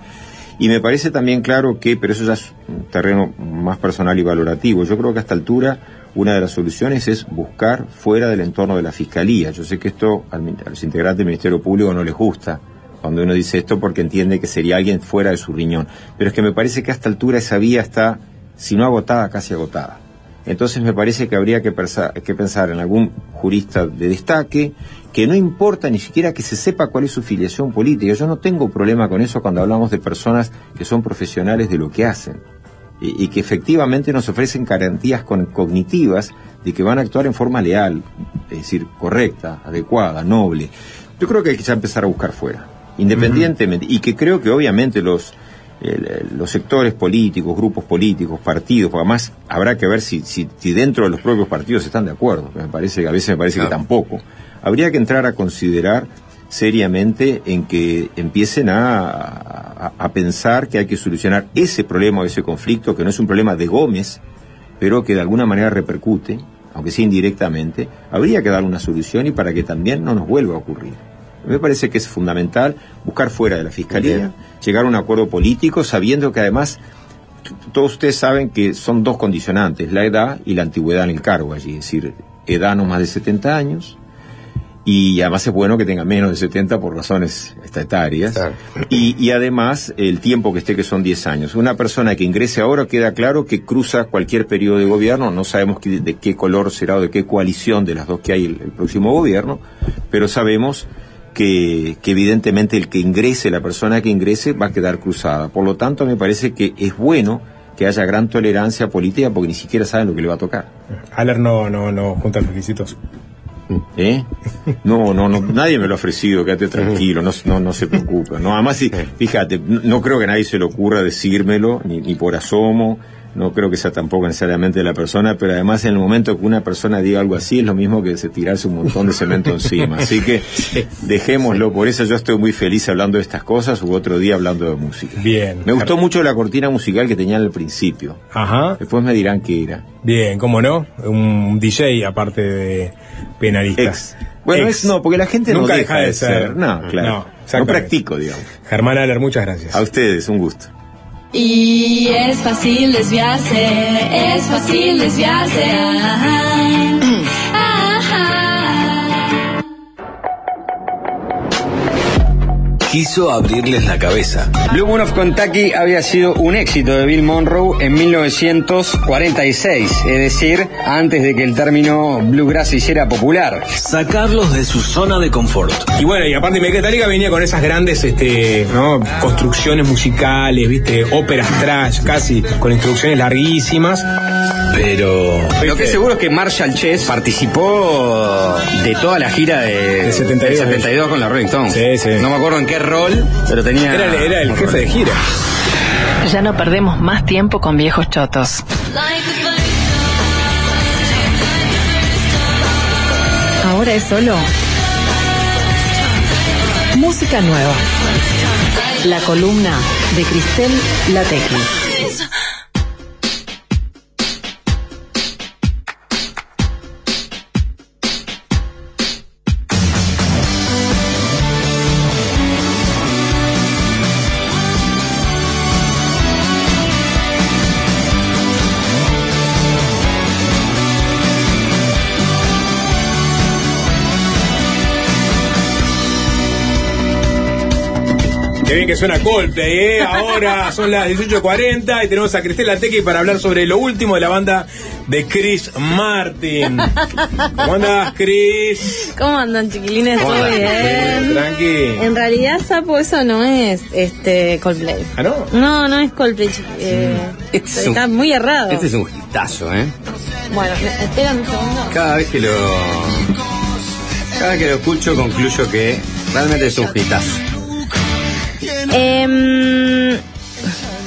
[SPEAKER 17] Y me parece también claro que, pero eso ya es un terreno más personal y valorativo, yo creo que a esta altura una de las soluciones es buscar fuera del entorno de la fiscalía. Yo sé que esto a los integrantes del Ministerio Público no les gusta, cuando uno dice esto porque entiende que sería alguien fuera de su riñón. Pero es que me parece que a esta altura esa vía está, si no agotada, casi agotada. Entonces me parece que habría que, pensar en algún jurista de destaque, que no importa ni siquiera que se sepa cuál es su filiación política. Yo no tengo problema con eso cuando hablamos de personas que son profesionales de lo que hacen y, que efectivamente nos ofrecen garantías cognitivas de que van a actuar en forma leal, es decir, correcta, adecuada, noble. Yo creo que hay que ya empezar a buscar fuera, independientemente, y que creo que obviamente los, los sectores políticos, grupos políticos, partidos, porque además habrá que ver si, si, si dentro de los propios partidos están de acuerdo, me parece que a veces me parece que tampoco. Habría que entrar a considerar seriamente en que empiecen a, a- a pensar que hay que solucionar ese problema o ese conflicto, que no es un problema de Gómez, pero que de alguna manera repercute, aunque sea indirectamente, habría que dar una solución y para que también no nos vuelva a ocurrir. Me parece que es fundamental buscar fuera de la Fiscalía, llegar a un acuerdo político, sabiendo que además todos ustedes saben que son dos condicionantes, la edad y la antigüedad en el cargo allí, es decir, edad no más de 70 años, y además es bueno que tenga menos de 70 por razones estatarias. Y, y además el tiempo que esté, que son 10 años. Una persona que ingrese ahora queda claro que cruza cualquier periodo de gobierno, no sabemos de qué color será o de qué coalición de las dos que hay el, el próximo gobierno, pero sabemos que, que evidentemente el que ingrese, la persona que ingrese, va a quedar cruzada. Por lo tanto, me parece que es bueno que haya gran tolerancia política porque ni siquiera saben lo que le va a tocar.
[SPEAKER 8] Aler no, no, no junta los requisitos.
[SPEAKER 17] ¿Eh? No, no, no, nadie me lo ha ofrecido, quédate tranquilo, no, no, no se preocupe. No, además, fíjate, no, no creo que a nadie se le ocurra decírmelo, ni, ni por asomo, no creo que sea tampoco necesariamente la persona, pero además en el momento que una persona diga algo así es lo mismo que se tirarse un montón de cemento encima. Así que dejémoslo, por eso yo estoy muy feliz hablando de estas cosas u otro día hablando de música.
[SPEAKER 8] Bien.
[SPEAKER 17] Me gustó mucho la cortina musical que tenían al principio.
[SPEAKER 8] Ajá.
[SPEAKER 17] Después me dirán qué era.
[SPEAKER 8] Bien, cómo no, un DJ aparte de penalista.
[SPEAKER 17] Ex. Bueno,
[SPEAKER 8] Ex.
[SPEAKER 17] es no, porque la gente no
[SPEAKER 8] Nunca
[SPEAKER 17] deja de ser. No, claro. No,
[SPEAKER 8] exactamente.
[SPEAKER 17] practico, digamos.
[SPEAKER 8] Germán Aler, muchas gracias.
[SPEAKER 17] A ustedes, un gusto.
[SPEAKER 3] Y es fácil desviarse, es fácil desviarse.
[SPEAKER 10] Quiso abrirles la cabeza. Blue Moon of Kentucky había sido un éxito de Bill Monroe en 1946, es decir, antes de que el término bluegrass se hiciera popular.
[SPEAKER 13] Sacarlos de su zona de confort.
[SPEAKER 8] Y bueno, y aparte Metallica venía con esas grandes este, ¿no? construcciones musicales, viste, óperas trash casi, con instrucciones larguísimas.
[SPEAKER 10] Pero lo que es seguro es que Marshall Chess participó de toda la gira de,
[SPEAKER 8] De 72.
[SPEAKER 10] del 72 con la Rolling Stones.
[SPEAKER 8] Sí, sí.
[SPEAKER 10] No me acuerdo en qué rol, pero tenía.
[SPEAKER 8] Era, el- era el jefe de gira.
[SPEAKER 2] Ya no perdemos más tiempo con viejos chotos. Ahora es solo música nueva. La columna de Cristel Latequi.
[SPEAKER 8] Qué bien que suena Coldplay, ¿eh? Ahora son las 18.40 y tenemos a Cristela Tequi para hablar sobre lo último de la banda de Chris Martin. ¿Cómo andás, Chris?
[SPEAKER 18] ¿Cómo andan, chiquilines?
[SPEAKER 8] ¿Cómo
[SPEAKER 18] ¿Todo
[SPEAKER 8] andás?
[SPEAKER 18] bien?
[SPEAKER 8] Tranqui.
[SPEAKER 18] En realidad, Sapo, eso no es este Coldplay.
[SPEAKER 8] ¿Ah, no?
[SPEAKER 18] No, no es Coldplay. chiqui- eh,
[SPEAKER 10] Este es un-
[SPEAKER 18] está muy errado.
[SPEAKER 10] Este es un hitazo, ¿eh?
[SPEAKER 18] Bueno, espérame un segundo.
[SPEAKER 10] Cada vez que lo. Cada vez que lo escucho concluyo que realmente es un hitazo.
[SPEAKER 18] Em,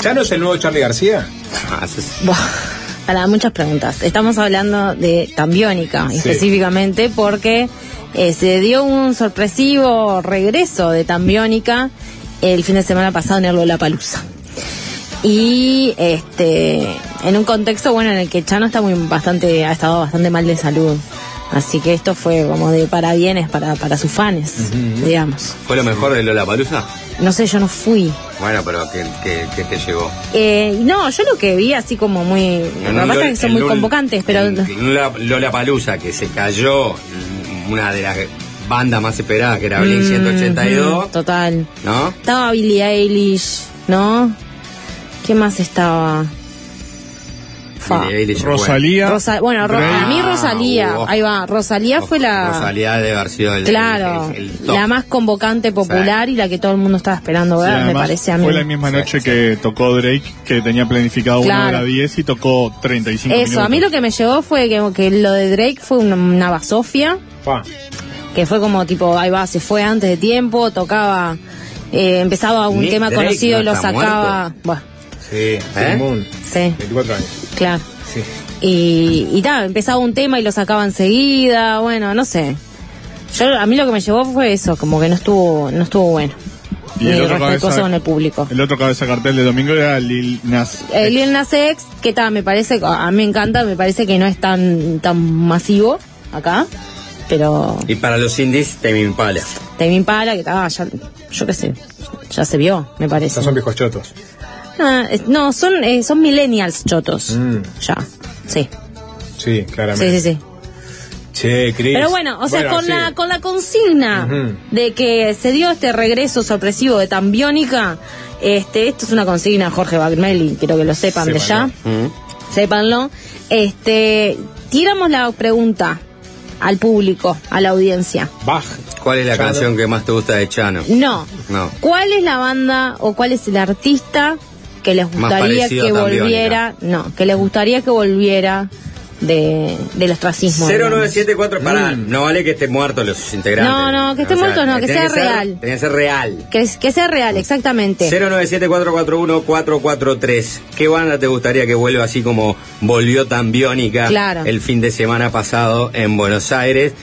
[SPEAKER 8] ¿Ya no es el nuevo Charlie García?
[SPEAKER 18] buah, para muchas preguntas. Estamos hablando de Tambiónica,
[SPEAKER 8] Sí.
[SPEAKER 18] específicamente, porque eh, se dio un sorpresivo regreso de Tambiónica el fin de semana pasado en el Lollapalooza. Y este en un contexto bueno en el que Chano está muy bastante ha estado bastante mal de salud. Así que esto fue como de parabienes para, para sus fans, digamos.
[SPEAKER 10] ¿Fue lo mejor de Lola Palusa?
[SPEAKER 18] No sé, yo no fui.
[SPEAKER 10] Bueno, pero ¿qué, qué, qué te llegó?
[SPEAKER 18] Eh, no, yo lo que vi así como muy... Lo que pasa es que son muy convocantes, pero...
[SPEAKER 10] Lola Palusa, que se cayó una de las bandas más esperadas, que era Blink
[SPEAKER 18] Mm,
[SPEAKER 10] 182,
[SPEAKER 18] mm, Total.
[SPEAKER 10] ¿no?
[SPEAKER 18] Estaba Billie Eilish, ¿no? ¿Qué más estaba?
[SPEAKER 12] Rosalía.
[SPEAKER 18] Rosa- bueno, Ro-
[SPEAKER 10] Drake.
[SPEAKER 18] a mí Rosalía,
[SPEAKER 10] Ah,
[SPEAKER 18] ahí va, Rosalía fue la...
[SPEAKER 10] Rosalía sido el,
[SPEAKER 18] Claro,
[SPEAKER 10] el-
[SPEAKER 18] la más convocante popular y la que todo el mundo estaba esperando
[SPEAKER 12] Sí,
[SPEAKER 18] ver, me parece a mí.
[SPEAKER 12] Fue la misma noche que tocó Drake, que tenía planificado
[SPEAKER 18] Claro.
[SPEAKER 12] una hora 10 y tocó 35
[SPEAKER 18] Eso,
[SPEAKER 12] minutos.
[SPEAKER 18] a mí lo que me llegó fue que, que lo de Drake fue una, una basofia. que fue como tipo, ahí va, se fue antes de tiempo, tocaba, eh, empezaba un
[SPEAKER 10] Nick
[SPEAKER 18] tema
[SPEAKER 10] Drake
[SPEAKER 18] conocido
[SPEAKER 10] no
[SPEAKER 18] y lo sacaba. Bueno,
[SPEAKER 8] Sí,
[SPEAKER 10] ¿Eh?
[SPEAKER 18] Sí,
[SPEAKER 8] 24 años.
[SPEAKER 18] Claro.
[SPEAKER 8] Sí.
[SPEAKER 18] Y, y tal, empezaba un tema y lo sacaba enseguida, bueno, no sé. Yo, a mí lo que me llevó fue eso, como que no estuvo, no estuvo bueno.
[SPEAKER 12] Y el otro cabeza-
[SPEAKER 18] con el público.
[SPEAKER 12] El otro cabeza cartel de domingo era Lil Nas.
[SPEAKER 18] El Lil Nas X, que tal, me parece, a mí me encanta, me parece que no es tan, tan masivo acá, pero
[SPEAKER 10] Y para los indies, Tame Impala.
[SPEAKER 18] Tame Impala, que tal, ya, yo qué sé, ya se vio, me parece.
[SPEAKER 8] Estos son viejos chotos.
[SPEAKER 18] Ah, no, son, eh, son millennials chotos,
[SPEAKER 8] Mm,
[SPEAKER 18] ya, sí,
[SPEAKER 8] sí, claramente.
[SPEAKER 18] sí, sí, sí.
[SPEAKER 8] Che, Chris.
[SPEAKER 18] Pero bueno, o sea,
[SPEAKER 8] Bueno,
[SPEAKER 18] con,
[SPEAKER 8] sí.
[SPEAKER 18] la, con la consigna de que se dio este regreso sorpresivo de Tambiónica, este, esto es una consigna Jorge Bagmelli, quiero que lo sepan de ya,
[SPEAKER 10] Mm.
[SPEAKER 18] sépanlo. Este, tiramos la pregunta al público, a la audiencia.
[SPEAKER 8] Baj.
[SPEAKER 10] ¿Cuál es la
[SPEAKER 8] Chano.
[SPEAKER 10] canción que más te gusta de Chano?
[SPEAKER 18] No,
[SPEAKER 10] No.
[SPEAKER 18] ¿cuál es la banda o cuál es el artista que les gustaría que volviera, no, que les gustaría que volviera de, del ostracismo? digamos?
[SPEAKER 10] 0974, pará,
[SPEAKER 8] Mm.
[SPEAKER 10] no vale que estén muertos los integrantes.
[SPEAKER 18] No, no, que estén
[SPEAKER 10] O sea,
[SPEAKER 18] muertos no, que sea real.
[SPEAKER 10] Tiene que ser real.
[SPEAKER 18] Que, que sea real, exactamente.
[SPEAKER 10] 097-441-443. ¿Qué banda te gustaría que vuelva así como volvió tan biónica
[SPEAKER 18] Claro.
[SPEAKER 10] el fin de semana pasado en Buenos Aires?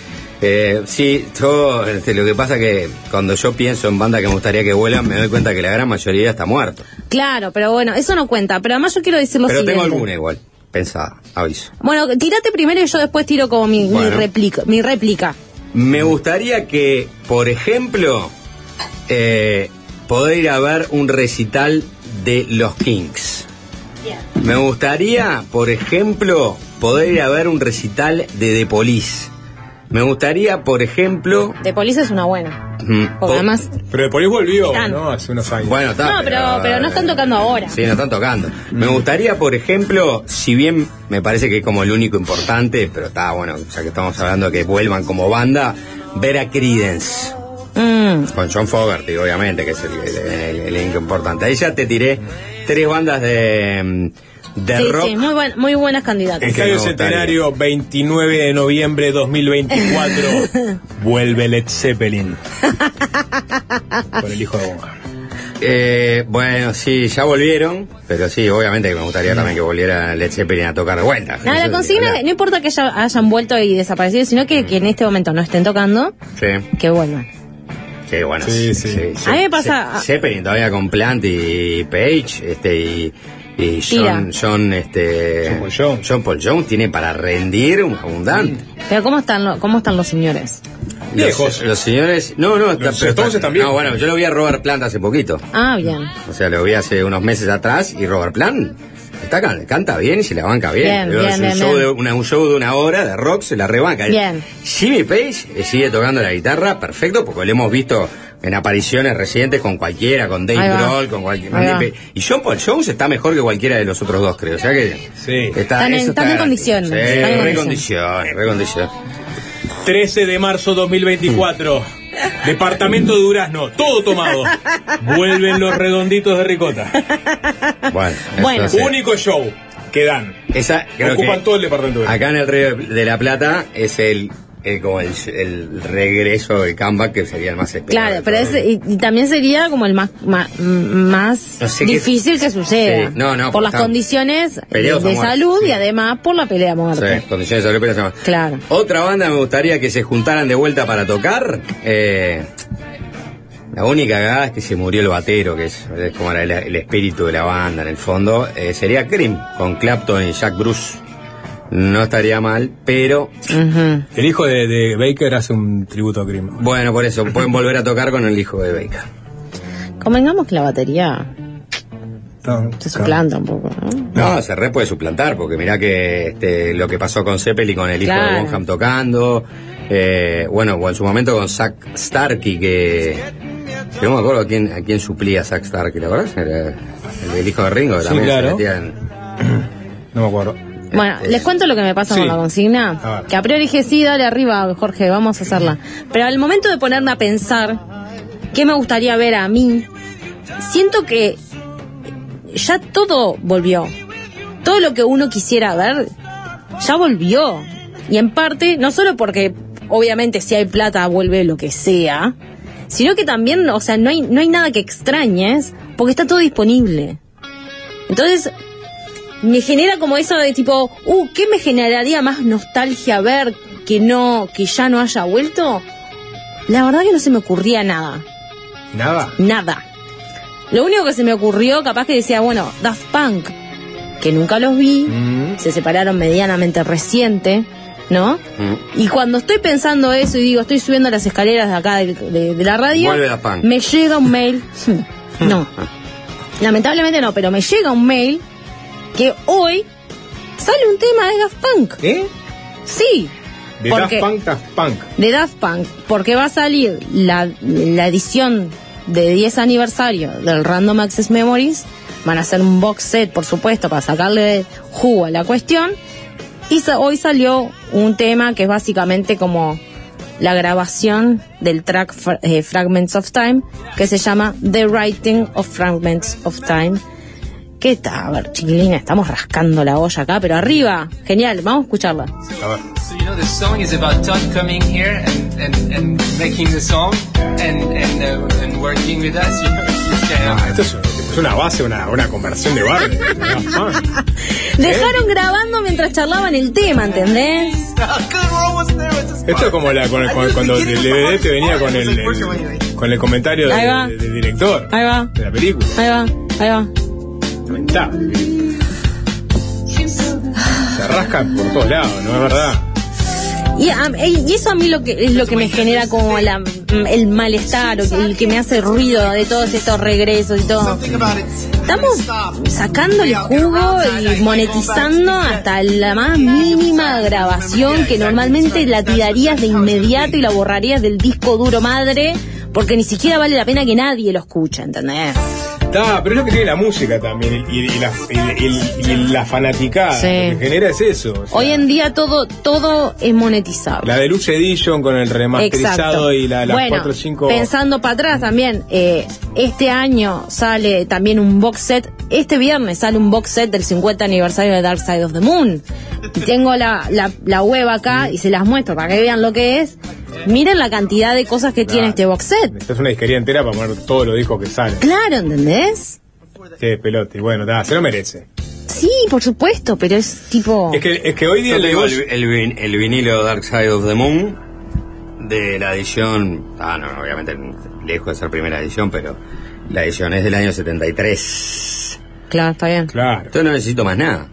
[SPEAKER 10] Eh, sí, yo, este, lo que pasa que cuando yo pienso en bandas que me gustaría que vuelvan, me doy cuenta que la gran mayoría está muerto.
[SPEAKER 18] Claro, pero bueno, eso no cuenta. Pero además yo quiero decir lo
[SPEAKER 10] Pero
[SPEAKER 18] siguiente.
[SPEAKER 10] tengo alguna igual, pensada, aviso.
[SPEAKER 18] Bueno, tirate primero y yo después tiro como mi, mi
[SPEAKER 10] Bueno.
[SPEAKER 18] réplica. Mi réplica.
[SPEAKER 10] Me gustaría que, por ejemplo, eh, poder ir a ver un recital de los Kings. Me gustaría, por ejemplo, poder ir a ver un recital de The Police. Me gustaría, por ejemplo...
[SPEAKER 18] De Police es una buena.
[SPEAKER 10] mm,
[SPEAKER 18] Porque además.
[SPEAKER 8] Pero de Police volvió,
[SPEAKER 18] Están.
[SPEAKER 8] ¿no? Hace unos años.
[SPEAKER 10] Bueno, está.
[SPEAKER 18] No, pero, pero no están tocando ahora.
[SPEAKER 10] Sí, no están tocando. Me gustaría, por ejemplo, si bien me parece que es como el único importante, pero está bueno, ya que estamos hablando de que vuelvan como banda, ver a Creedence.
[SPEAKER 18] Mm,
[SPEAKER 10] Con John Fogerty, obviamente, que es el, el- el- el importante. Ahí ya te tiré tres bandas de, mm, de
[SPEAKER 18] sí,
[SPEAKER 10] rock.
[SPEAKER 18] sí, muy, buen- muy buenas candidatas.
[SPEAKER 8] Estadio. Centenario, 29 de noviembre 2024. vuelve Led Zeppelin. Con el hijo de Bonham.
[SPEAKER 10] Eh, bueno, sí, ya volvieron, pero sí, obviamente que me gustaría también que volviera Led Zeppelin a tocar de vuelta.
[SPEAKER 18] No, la consigna, no importa que haya- hayan vuelto y desaparecido, sino que, que en este momento no estén tocando,
[SPEAKER 10] Sí,
[SPEAKER 18] que vuelvan.
[SPEAKER 10] sí, bueno.
[SPEAKER 8] Sí, sí.
[SPEAKER 18] A mí me pasa-
[SPEAKER 10] Ze- Zeppelin todavía con Plant y Page, este, y, y. John, John, este,
[SPEAKER 8] John Paul Jones.
[SPEAKER 10] John Paul Jones tiene para rendir un abundante.
[SPEAKER 18] Pero ¿cómo están, lo- cómo están los señores?
[SPEAKER 8] Viejos.
[SPEAKER 10] Los, los señores, no, no, está-
[SPEAKER 8] Los
[SPEAKER 10] pero
[SPEAKER 8] están viejos.
[SPEAKER 10] No, bueno, yo lo vi a Robert Plant hace poquito.
[SPEAKER 18] Ah, bien.
[SPEAKER 10] O sea, lo vi hace unos meses atrás y Robert Plant está, can- canta bien y se la banca bien.
[SPEAKER 18] Bien, bien,
[SPEAKER 10] es un,
[SPEAKER 18] bien,
[SPEAKER 10] show
[SPEAKER 18] bien.
[SPEAKER 10] De, una- un show de una hora de rock, se la rebanca.
[SPEAKER 18] Bien.
[SPEAKER 10] Jimmy Page eh, sigue tocando la guitarra, perfecto, porque lo hemos visto en apariciones recientes con cualquiera, con Dave. Grohl, con cualquier...
[SPEAKER 18] Ahí va.
[SPEAKER 10] Y John Paul Jones está mejor que cualquiera de los otros dos, creo. O sea que...
[SPEAKER 8] Sí.
[SPEAKER 10] Está,
[SPEAKER 18] Están en- están en condiciones,
[SPEAKER 10] Sí,
[SPEAKER 18] están en
[SPEAKER 10] recondiciones, recondiciones.
[SPEAKER 8] 13 de marzo 2024. Departamento de Durazno, todo tomado. Vuelven los redonditos de ricota.
[SPEAKER 10] Bueno,
[SPEAKER 18] Bueno.
[SPEAKER 10] sí.
[SPEAKER 8] Único show que dan.
[SPEAKER 10] Esa, creo
[SPEAKER 8] Ocupan
[SPEAKER 10] que
[SPEAKER 8] todo el departamento de Durazno.
[SPEAKER 10] acá en el Río de la Plata es el, el- como el, el regreso, el comeback que sería el más esperado.
[SPEAKER 18] Claro, pero es, y, y también sería como el más, ma- más
[SPEAKER 10] No sé qué-
[SPEAKER 18] difícil que suceda.
[SPEAKER 10] Sí, no, no,
[SPEAKER 18] por las condiciones de,
[SPEAKER 10] muerte.
[SPEAKER 18] salud y además por la pelea a muerte.
[SPEAKER 10] Sí, condiciones de salud, pero se llama.
[SPEAKER 18] Claro.
[SPEAKER 10] Otra banda me gustaría que se juntaran de vuelta para tocar. eh, la única cagada es que se murió el batero, que es, es como el, el espíritu de la banda en el fondo. eh, sería Cream, con Clapton y Jack Bruce. No estaría mal, pero.
[SPEAKER 8] El hijo de, de Baker hace un tributo a Cream.
[SPEAKER 10] bueno, por eso pueden volver a tocar con el hijo de Baker.
[SPEAKER 18] Convengamos que la batería se suplanta un poco, ¿no?
[SPEAKER 10] No, se re puede suplantar, porque mirá que este, lo que pasó con Zeppelin, con el hijo
[SPEAKER 18] Claro.
[SPEAKER 10] de Bonham tocando, eh, bueno, o en su momento con Zack Starkey, que, que no me acuerdo a quién, a quién suplía Zack Starkey, ¿la verdad? Era el hijo de Ringo, que
[SPEAKER 8] Sí,
[SPEAKER 10] también
[SPEAKER 8] claro.
[SPEAKER 10] se metía en-
[SPEAKER 8] No me acuerdo.
[SPEAKER 18] Bueno, les cuento lo que me pasa
[SPEAKER 8] Sí.
[SPEAKER 18] con la consigna. Que a priori dije, sí, dale arriba, Jorge, vamos a hacerla. Pero al momento de ponerme a pensar qué me gustaría ver a mí, siento que ya todo volvió. Todo lo que uno quisiera ver, ya volvió. Y en parte, no solo porque obviamente si hay plata vuelve lo que sea, sino que también, o sea, no hay, no hay nada que extrañes porque está todo disponible. Entonces, me genera como eso de tipo, uh, ¿qué me generaría más nostalgia ver que no, que ya no haya vuelto? La verdad que no se me ocurría nada.
[SPEAKER 8] Nada.
[SPEAKER 18] Nada. Lo único que se me ocurrió, capaz que decía, bueno, Daft Punk, que nunca los vi, se separaron medianamente reciente, ¿no? Y cuando estoy pensando eso y digo, estoy subiendo las escaleras de acá de, de- de la radio, me llega un mail. no. Lamentablemente no, pero me llega un mail que hoy sale un tema de Daft Punk.
[SPEAKER 8] ¿Eh?
[SPEAKER 18] Sí.
[SPEAKER 8] De
[SPEAKER 18] porque-
[SPEAKER 8] Daft Punk, Daft Punk.
[SPEAKER 18] de Daft Punk, porque va a salir la, la edición de 10 aniversario del Random Access Memories. Van a hacer un box set, por supuesto, para sacarle jugo a la cuestión. Y sa- hoy salió un tema que es básicamente como la grabación del track Fra- eh, Fragments of Time, que se llama The Writing of Fragments of Time. ¿Qué está? A ver, chiquilina, estamos rascando la olla acá, pero arriba. Genial, vamos a escucharla.
[SPEAKER 19] So you know the song is about Todd coming here and, and, and making the song and and, uh, and working with us. You know,
[SPEAKER 8] Ah, esto es, es una base, una, una conversión de Punk.
[SPEAKER 18] Dejaron grabando mientras charlaban el tema, ¿entendés?
[SPEAKER 8] Esto es como la, con con- cuando el DVD te venía con el, el- con el comentario de- del director
[SPEAKER 18] Ahí va,
[SPEAKER 8] de la película.
[SPEAKER 18] ahí va, ahí va.
[SPEAKER 8] Se rasca por todos lados, ¿no es verdad?
[SPEAKER 18] Y, eso a mí lo que es lo que me genera como la- el malestar, o el que me hace ruido de todos estos regresos y todo. Estamos sacándole jugo y monetizando hasta la más mínima grabación que normalmente la tirarías de inmediato y la borrarías del disco duro madre porque ni siquiera vale la pena que nadie lo escuche, ¿entendés?
[SPEAKER 8] Está, pero es lo que tiene la música también y, y la, y- la fanaticada.
[SPEAKER 18] Sí.
[SPEAKER 8] Lo que genera es eso. o sea,
[SPEAKER 18] Hoy en día todo todo es monetizable.
[SPEAKER 8] la Deluxe Edition con el remasterizado
[SPEAKER 18] Exacto.
[SPEAKER 8] y la, las
[SPEAKER 18] bueno,
[SPEAKER 8] 4 o 5.
[SPEAKER 18] pensando para atrás también, eh, este año sale también un box set, este viernes sale un box set del 50 aniversario de Dark Side of the Moon. Y tengo la, la, la web acá y se las muestro para que vean lo que es. Miren la cantidad de cosas que tiene este box set.
[SPEAKER 8] Es una disquería entera para poner todos los discos que salen.
[SPEAKER 18] Claro, ¿entendés?
[SPEAKER 8] Qué pelote. Bueno, da, se lo merece.
[SPEAKER 18] Sí, por supuesto, pero es tipo...
[SPEAKER 8] Es que, es que hoy día
[SPEAKER 10] Yo
[SPEAKER 8] el
[SPEAKER 10] tengo el,
[SPEAKER 8] negocio-
[SPEAKER 10] el vin- el vinilo Dark Side of the Moon de la edición. Ah, no, obviamente lejos de ser primera edición, pero la edición es del año 73.
[SPEAKER 18] Claro, está bien.
[SPEAKER 8] Claro.
[SPEAKER 10] Entonces no necesito más nada.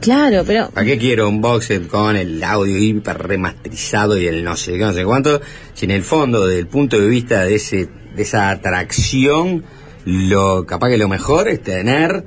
[SPEAKER 18] Claro, pero...
[SPEAKER 10] ¿Para qué quiero un box con el audio hiper remasterizado y el no sé qué, no sé cuánto? Si en el fondo, desde el punto de vista de ese de esa atracción, lo capaz que lo mejor es tener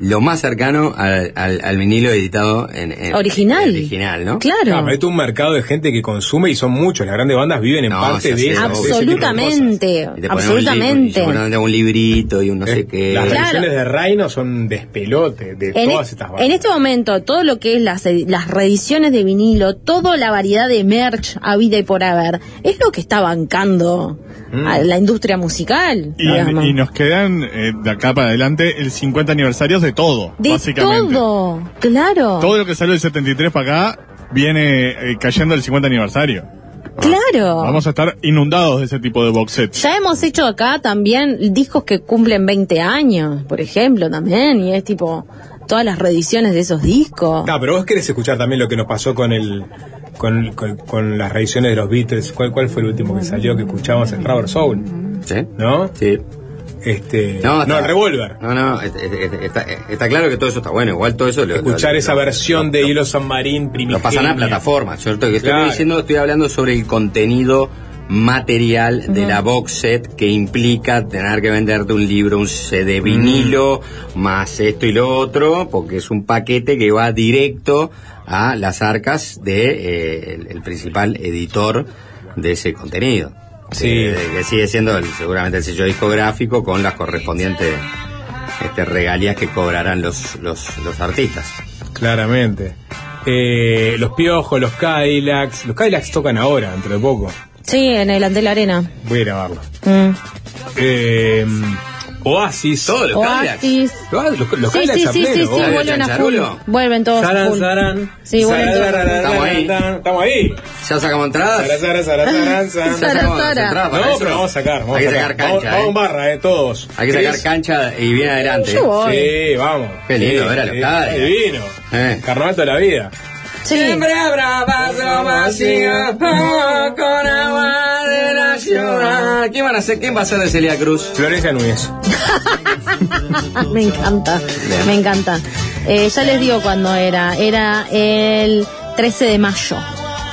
[SPEAKER 10] lo más cercano al, al- al vinilo editado en, en-
[SPEAKER 18] Original.
[SPEAKER 10] original, ¿no?
[SPEAKER 18] Claro.
[SPEAKER 8] Ah, pero esto es un mercado de gente que consume y son muchos. Las grandes bandas viven en
[SPEAKER 10] No,
[SPEAKER 8] parte de eso.
[SPEAKER 10] obvio.
[SPEAKER 8] de ese tipo de cosas.
[SPEAKER 18] Absolutamente,
[SPEAKER 10] un libro, y
[SPEAKER 18] absolutamente.
[SPEAKER 10] un librito y un no sé qué.
[SPEAKER 8] Las
[SPEAKER 18] Claro.
[SPEAKER 8] reediciones de Reino son despelote de
[SPEAKER 18] En,
[SPEAKER 8] todas
[SPEAKER 18] e-
[SPEAKER 8] estas bandas.
[SPEAKER 18] en este momento, todo lo que es las, edi- las reediciones de vinilo, toda la variedad de merch a vida y por haber, es lo que está bancando a la industria musical.
[SPEAKER 12] Y, nos quedan eh, de acá para adelante el 50 aniversarios de todo,
[SPEAKER 18] de
[SPEAKER 12] básicamente.
[SPEAKER 18] todo, claro.
[SPEAKER 12] Todo lo que salió del 73 para acá viene eh, cayendo el 50 aniversario.
[SPEAKER 18] Claro.
[SPEAKER 12] Vamos a estar inundados de ese tipo de box sets.
[SPEAKER 18] Ya hemos hecho acá también discos que cumplen 20 años, por ejemplo, también, y es tipo todas las reediciones de esos discos.
[SPEAKER 8] No, pero vos querés escuchar también lo que nos pasó con el con, con, con las reediciones de los Beatles. ¿Cuál, ¿Cuál fue el último que salió que escuchamos? El Rubber Soul.
[SPEAKER 10] ¿Sí?
[SPEAKER 8] ¿No?
[SPEAKER 10] Sí.
[SPEAKER 8] Este,
[SPEAKER 10] No,
[SPEAKER 8] no, el Revolver.
[SPEAKER 10] No, no, es- es- es- está, está claro que todo eso está bueno. Igual todo eso lo,
[SPEAKER 8] Escuchar
[SPEAKER 10] lo-
[SPEAKER 8] esa
[SPEAKER 10] lo-
[SPEAKER 8] versión de Hilo San Marín primigenia.
[SPEAKER 10] Lo pasan a plataforma, ¿cierto? Que estoy
[SPEAKER 8] Claro.
[SPEAKER 10] diciendo, estoy hablando sobre el contenido material de la box set que implica tener que venderte un libro, un CD vinilo, más esto y lo otro, porque es un paquete que va directo a las arcas de eh, el, el principal editor de ese contenido.
[SPEAKER 8] Sí.
[SPEAKER 10] Eh, que sigue siendo el- seguramente el sello discográfico con las correspondientes este, regalías que cobrarán los, los, los artistas.
[SPEAKER 8] Claramente. Eh, los Piojos, los Cadillacs. Los Cadillacs tocan ahora, dentro de poco.
[SPEAKER 18] Sí, en el Antel Arena.
[SPEAKER 8] Voy a grabarlo.
[SPEAKER 18] Mm.
[SPEAKER 8] Eh, Oasis.
[SPEAKER 10] Todos los
[SPEAKER 18] Oasis.
[SPEAKER 8] Los, los, los
[SPEAKER 18] Sí,
[SPEAKER 8] Cadillacs
[SPEAKER 18] sí,
[SPEAKER 8] a
[SPEAKER 18] sí, sí, sí, vuelven a full. Vuelven todos
[SPEAKER 8] Saran,
[SPEAKER 18] full.
[SPEAKER 8] saran.
[SPEAKER 18] Sí, vuelven todos.
[SPEAKER 10] Estamos ahí.
[SPEAKER 8] Estamos ahí.
[SPEAKER 10] ¿Ya sacamos entradas?
[SPEAKER 8] Sara, sara, sara, saran, saran.
[SPEAKER 18] Sara,
[SPEAKER 10] sacamos
[SPEAKER 18] Sara.
[SPEAKER 10] entradas para
[SPEAKER 8] No, pero vamos a sacar. Vamos
[SPEAKER 10] Hay
[SPEAKER 8] a
[SPEAKER 10] que sacar
[SPEAKER 8] Vamos,
[SPEAKER 10] cancha,
[SPEAKER 8] vamos
[SPEAKER 10] ¿eh?
[SPEAKER 8] en barra, eh, todos.
[SPEAKER 10] Hay que sacar cancha y bien adelante.
[SPEAKER 8] Sí, vamos.
[SPEAKER 10] Qué lindo ver a los Cadillacs.
[SPEAKER 8] Divino.
[SPEAKER 10] Eh.
[SPEAKER 8] Carnaval toda la vida.
[SPEAKER 10] Siempre habrá paso vacío con agua de la ciudad. ¿Quién, van a ser, ¿Quién va a ser de Celia Cruz?
[SPEAKER 8] Florencia Núñez.
[SPEAKER 18] me encanta, me encanta. Eh, ya les digo cuándo era. Era el 13 de mayo.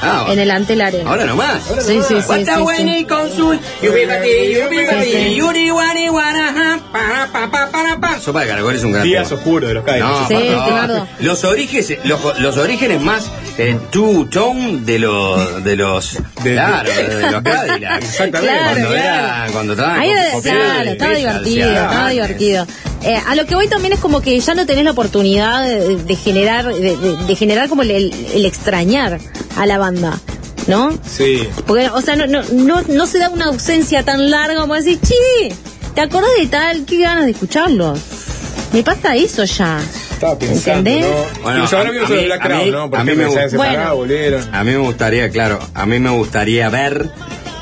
[SPEAKER 10] Ah,
[SPEAKER 18] en el Arena.
[SPEAKER 10] Ahora nomás.
[SPEAKER 18] Sí, sí, sí. Sí, sí.
[SPEAKER 10] winning consul. Yubibati, yubibati,
[SPEAKER 18] Sí, sí.
[SPEAKER 10] yuri, wani, wanaja, para, pa, pa, para, pa. Sopa de caracol es un gran
[SPEAKER 8] Días
[SPEAKER 10] tema.
[SPEAKER 8] oscuros de los.
[SPEAKER 10] No,
[SPEAKER 18] Sí,
[SPEAKER 10] no. Los orígenes, los, los orígenes más eh, two tone de los de los
[SPEAKER 8] De-
[SPEAKER 10] claro, de, de los Cadillacs.
[SPEAKER 8] Exactamente.
[SPEAKER 18] Claro,
[SPEAKER 10] cuando
[SPEAKER 18] claro.
[SPEAKER 10] era cuando estaban
[SPEAKER 18] Ahí
[SPEAKER 10] con-
[SPEAKER 18] era-
[SPEAKER 10] con
[SPEAKER 18] claro, estaba divertido, estaba divertido. Eh, a lo que voy también es como que ya no tenés la oportunidad de, de generar, de, de- de generar como el, el- el extrañar a la banda, ¿no?
[SPEAKER 8] Sí.
[SPEAKER 18] Porque, o sea, no, no, no, no se da una ausencia tan larga como decir, che, ¿te acordás de tal? Qué ganas de escucharlo. Me pasa eso ya.
[SPEAKER 8] Estaba pensando,
[SPEAKER 18] ¿Entendés?
[SPEAKER 8] ¿no?
[SPEAKER 10] Bueno. A mí me gustaría, claro, a mí me gustaría ver,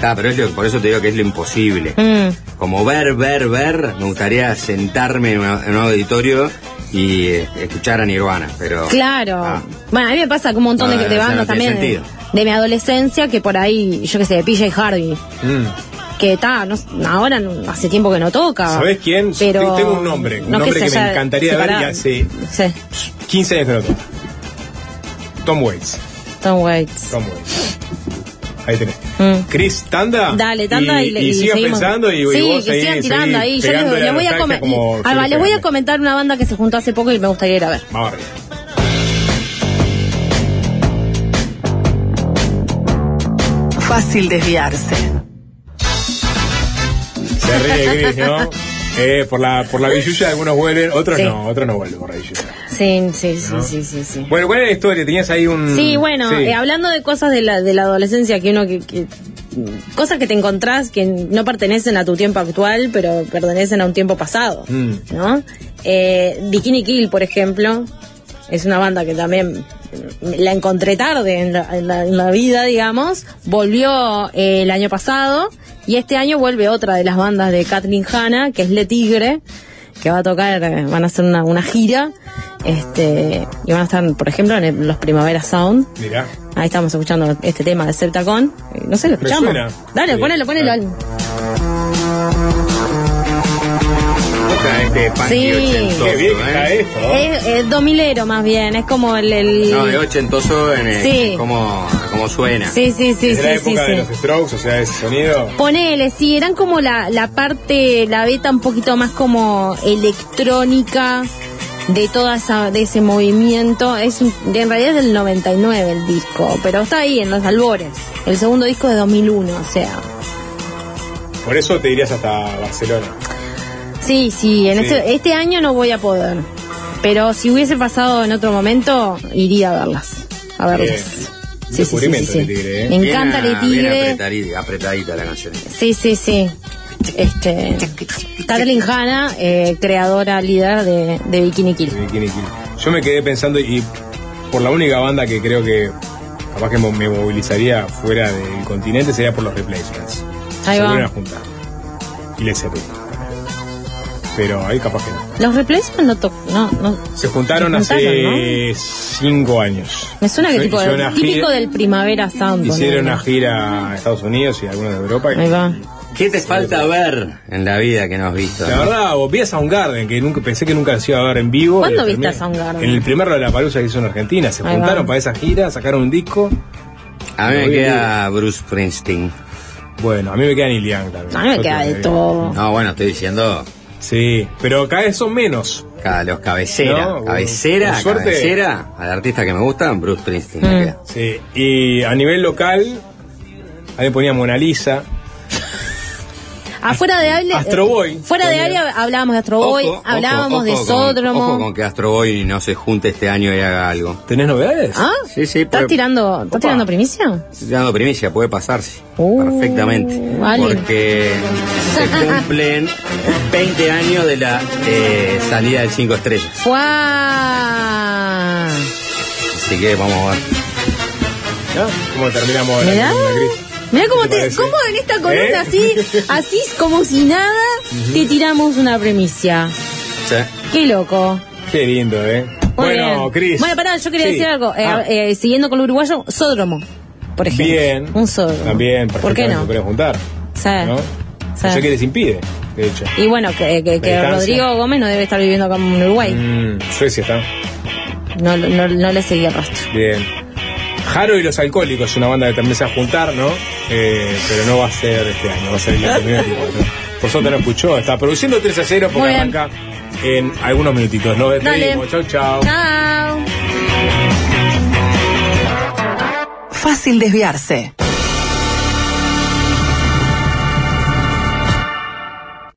[SPEAKER 10] ah, pero es lo- por eso te digo que es lo imposible.
[SPEAKER 18] Mm.
[SPEAKER 10] Como ver, ver, ver, me gustaría sentarme en, una- en un auditorio y eh, escuchar a Nirvana, pero...
[SPEAKER 18] Claro.
[SPEAKER 10] Ah.
[SPEAKER 18] Bueno, a mí me pasa con un montón
[SPEAKER 10] No,
[SPEAKER 18] de, de bandas
[SPEAKER 10] no tiene
[SPEAKER 18] también de,
[SPEAKER 10] sentido.
[SPEAKER 18] de mi adolescencia que por ahí, yo qué sé, PJ Harvey,
[SPEAKER 8] Mm.
[SPEAKER 18] que está, no, ahora no- hace tiempo que no toca.
[SPEAKER 8] ¿Sabés quién?
[SPEAKER 18] Pero
[SPEAKER 8] Tengo un nombre, un
[SPEAKER 18] no
[SPEAKER 8] nombre que,
[SPEAKER 18] se
[SPEAKER 8] me encantaría ver y hace
[SPEAKER 18] Sí,
[SPEAKER 8] 15 años que no toca. Tom Waits.
[SPEAKER 18] Tom Waits.
[SPEAKER 8] Tom Waits. Ahí tenés.
[SPEAKER 18] Mm.
[SPEAKER 8] Chris, tanda.
[SPEAKER 18] Dale, tanda y,
[SPEAKER 8] y,
[SPEAKER 18] le- y
[SPEAKER 8] sigan
[SPEAKER 18] seguimos.
[SPEAKER 8] pensando y, y
[SPEAKER 18] sí,
[SPEAKER 8] vos
[SPEAKER 18] que sigan tirando ahí. Yo les, les voy a va,
[SPEAKER 8] Felipe
[SPEAKER 18] les voy a comentar una banda que se juntó hace poco y me gustaría ir a ver.
[SPEAKER 8] Vamos arriba.
[SPEAKER 2] Fácil desviarse.
[SPEAKER 8] Se ríe Chris, ¿no? Eh, por la, por la billulla algunos vuelven, otros
[SPEAKER 18] Sí.
[SPEAKER 8] no, otros no vuelven por la billulla.
[SPEAKER 18] Sí, sí, sí,
[SPEAKER 8] ¿No?
[SPEAKER 18] sí, sí, sí.
[SPEAKER 8] Bueno, ¿cuál es la historia? Tenías ahí un...
[SPEAKER 18] Sí, bueno,
[SPEAKER 8] Sí.
[SPEAKER 18] eh, hablando de cosas de la, de la adolescencia que uno que, que- cosas que te encontrás que no pertenecen a tu tiempo actual, pero pertenecen a un tiempo pasado,
[SPEAKER 8] Mm.
[SPEAKER 18] ¿no? Eh, Bikini Kill, por ejemplo, es una banda que también la encontré tarde en la, en la- en la vida, digamos, volvió eh, el año pasado y este año vuelve otra de las bandas de Kathleen Hanna, que es Le Tigre, que va a tocar, eh, van a hacer una, una gira, este, y van a estar, por ejemplo, en el- los Primavera Sound.
[SPEAKER 8] Mirá.
[SPEAKER 18] Ahí estamos escuchando este tema de Septacon. Eh, No sé, lo escuchamos. Dale,
[SPEAKER 8] Sí,
[SPEAKER 18] ponelo, ponelo.
[SPEAKER 8] dale.
[SPEAKER 10] Este funky
[SPEAKER 18] Sí.
[SPEAKER 10] ochentoso,
[SPEAKER 8] Qué bien
[SPEAKER 10] ¿eh?
[SPEAKER 8] está esto. ¿no?
[SPEAKER 18] Es, es domilero más bien, es como el... el-
[SPEAKER 10] No, de ochentoso en el,
[SPEAKER 18] Sí.
[SPEAKER 10] como, como suena.
[SPEAKER 18] Sí, sí, sí,
[SPEAKER 8] Es la época de
[SPEAKER 18] sí.
[SPEAKER 8] los Strokes, o sea, ese sonido.
[SPEAKER 18] Ponele, sí, eran como la, la parte, la beta un poquito más como electrónica de toda esa, de ese movimiento. Es en realidad es del 99 el disco, pero está ahí en los albores. El segundo disco de 2001, o sea.
[SPEAKER 8] Por eso te irías hasta Barcelona.
[SPEAKER 18] Sí, sí, en
[SPEAKER 8] Sí.
[SPEAKER 18] Este, este año no voy a poder. Pero si hubiese pasado en otro momento, iría a verlas. A verlas. Sí, sí,
[SPEAKER 8] de. Tigre, ¿eh?
[SPEAKER 18] Me
[SPEAKER 10] Bien
[SPEAKER 18] encanta
[SPEAKER 10] a- bien
[SPEAKER 18] Tigre.
[SPEAKER 10] apretadita, apretadita la canción.
[SPEAKER 18] Sí, sí, sí. Este, Kathleen Hanna, eh, creadora, líder de, de Bikini Kill.
[SPEAKER 8] Bikini Kill. Yo me quedé pensando y por la única banda que creo que capaz que me movilizaría fuera del continente sería por los replacements.
[SPEAKER 18] Ahí
[SPEAKER 8] Se
[SPEAKER 18] va.
[SPEAKER 8] vuelven a juntar. Y les. Pero ahí capaz que no.
[SPEAKER 18] Los replacements no, to- no, no.
[SPEAKER 8] Se juntaron,
[SPEAKER 18] Se
[SPEAKER 8] hace cinco años.
[SPEAKER 18] Me suena que tipo,
[SPEAKER 8] una
[SPEAKER 18] típico
[SPEAKER 8] gira-
[SPEAKER 18] del Primavera Sound.
[SPEAKER 8] Hicieron una gira a Estados Unidos y algunos de Europa. y-
[SPEAKER 18] Ahí va.
[SPEAKER 10] ¿Qué te falta ver en la vida que no has visto?
[SPEAKER 8] La
[SPEAKER 10] no?
[SPEAKER 8] verdad, vos vi a Soundgarden, que nunca pensé que nunca se iba a ver en vivo.
[SPEAKER 18] ¿Cuándo viste
[SPEAKER 8] terminé-
[SPEAKER 18] a Soundgarden?
[SPEAKER 8] En el primer de la palusa que hizo en Argentina. Se
[SPEAKER 18] Ahí
[SPEAKER 8] juntaron
[SPEAKER 18] va.
[SPEAKER 8] para esa gira, sacaron un disco.
[SPEAKER 10] A mí me queda Bruce Springsteen.
[SPEAKER 8] Bueno, a mí me queda Neil Young también.
[SPEAKER 18] A mí me
[SPEAKER 8] Yo
[SPEAKER 18] queda de todo.
[SPEAKER 10] No, bueno, estoy diciendo
[SPEAKER 8] Sí, pero cada vez son menos.
[SPEAKER 10] cada los cabecera.
[SPEAKER 8] No,
[SPEAKER 10] cabecera,
[SPEAKER 8] por suerte-
[SPEAKER 10] cabecera, al artista que me gusta, Bruce Springsteen
[SPEAKER 18] Mm.
[SPEAKER 8] Sí, y a nivel local, ahí ponía Mona Lisa.
[SPEAKER 18] Afuera de área.
[SPEAKER 8] Astro Boy.
[SPEAKER 18] Fuera de área hablábamos de Astro Boy,
[SPEAKER 10] Ojo,
[SPEAKER 18] hablábamos
[SPEAKER 10] ojo,
[SPEAKER 18] de
[SPEAKER 10] ojo con-
[SPEAKER 18] Sódromo.
[SPEAKER 10] Ojo con que Astro Boy no se junte este año y haga algo.
[SPEAKER 8] ¿Tenés novedades?
[SPEAKER 18] ¿Ah?
[SPEAKER 10] Sí, sí,
[SPEAKER 18] ¿Estás
[SPEAKER 10] puede-
[SPEAKER 18] tirando, ¿estás tirando primicia?
[SPEAKER 10] Estoy dando primicia, puede pasarse.
[SPEAKER 18] Uh,
[SPEAKER 10] perfectamente.
[SPEAKER 18] vale.
[SPEAKER 10] Porque se cumplen 20 años de la eh, salida del 5 estrellas.
[SPEAKER 18] ¡Fua!
[SPEAKER 10] Así que vamos a ver.
[SPEAKER 8] ¿No? ¿Cómo terminamos la
[SPEAKER 18] Mirá.
[SPEAKER 8] columna,
[SPEAKER 18] Mira cómo,
[SPEAKER 8] ¿Te
[SPEAKER 18] cómo en esta columna
[SPEAKER 8] ¿Eh?
[SPEAKER 18] así, así como si nada, te tiramos una primicia.
[SPEAKER 10] Sí.
[SPEAKER 18] Qué loco.
[SPEAKER 8] Qué lindo, ¿eh?
[SPEAKER 18] Muy
[SPEAKER 8] bueno. Cris.
[SPEAKER 18] Bueno, pará, yo quería
[SPEAKER 8] Sí.
[SPEAKER 18] decir algo. Eh,
[SPEAKER 8] Ah,
[SPEAKER 18] eh, siguiendo con lo uruguayo, Sódromo, por ejemplo.
[SPEAKER 8] bien.
[SPEAKER 18] Un Sódromo.
[SPEAKER 8] También,
[SPEAKER 18] ¿Por qué no?
[SPEAKER 8] se juntar.
[SPEAKER 18] Sí.
[SPEAKER 8] ¿No? Qué les impide, de hecho.
[SPEAKER 18] Y bueno, que, que-. Rodrigo Gómez no debe estar viviendo acá en Uruguay.
[SPEAKER 8] Mm, Suecia está.
[SPEAKER 18] No, no, no le seguía el rastro.
[SPEAKER 8] Bien. Jaro y los Alcohólicos, una banda que también se va a juntar, ¿no? Eh, pero no va a ser este año, va a ser el 2024. Por suerte no escuchó, está produciendo 3 a 0 porque arranca en algunos minutitos. Nos despedimos, chau, chau.
[SPEAKER 18] Chao.
[SPEAKER 20] Fácil desviarse.